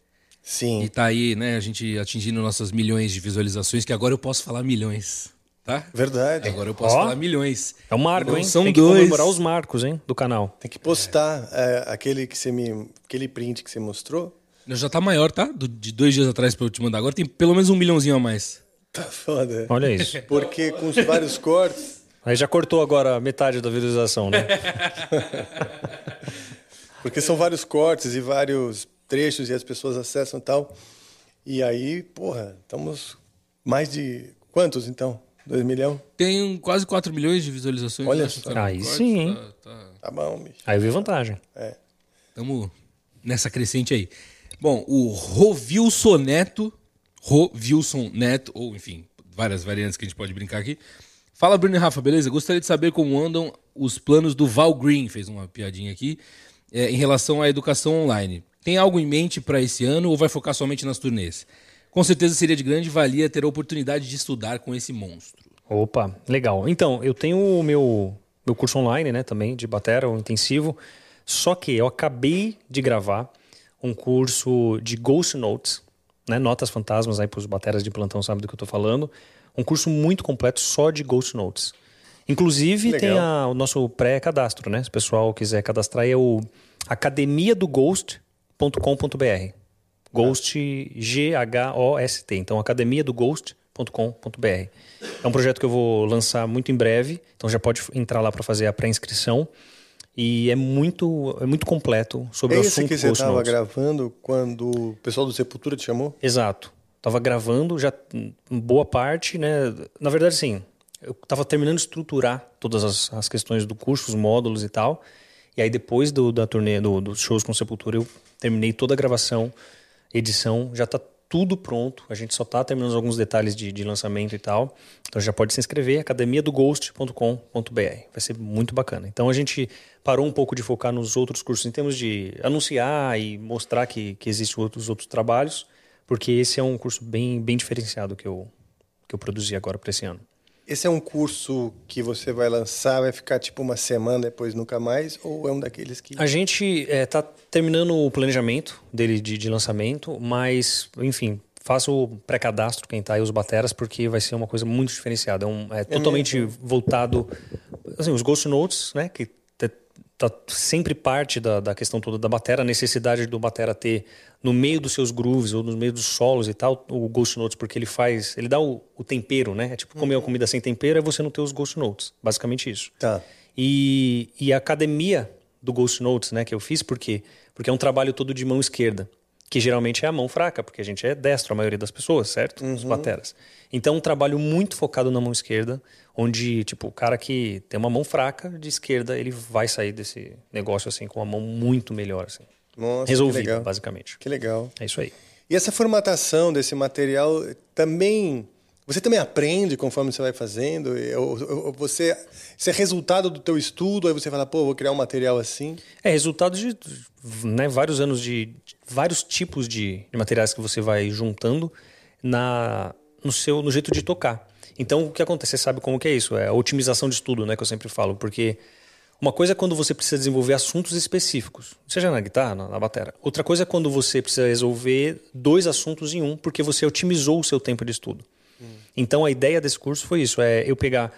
Sim.
E tá aí, né, a gente atingindo nossas milhões de visualizações, que agora eu posso falar milhões, tá?
Verdade.
Agora eu posso
Ó.
falar milhões.
É um marco,
Não
hein?
são
Tem que
dois.
comemorar os marcos, hein? Do canal.
Tem que postar é, aquele que você me. aquele print que você mostrou.
Já tá maior, tá? Do- de dois dias atrás pra eu te mandar. Agora tem pelo menos um milhãozinho a mais.
Tá foda.
Olha isso.
Porque com os vários cortes.
Aí já cortou agora metade da visualização, né?
Porque são vários cortes e vários trechos e as pessoas acessam e tal. E aí, porra, estamos mais de. Quantos então? Dois milhão?
Tem quase 4 milhões de visualizações.
Olha só.
tá?
Aí
Cortes,
sim, hein?
Tá, tá.
Tá bom, bicho.
Aí eu vi vantagem.
É.
Tamo nessa crescente aí. Bom, o Rovilson Neto, Rovilson Neto, ou enfim, várias variantes que a gente pode brincar aqui. Fala, Bruno e Rafa, beleza? Gostaria de saber como andam os planos do Val Green, fez uma piadinha aqui, é, em relação à educação online. Tem algo em mente para esse ano ou vai focar somente nas turnês? Com certeza seria de grande valia ter a oportunidade de estudar com esse monstro.
Opa, legal. Então, eu tenho o meu, meu curso online, né, também, de batera, o intensivo. Só que eu acabei de gravar um curso de Ghost Notes, né, notas fantasmas aí para os bateras de plantão sabem do que eu tô falando. Um curso muito completo só de Ghost Notes. Inclusive
Legal.
tem a- o nosso pré-cadastro, né? Se o pessoal quiser cadastrar, é o academiadoghost.com.br. Ghost, G-H-O-S-T. Então, academiadoghost.com.br. É um projeto que eu vou lançar muito em breve, então já pode entrar lá para fazer a pré-inscrição. E é muito, é muito completo sobre
É
o
esse
assunto
que você estava gravando quando o pessoal do Sepultura te chamou?
Exato. Tava gravando já boa parte, né? Na verdade, sim. Eu tava terminando de estruturar todas as, as questões do curso, os módulos e tal. E aí, depois do, da turnê, do, dos shows com Sepultura, eu terminei toda a gravação, edição, já tá tudo pronto. A gente só tá terminando alguns detalhes de, de lançamento e tal. Então já pode se inscrever, academiadoghost.com.br. Vai ser muito bacana. Então a gente parou um pouco de focar nos outros cursos em termos de anunciar e mostrar que, que existem outros, outros trabalhos, porque esse é um curso bem, bem diferenciado que eu, que eu produzi agora para esse ano.
Esse é um curso que você vai lançar, vai ficar tipo uma semana depois nunca mais? Ou é um daqueles que.
A gente está terminando o planejamento dele de, de lançamento, mas, enfim, faça o pré-cadastro, quem tá aí, os bateras, porque vai ser uma coisa muito diferenciada. É, um- é totalmente voltado. Assim, os Ghost Notes, né? Que tá, sempre parte da, da questão toda da batera, a necessidade do batera ter no meio dos seus grooves ou no meio dos solos e tal, o Ghost Notes, porque ele faz. Ele dá o, o tempero, né? É tipo comer uma comida sem tempero, é você não ter os Ghost Notes. Basicamente isso.
Tá.
E, e a academia do Ghost Notes, né, que eu fiz, por quê? Porque é um trabalho todo de mão esquerda. Que geralmente é a mão fraca, porque a gente é destro, a maioria das pessoas, certo? Os bateras. Então, um trabalho muito focado na mão esquerda, onde, tipo, o cara que tem uma mão fraca de esquerda, ele vai sair desse negócio, assim, com uma mão muito melhor, assim.
Nossa,
Resolvido, basicamente.
Que legal.
É isso aí.
E essa formatação desse material também. Você também aprende conforme você vai fazendo? Você, isso é resultado do teu estudo, aí você fala, pô, vou criar um material assim.
É resultado de né, vários anos de, de vários tipos de, de materiais que você vai juntando na no seu no jeito de tocar. Então o que acontece? Você sabe como que é isso? É a otimização de estudo, né? Que eu sempre falo, porque uma coisa é quando você precisa desenvolver assuntos específicos, seja na guitarra, na, na bateria. Outra coisa é quando você precisa resolver dois assuntos em um, porque você otimizou o seu tempo de estudo. Então a ideia desse curso foi isso: é eu pegar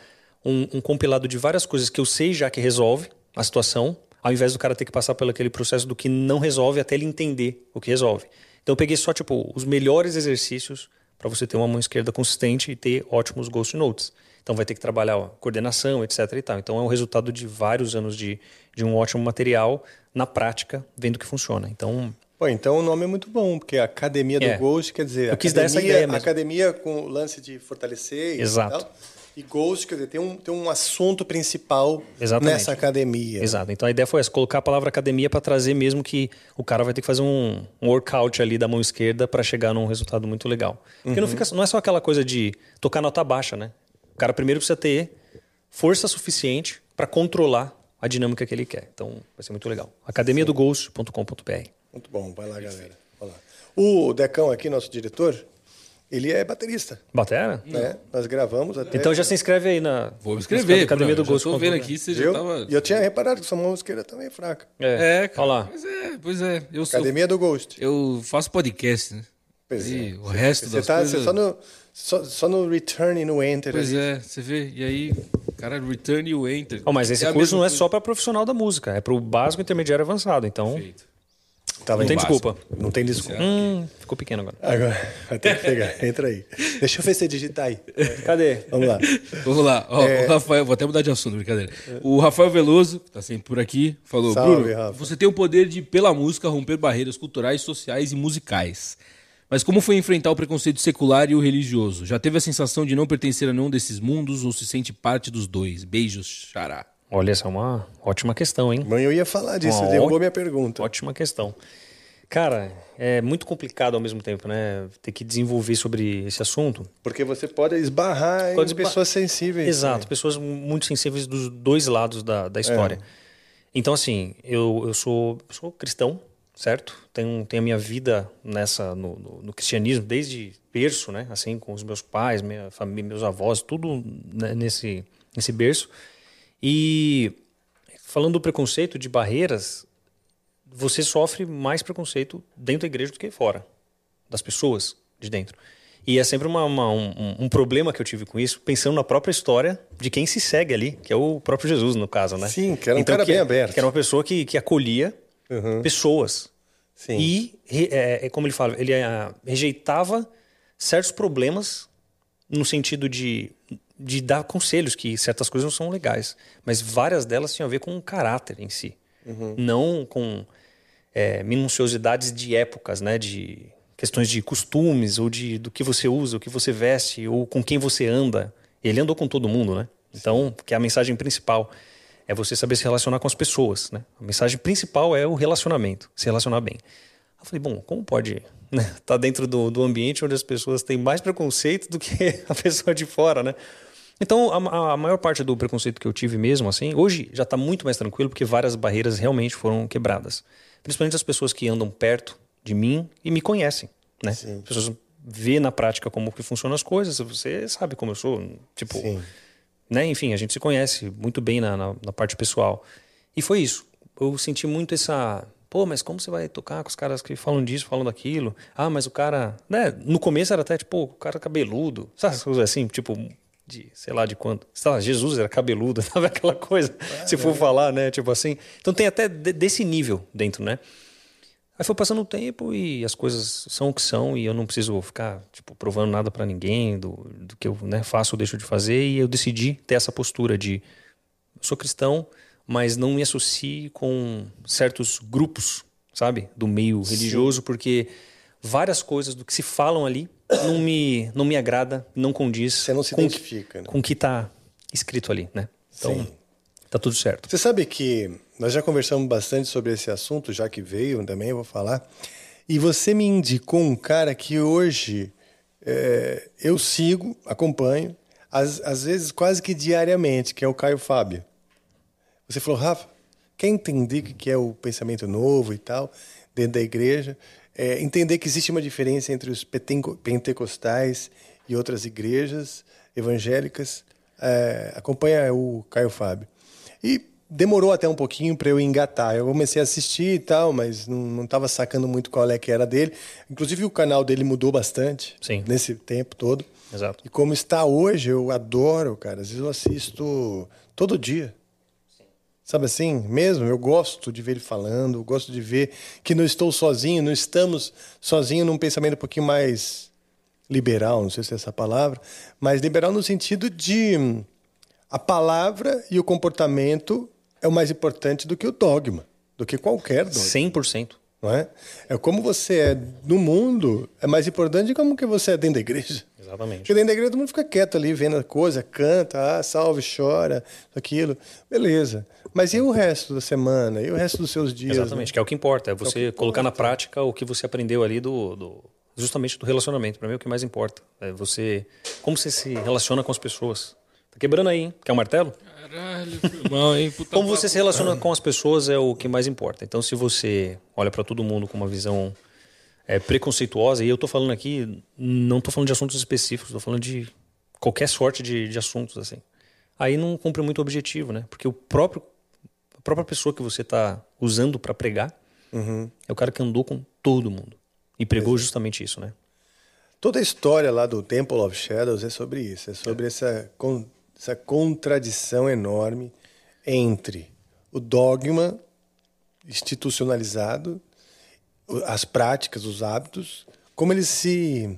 um, um compilado de várias coisas que eu sei já que resolve a situação, ao invés do cara ter que passar pelo aquele processo do que não resolve até ele entender o que resolve. Então eu peguei só tipo os melhores exercícios para você ter uma mão esquerda consistente e ter ótimos ghost notes. Então vai ter que trabalhar ó, coordenação, etc. E tal. Então é o resultado de vários anos de, de um ótimo material na prática, vendo que funciona. Então
Pô, então o nome é muito bom, porque a Academia do
É.
Ghost quer dizer.
Eu quis dar essa
academia-
ideia mesmo.
Academia com o lance de fortalecer e
Exato.
tal. E Ghost, quer dizer, tem um, tem um assunto principal
Exatamente.
nessa academia.
Exato. Então a ideia foi essa, colocar a palavra academia para trazer mesmo que o cara vai ter que fazer um, um workout ali da mão esquerda para chegar num resultado muito legal. Porque não,
Uhum.
fica, não é só aquela coisa de tocar nota baixa, né? O cara primeiro precisa ter força suficiente para controlar a dinâmica que ele quer. Então vai ser muito legal. academiadoghost.com.br.
Muito bom, vai lá, galera. Vai lá. O Decão aqui, nosso diretor, ele é baterista.
Batera?
Né? Nós gravamos até.
Então já se inscreve aí na
Vou me inscrever.
Academia
Bruno,
do Ghost.
tô vendo aqui, você já tava...
E eu tinha reparado que sua mão esquerda também é fraca.
É,
É, cara.
Olha lá.
Pois é, pois é. Eu sou-
Academia do Ghost.
Eu faço podcast, né?
Pois
E
é.
o resto
Você
das
tá
coisas...
você só, no, só, só no return e no enter.
Pois
ali.
é, você vê. E aí, cara, return e o enter.
Oh, mas esse
É
curso não é só para profissional da música, é para o básico, intermediário e avançado. Então
Tava
não tem
em
desculpa.
Não tem desculpa.
Hum, ficou pequeno agora.
Agora, vai ter que pegar. Entra aí. Deixa eu ver você digitar aí.
Cadê?
Vamos lá.
Vamos lá. Ó,
É.
O Rafael, vou até mudar de assunto, brincadeira. O Rafael Veloso, que tá sempre por aqui, falou:
Salve,
Bruno,
Rafa.
você tem o poder de, pela música, romper barreiras culturais, sociais e musicais. Mas como foi enfrentar o preconceito secular e o religioso? Já teve a sensação de não pertencer a nenhum desses mundos ou se sente parte dos dois? Beijos, xará.
Olha, essa é uma ótima questão, hein?
Mãe, eu ia falar disso,
Uma
derrubou
ó-
minha pergunta.
Ótima questão. Cara, é muito complicado ao mesmo tempo, né? Ter que desenvolver sobre esse assunto.
Porque você pode esbarrar
Pode
em pessoas sensíveis.
Exato, pessoas muito sensíveis dos dois lados da, da história. Então, assim, eu, eu sou, sou cristão, certo? Tenho, tenho a minha vida nessa no, no- no cristianismo desde berço, né? Assim, com os meus pais, minha família, meus avós, tudo né, nesse, nesse berço. E falando do preconceito, de barreiras, você sofre mais preconceito dentro da igreja do que fora, das pessoas de dentro. E é sempre uma- uma- um, um- problema que eu tive com isso, pensando na própria história de quem se segue ali, que é o próprio Jesus, no caso, né?
Sim, que era um cara
que,
bem aberto.
Que era uma pessoa que, que acolhia pessoas.
Sim.
E, é, é como ele fala, ele ah, rejeitava certos problemas no sentido de, de dar conselhos que certas coisas não são legais. Mas várias delas tinham a ver com o caráter em si. Não com é, minuciosidades de épocas, né? De questões de costumes, ou de do que você usa, o que você veste, ou com quem você anda. Ele andou com todo mundo, né? Então, que é a mensagem principal é você saber se relacionar com as pessoas, né? A mensagem principal é o relacionamento, se relacionar bem. Eu falei, bom, como pode né, tá dentro do, do ambiente onde as pessoas têm mais preconceito do que a pessoa de fora, né? Então, a, a maior parte do preconceito que eu tive mesmo, assim, hoje já está muito mais tranquilo porque várias barreiras realmente foram quebradas. Principalmente as pessoas que andam perto de mim e me conhecem, né? As pessoas vê na prática como que funcionam as coisas, você sabe como eu sou, tipo, né? Enfim, a gente se conhece muito bem na, na, na parte pessoal. E foi isso. Eu senti muito essa. Pô, mas como você vai tocar com os caras que falam disso, falam daquilo? Ah, mas o cara. Né? No começo era até tipo, o cara cabeludo. Sabe essas coisas assim? Tipo, de sei lá de quando. Lá, Jesus era cabeludo, sabe aquela coisa? se for falar, né? Tipo assim. Então tem até de- desse nível dentro, né? Aí foi passando o tempo e as coisas são o que são e eu não preciso ficar tipo provando nada pra ninguém do, do que eu né, faço ou deixo de fazer e eu decidi ter essa postura de sou cristão, mas não me associe com certos grupos sabe? Do meio religioso, porque várias coisas do que se falam ali não me, não me agrada, não condiz
Você não se
com,
identifica, né?
com o que tá escrito ali, né? Então,
Sim.
tá tudo certo.
Você sabe que nós já conversamos bastante sobre esse assunto, já que veio também, eu vou falar. E você me indicou um cara que hoje é, eu sigo, acompanho, às, às vezes quase que diariamente, que é o Caio Fábio. Você falou, Rafa, quer entender o que que é o pensamento novo e tal, dentro da igreja? É, entender que existe uma diferença entre os pentecostais e outras igrejas evangélicas. É, acompanha o Caio Fábio. E demorou até um pouquinho para eu engatar. Eu comecei a assistir e tal, mas não estava sacando muito qual é que era dele. Inclusive o canal dele mudou bastante
Sim.
nesse tempo todo.
Exato.
E como está hoje, eu adoro, cara. Às vezes eu assisto todo dia. Sabe assim, mesmo, eu gosto de ver ele falando, eu gosto de ver que não estou sozinho, não estamos sozinhos num pensamento um pouquinho mais liberal, não sei se é essa palavra, mas liberal no sentido de hum, a palavra e o comportamento é o mais importante do que o dogma, do que qualquer dogma.
100%.
Não é? É como você é no mundo, é mais importante de como que você é dentro da igreja.
Exatamente.
Porque dentro da igreja todo mundo fica quieto ali, vendo a coisa, canta, ah, salve, chora, aquilo. Beleza. Mas e o resto da semana? E o resto dos seus dias?
Exatamente,
né?
que é o que importa. É você
que
colocar na prática o que você aprendeu ali do, do- justamente do relacionamento. Para mim é o que mais importa. É você como você se relaciona com as pessoas. Tá quebrando aí, hein? Quer um martelo?
Caralho, irmão, hein? Puta
Como você se relaciona com as pessoas é o que mais importa. Então, se você olha para todo mundo com uma visão é, preconceituosa, e eu tô falando aqui, não tô falando de assuntos específicos, tô falando de qualquer sorte de, de assuntos, assim. Aí não cumpre muito o objetivo, né? Porque o próprio, própria pessoa que você tá usando para pregar
Uhum.
é o cara que andou com todo mundo. E pregou justamente isso, né?
Toda a história lá do Temple of Shadows é sobre isso, é sobre essa, con- essa contradição enorme entre o dogma institucionalizado, as práticas, os hábitos, como eles se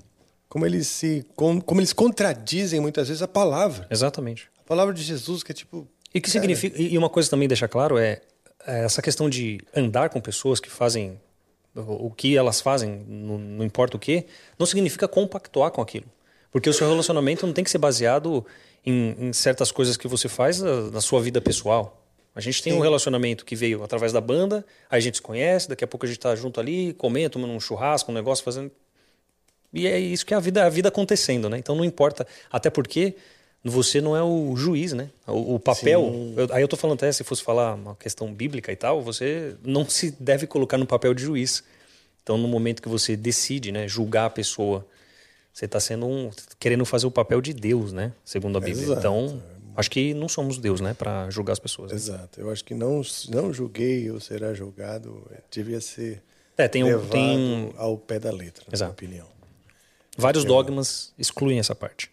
como eles se como eles contradizem muitas vezes a palavra.
Exatamente.
A palavra de Jesus que é tipo
E que significa e uma coisa também deixar claro é, é essa questão de andar com pessoas que fazem o que elas fazem, não, não importa o que, não significa compactuar com aquilo. Porque o seu relacionamento não tem que ser baseado em, em certas coisas que você faz na, na sua vida pessoal. A gente tem um relacionamento que veio através da banda, aí a gente se conhece, daqui a pouco a gente tá junto ali, comendo, tomando um churrasco, um negócio, fazendo. E é isso que é a vida, a vida acontecendo, né? Então não importa. Até porque você não é o juiz, né? O, o papel. eu- aí eu tô falando até, se fosse falar uma questão bíblica e tal, você não se deve colocar no papel de juiz. Então, no momento que você decide, né, julgar a pessoa, você está sendo um, querendo fazer o papel de Deus, né? Segundo a Bíblia.
Exato.
Então, acho que não somos Deus, né, para julgar as pessoas. né?
Exato. Eu acho que não não julguei ou será julgado, é, devia ser
É, tem um-
levado
tem-
ao pé da letra, na minha
Exato.
opinião.
Vários dogmas excluem essa parte.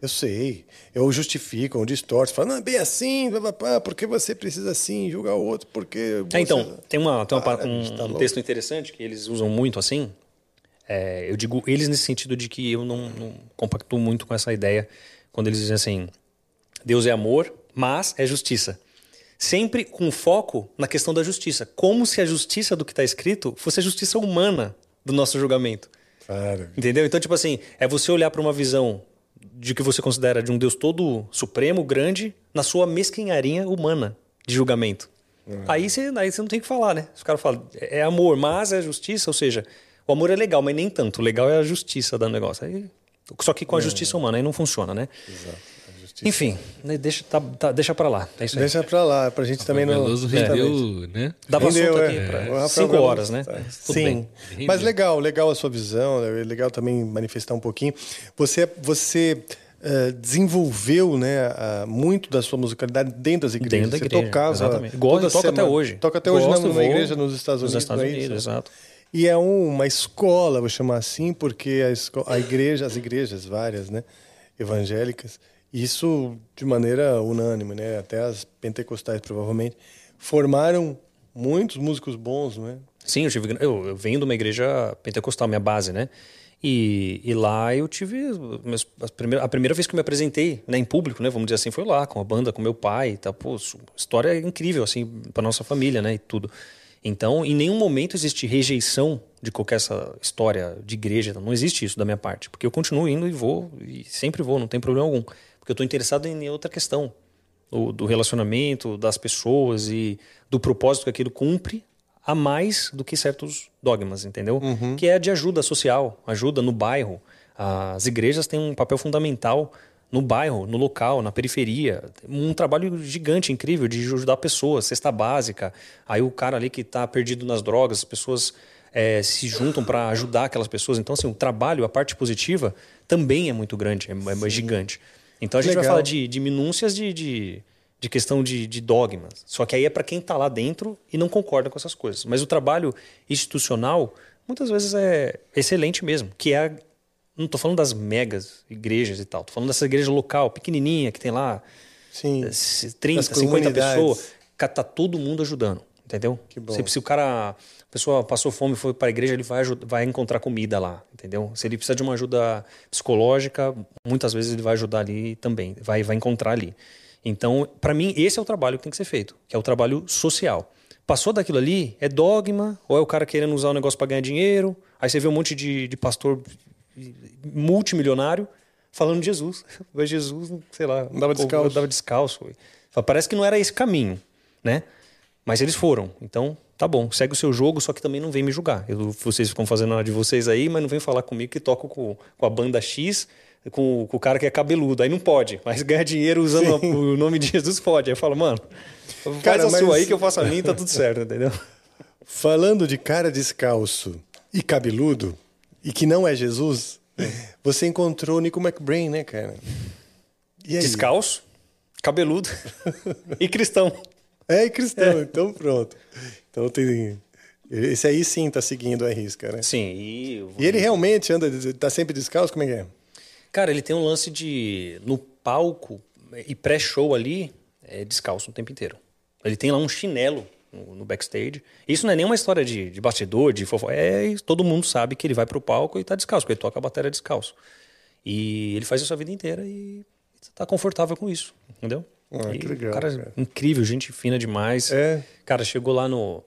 Eu sei. Eu justifico, eu distorço, falo, não, é bem assim, blá, porque você precisa assim, julgar o outro, porque.
É, então,
você-
tem, uma, tem uma pa-
Para,
um,
tá
um texto interessante que eles usam muito assim. É, eu digo eles nesse sentido de que eu não, não compactuo muito com essa ideia quando eles dizem assim: Deus é amor, mas é justiça. Sempre com foco na questão da justiça. Como se a justiça do que está escrito fosse a justiça humana do nosso julgamento.
Claro.
Entendeu? Então, tipo assim, é você olhar para uma visão de que você considera de um Deus todo supremo, grande, na sua mesquinharia humana de julgamento. Aí, você, aí você não tem o que falar, né? Os caras falam, é amor, mas é justiça, ou seja, o amor é legal, mas nem tanto. O legal é a justiça do negócio. Aí, só que com a justiça humana, aí não funciona, né? Enfim, né, deixa, tá, tá, deixa pra lá. É isso aí.
Deixa pra lá, pra gente também não.
Veloso rendeu, né?
Dava
Rendeu,
assunto
é.
aqui
Rafael
cinco horas, né?
tá. Sim.
bem.
Mas legal, legal a sua visão, é legal também manifestar um pouquinho. Você, você eh, desenvolveu né, a- muito da sua musicalidade dentro das igrejas.
Dentro da
você
igreja,
tocava.
exatamente. Gosto, toco até hoje.
Toca até hoje
Gosto,
numa
vou
igreja nos Estados
nos
Unidos.
Estados
não é isso?
Unidos, exato.
E é uma escola, vou chamar assim, porque a, esco- a igreja, as igrejas várias, né, evangélicas, isso de maneira unânime, né, até as pentecostais provavelmente, formaram muitos músicos bons, não é?
Sim, eu, tive, eu, eu venho de uma igreja pentecostal, minha base, né? E, e lá eu tive. meus- a, primeira, a primeira vez que eu me apresentei né, em público, né? Vamos dizer assim, foi lá, com a banda, com meu pai. Tá, pô, história incrível, assim, pra nossa família, né? E tudo. Então, em nenhum momento existe rejeição de qualquer essa história de igreja. Não existe isso da minha parte. Porque eu continuo indo e vou, e sempre vou, não tem problema algum. Porque eu estou interessado em outra questão. O, do relacionamento, das pessoas e do propósito que aquilo cumpre a mais do que certos dogmas, entendeu? Que é de ajuda social, ajuda no bairro. As igrejas têm um papel fundamental no bairro, no local, na periferia. Um trabalho gigante, incrível, de ajudar pessoas, cesta básica. Aí o cara ali que está perdido nas drogas, as pessoas eh, se juntam para ajudar aquelas pessoas. Então, assim, o trabalho, a parte positiva, também é muito grande, é, é gigante. Então a gente vai
Legal.
falar de, de minúcias de, de, de questão de, de dogmas. Só que aí é para quem está lá dentro e não concorda com essas coisas. Mas o trabalho institucional, muitas vezes é excelente mesmo, que é a não estou falando das megas igrejas e tal. Estou falando dessa igreja local, pequenininha, que tem lá
Sim.
eh, 30,
Das
50
comunidades.
pessoas. Tá todo mundo ajudando, entendeu?
Que bom.
Se, se o cara, a pessoa passou fome e foi para a igreja, ele vai, vai encontrar comida lá, entendeu? Se ele precisa de uma ajuda psicológica, muitas vezes ele vai ajudar ali também, vai, vai encontrar ali. Então, para mim, esse é o trabalho que tem que ser feito, que é o trabalho social. Passou daquilo ali, é dogma, ou é o cara querendo usar o negócio para ganhar dinheiro. Aí você vê um monte de, de pastor multimilionário falando de Jesus. Mas Jesus, sei lá,
Andava descalço.
Andava descalço. Parece que não era esse caminho, né? Mas eles foram. Então, tá bom, segue o seu jogo, só que também não vem me julgar. Eu- vocês ficam fazendo a de vocês aí, mas não vem falar comigo que toco com, com a banda X, com, com o cara que é cabeludo. Aí não pode. Mas ganhar dinheiro usando
Sim.
o nome de Jesus pode. Aí eu falo, mano, faz
Cara,
a
mas-
sua aí que eu faço a minha e tá tudo certo, entendeu?
Falando de cara descalço e cabeludo, e que não é Jesus, você encontrou o Nico McBrain, né, cara?
Descalço, cabeludo e cristão.
É, cristão, então pronto. Então tem. Esse aí sim tá seguindo a risca, né?
Sim, e
E ele realmente anda, tá sempre descalço? Como é que é?
Cara, ele tem um lance de. No palco e pré-show ali, é descalço o tempo inteiro. Ele tem lá um chinelo no, no backstage. Isso não é nenhuma história de, de bastidor, de fofo. É, todo mundo sabe que ele vai pro palco e tá descalço, porque ele toca a bateria descalço. E ele faz isso a vida inteira e tá confortável com isso, entendeu?
Ah,
E
que legal,
cara,
cara.
incrível, gente fina demais.
É.
Cara, chegou lá no.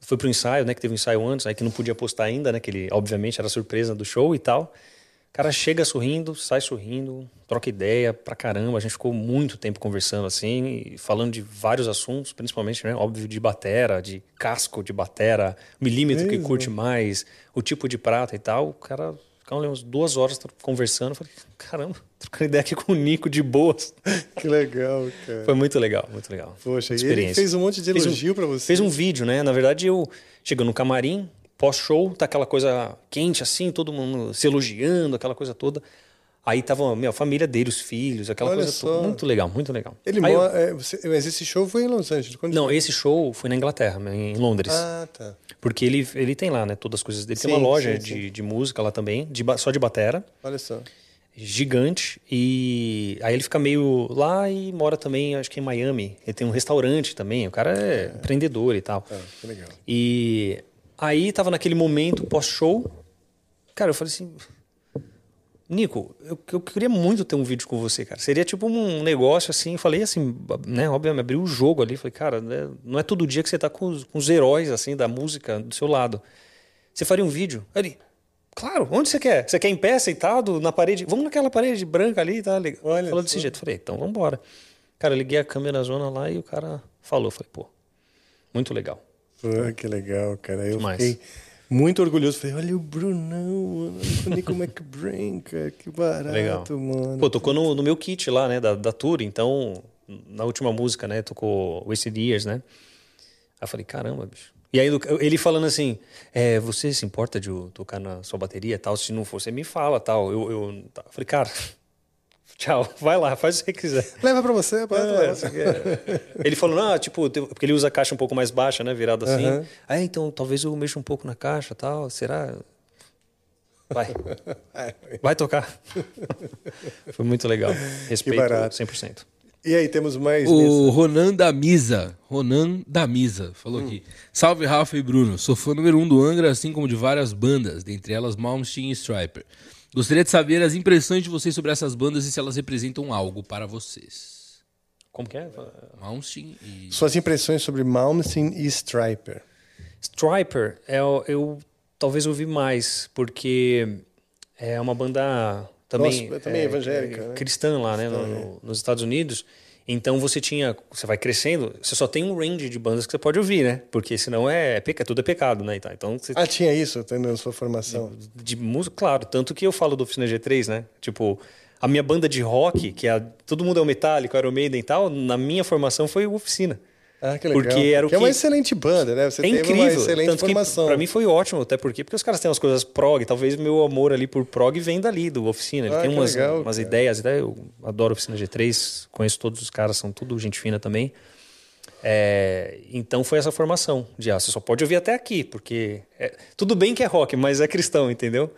Foi pro ensaio, né? Que teve um ensaio antes, aí que não podia postar ainda, né? Que ele, obviamente, era surpresa do show e tal. O cara chega sorrindo, sai sorrindo, troca ideia pra caramba. A gente ficou muito tempo conversando assim, falando de vários assuntos, principalmente, né? Óbvio, de batera, de casco de batera, milímetro que curte mais, o tipo de prata e tal. O cara ficava umas duas horas conversando. Falei, caramba, trocando ideia aqui com o Nico de boas.
Que legal, cara.
Foi muito legal, muito legal.
Poxa, e ele
Experiência.
fez um monte de
Fez um-
elogio pra você.
Fez um vídeo, né? Na verdade, eu chego no camarim, pós-show, tá aquela coisa quente assim, todo mundo se elogiando, aquela coisa toda. Aí tava a minha família dele, os filhos, aquela
Olha
coisa
só.
toda. Muito legal, muito legal.
Ele
Aí eu-
mora. é, você- mas esse show foi em Los Angeles.
Não, esse show foi na Inglaterra, em Londres.
Ah, tá.
Porque ele, ele tem lá, né, todas as coisas dele. tem
Sim,
uma loja
sim,
de,
sim.
de música lá também, de, só de batera.
Olha só.
gigante e aí ele fica meio lá e mora também acho que em Miami ele tem um restaurante também o cara é, empreendedor e tal
Ah, que legal.
e aí tava naquele momento pós-show cara eu falei assim Nico eu, eu queria muito ter um vídeo com você cara seria tipo um negócio assim falei assim né obviamente abri o jogo ali falei cara né, não é todo dia que você tá com os, com os heróis assim da música do seu lado você faria um vídeo ele Claro, onde você quer? Você quer em pé, sentado, na parede? Vamos naquela parede branca ali, tá? legal.
Olha
Falou desse jeito. Falei, então vamos embora. Cara, eu liguei a câmera na zona lá e o cara falou. Falei, pô, muito legal.
Pô, que legal, cara. Eu
Demais.
fiquei muito orgulhoso. Falei, olha o Brunão, Nico McBrain, cara. Que barato,
Legal.
mano.
Pô, tocou no, no meu kit lá, né, da, da tour. Então, na última música, né, tocou Wasted Years, né? Aí eu falei, caramba, bicho. E aí ele falando assim, é, você se importa de eu tocar na sua bateria e tal? Se não for, você me fala tal. Eu, eu, tá. Eu falei, cara, tchau, vai lá, faz o que você quiser.
Leva pra você, pode
É,
levar.
você quer. Ele falou, não, tipo, porque ele usa a caixa um pouco mais baixa, né? Virada assim.
Aham.
Ah, então talvez eu mexa um pouco na caixa tal. Será? Vai. Vai tocar. Foi muito legal. Respeito
barato.
100%.
E aí, temos mais.
O Ronan da Misa. Ronan da Misa falou aqui. Salve Rafa e Bruno. Sou fã número um do Angra, assim como de várias bandas, dentre elas Malmsteen e Striper. Gostaria de saber as impressões de vocês sobre essas bandas e se elas representam algo para vocês.
Como que é?
Malmsteen e.
Suas impressões sobre Malmsteen e Striper.
Striper, é, o- eu talvez ouvi mais, porque é uma banda também,
Nossa, também evangélica, né?
cristã lá, né, no- no- nos Estados Unidos. Então você tinha, você vai crescendo, você só tem um range de bandas que você pode ouvir, né? Porque senão é, é peca, tudo é pecado, né? Então você
Ah, tinha isso tendo na sua formação.
de música, claro. Tanto que eu falo do Oficina G3, né? Tipo, a minha banda de rock, que é a- todo mundo é o Metallica, Iron Maiden e tal, na minha formação foi o Oficina.
Ah, que legal.
Porque era o
que é uma
que-
excelente banda, né? Você
é incrível.
uma excelente
Tanto
formação.
que pra mim foi ótimo, até porque, porque os caras têm umas coisas prog. Talvez meu amor ali por prog vem dali, do Oficina. Ele
Ah,
tem
que
umas,
legal,
umas
cara.
ideias. Eu adoro Oficina G3, conheço todos os caras, são tudo gente fina também. É, então foi essa formação de ah, você só pode ouvir até aqui, porque é- tudo bem que é rock, mas é cristão, entendeu?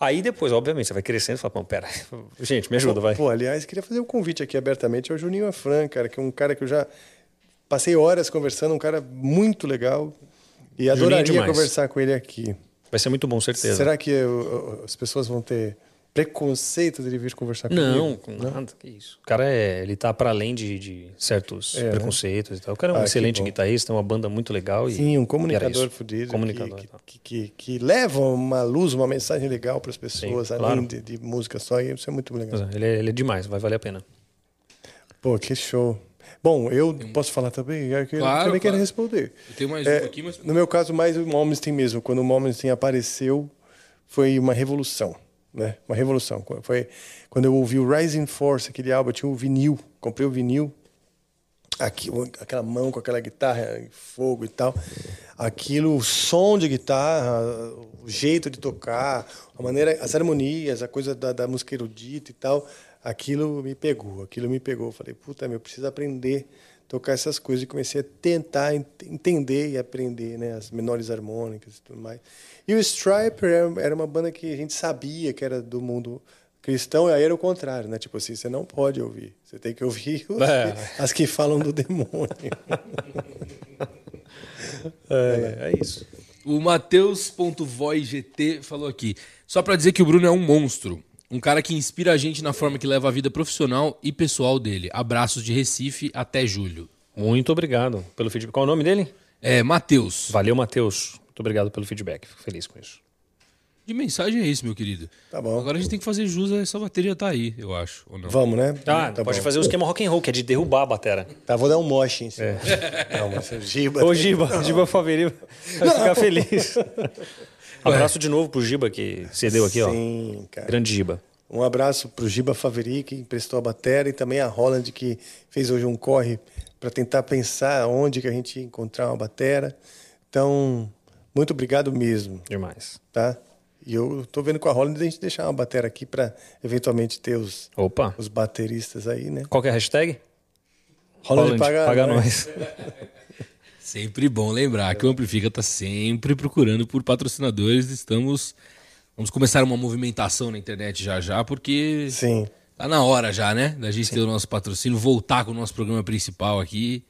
Aí depois, obviamente, você vai crescendo e fala, pô, pera, gente, me ajuda, vai.
Pô, aliás, queria fazer um convite aqui abertamente ao Juninho Afran, cara, que é um cara que eu já passei horas conversando, um cara muito legal. E
Juninho é
adoraria
demais.
conversar com ele aqui.
Vai ser muito bom, certeza.
Será que eu- as pessoas vão ter preconceito de ele vir conversar
Não,
comigo?
com nada, que isso. O cara é, ele tá para além de, de certos
É, né?
preconceitos e tal. O cara é um
Ah,
excelente guitarrista, tem uma banda muito legal e
Sim, um
era
comunicador
isso.
fudido.
Comunicador.
que,
tal.
que, que, que leva uma luz, uma mensagem legal para as pessoas,
Sim,
além
claro.
de, de música só, e isso é muito legal.
Ele é, ele é demais, vai valer a pena.
Pô, que show. Bom, eu posso falar também? Eu
Claro,
também quero
claro.
responder.
Eu tenho mais
É,
um aqui, mas.
No meu caso, mais o Malmsteen mesmo. Quando o Malmsteen apareceu, foi uma revolução. Né? Uma revolução. Foi quando eu ouvi o Rising Force, aquele álbum, eu tinha o vinil. Comprei o vinil. Aqui, aquela mão com aquela guitarra fogo e tal. Aquilo, o som de guitarra, o jeito de tocar, a maneira, as harmonias, a coisa da, da música erudita e tal, aquilo me pegou, aquilo me pegou. Eu Falei, puta, meu, eu preciso aprender a tocar essas coisas e comecei a tentar ent- entender e aprender, né, as menores harmônicas e tudo mais. E o Striper era- uma banda que a gente sabia que era do mundo cristão, e aí era o contrário, né? Tipo assim, você não pode ouvir, você tem que ouvir os
É.
as que falam do demônio.
É, é isso.
O Matheus.voigt falou aqui. Só pra dizer que o Bruno é um monstro. Um cara que inspira a gente na forma que leva a vida profissional e pessoal dele. Abraços de Recife até julho.
Muito obrigado pelo feedback. Qual é o nome dele?
É, Matheus.
Valeu, Matheus. Muito obrigado pelo feedback. Fico feliz com isso.
Que mensagem é isso, meu querido?
Tá bom.
Agora a gente tem que fazer jus a essa bateria tá aí, eu acho. Ou não?
Vamos, né?
Ah,
Tá
pode
bom.
fazer o esquema rock and roll, que é de derrubar a batera.
Tá, vou dar um moche em cima. Não, mas o Giba.
Ô, Giba, Giba Faveri vai ficar feliz. Abraço de novo pro Giba, que cedeu aqui, ó.
Sim, cara.
Grande Giba.
Um abraço pro Giba Faveri, que emprestou a bateria, e também a Holland, que fez hoje um corre para tentar pensar onde que a gente ia encontrar uma batera. Então, muito obrigado mesmo.
Demais.
Tá? E eu tô vendo com a Holland a gente deixar uma bateria aqui para eventualmente ter os,
Opa.
os bateristas aí, né?
Qual que é a hashtag?
Holland, paga,
paga
nós.
nós.
Sempre bom lembrar que o Amplifica está sempre procurando por patrocinadores. Estamos. Vamos começar uma movimentação na internet já já, porque
Sim.
tá na hora já, né? Da gente ter o nosso patrocínio, voltar com o nosso programa principal aqui.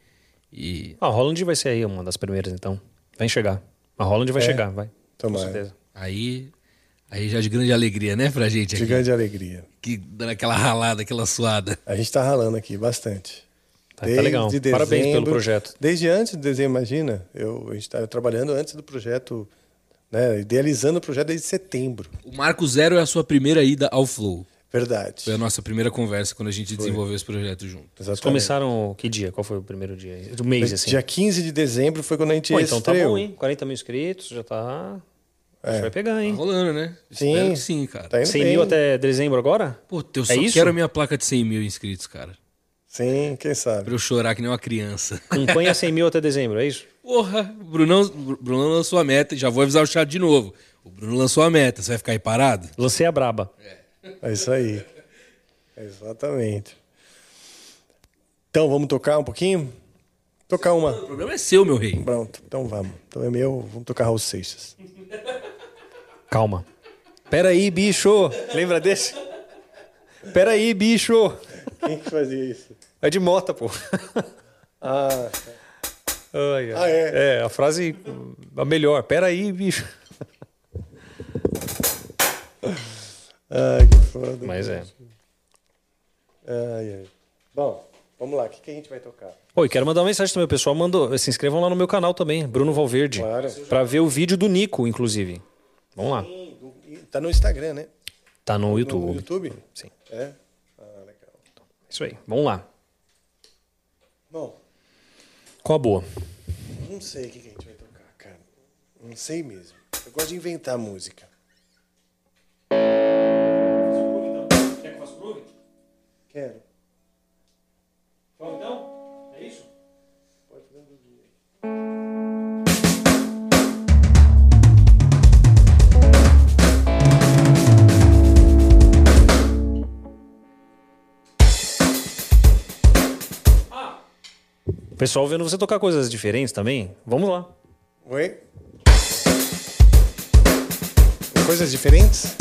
E
A Holland vai ser aí uma das primeiras, então. Vai chegar. A Holland vai
É.
chegar, vai.
Tomara.
Com certeza.
aí, aí já de grande alegria, né, pra gente aqui.
De grande alegria.
Que dando aquela ralada, aquela suada.
A gente tá ralando aqui bastante.
Tá, tá legal. Parabéns pelo projeto.
Desde antes do desenho, imagina. Eu, a gente estava trabalhando antes do projeto, né, idealizando o projeto desde setembro.
O Marco Zero é a sua primeira ida ao Flow.
Verdade.
Foi a nossa primeira conversa quando a gente desenvolveu esse projeto junto.
Vocês
Exatamente.
começaram que dia? Qual foi o primeiro dia? Do mês, assim.
Dia 15 de dezembro foi quando a gente
Pô, então tá bom, hein? 40 mil inscritos, já tá. A gente
É.
vai pegar, hein?
Tá rolando, né?
Sim.
Espero que sim, cara.
Tá indo
100
bem.
mil até dezembro agora?
Pô, eu
É
só
isso?
quero a minha placa de 100 mil inscritos, cara.
Sim, quem
Pra
sabe.
eu chorar que nem uma criança.
Campanha 100 mil até dezembro, é isso?
Porra, o Brunão, o Brunão lançou a meta e já vou avisar o chat de novo. O Bruno lançou a meta, você vai ficar aí parado?
Lancei a braba.
É isso aí. Exatamente. Então, vamos tocar um pouquinho? Tocar uma.
O problema é seu, meu rei.
Pronto, então vamos. Então é meu, vamos tocar Raul Seixas.
Calma. Pera aí, bicho. Lembra desse? Pera aí, bicho.
Quem que fazia isso?
É de mota, pô.
Ah, tá.
ai, ai.
ah é?
É, a frase a melhor. Pera aí, bicho.
Ai, que foda.
Mas é.
Ai, ai. Bom, vamos lá. O que, que a gente vai tocar?
Oi, quero mandar uma mensagem também. O pessoal mandou. Se inscrevam lá no meu canal também, Bruno Valverde.
Claro.
Pra ver o vídeo do Nico, inclusive. Vamos lá.
Está tá no Instagram, né?
Tá no YouTube.
No YouTube?
Sim.
É? Ah, legal.
Isso aí. Vamos lá. Qual a boa?
Não sei o que a gente vai tocar, cara. Não sei mesmo. Eu gosto de inventar música.
pessoal vendo você tocar coisas diferentes também. Vamos lá.
Oi? Coisas diferentes?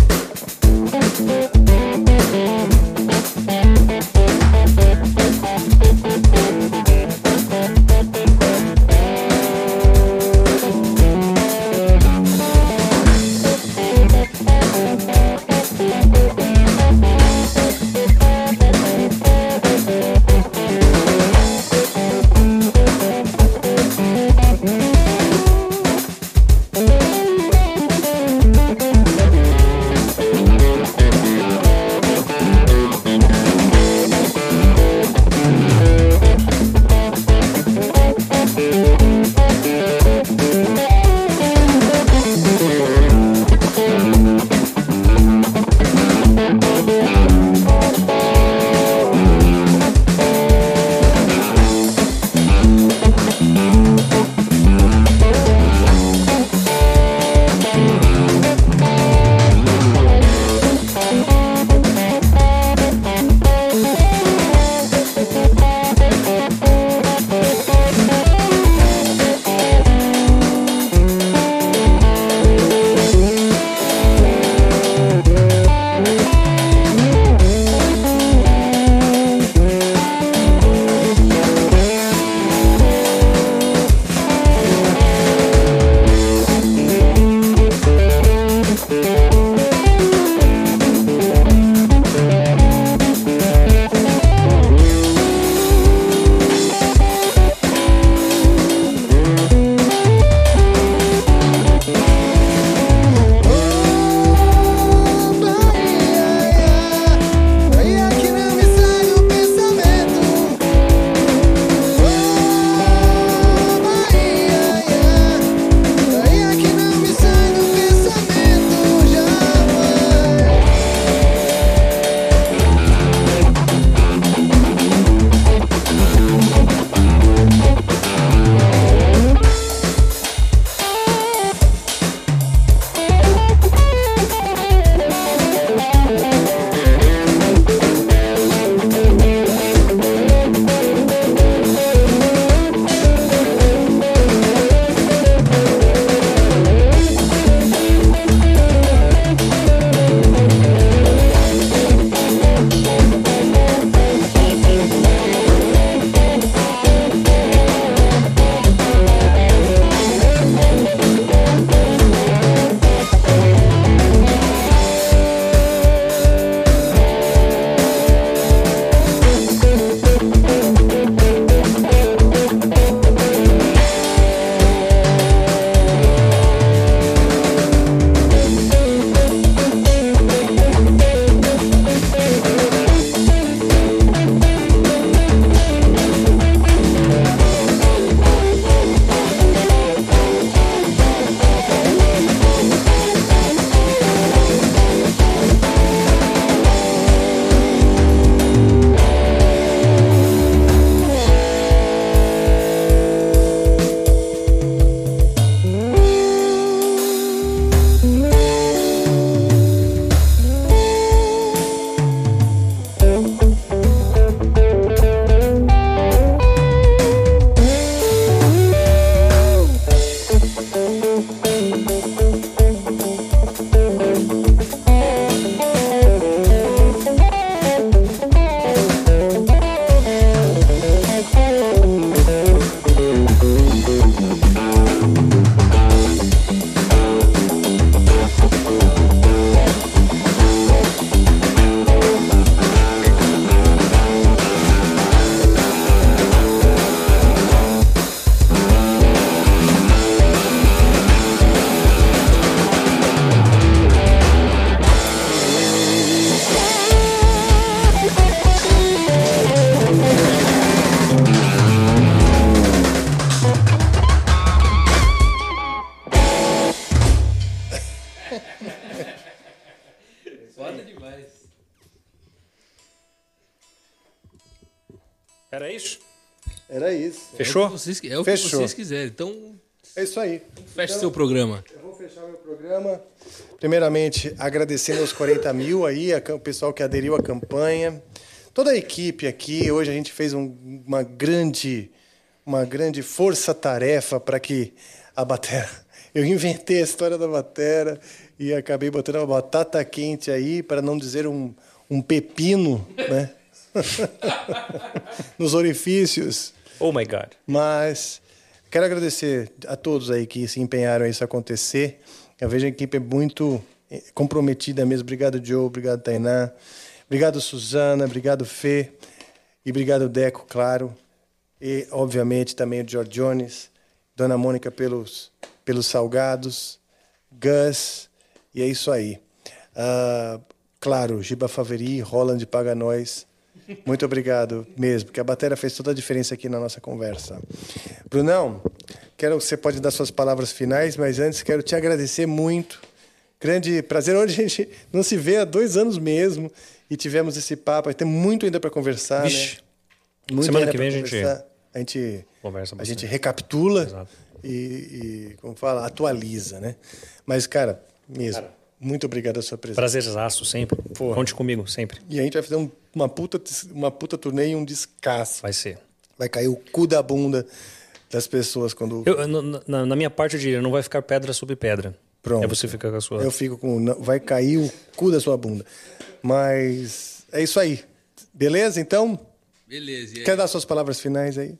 É o que vocês, é o que
Fechou.
vocês quiserem. Então,
É isso aí.
feche
Então,
seu programa.
Eu vou fechar meu programa. Primeiramente, agradecendo aos 40 mil aí, o pessoal que aderiu à campanha. Toda a equipe aqui. Hoje a gente fez um- uma grande uma grande força-tarefa para que a batera. Eu inventei a história da batera e acabei botando uma batata quente aí, para não dizer um, um pepino, né? Nos orifícios.
Oh my God.
Mas quero agradecer a todos aí que se empenharam a isso acontecer. Eu vejo a equipe muito eh, comprometida mesmo. Obrigado, Joe. Obrigado, Tainá. Obrigado, Suzana. Obrigado, Fê. E obrigado, Deco, claro. E, obviamente, também o George Jones. Dona Mônica pelos, pelos salgados. Gus. E é isso aí. Ah, claro, Giba Faveri, Roland Paga Nós. Muito obrigado mesmo, porque a bateria fez toda a diferença aqui na nossa conversa. Brunão, quero você pode dar suas palavras finais, mas antes quero te agradecer muito. Grande prazer. Hoje a gente não se vê há dois anos mesmo e tivemos esse papo. Tem muito ainda para conversar,
Vixe.
né? Muito
Semana que vem a gente
a gente
Conversa
a gente
bastante.
recapitula e, e, como fala, atualiza, né? Mas cara, mesmo. Muito obrigado a sua presença.
Prazerzaço sempre.
Porra.
Conte comigo, sempre.
E a gente vai fazer um- uma puta, uma puta turnê e um descasso.
Vai ser.
Vai cair o cu da bunda das pessoas quando.
Eu, na, na- na minha parte, eu diria, não vai ficar pedra sobre pedra.
Pronto.
É você ficar com a sua.
Eu fico com. não, Vai cair o cu da sua bunda. Mas é isso aí. Beleza? Então,
Beleza. e aí?
quer dar suas palavras finais aí?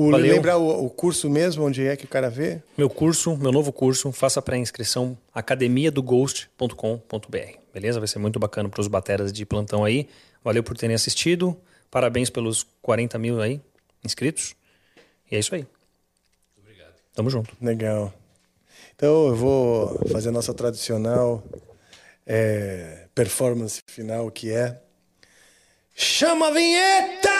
O,
Valeu.
lembrar o, o curso mesmo, onde é que o cara vê?
Meu curso, meu novo curso, faça pré-inscrição academiadoghost.com.br. Beleza? Vai ser muito bacana para os bateras de plantão aí. Valeu por terem assistido. Parabéns pelos 40 mil aí inscritos. E é isso aí. Obrigado. Tamo junto.
Legal. Então eu vou fazer a nossa tradicional é, performance final, que é. Chama a vinheta!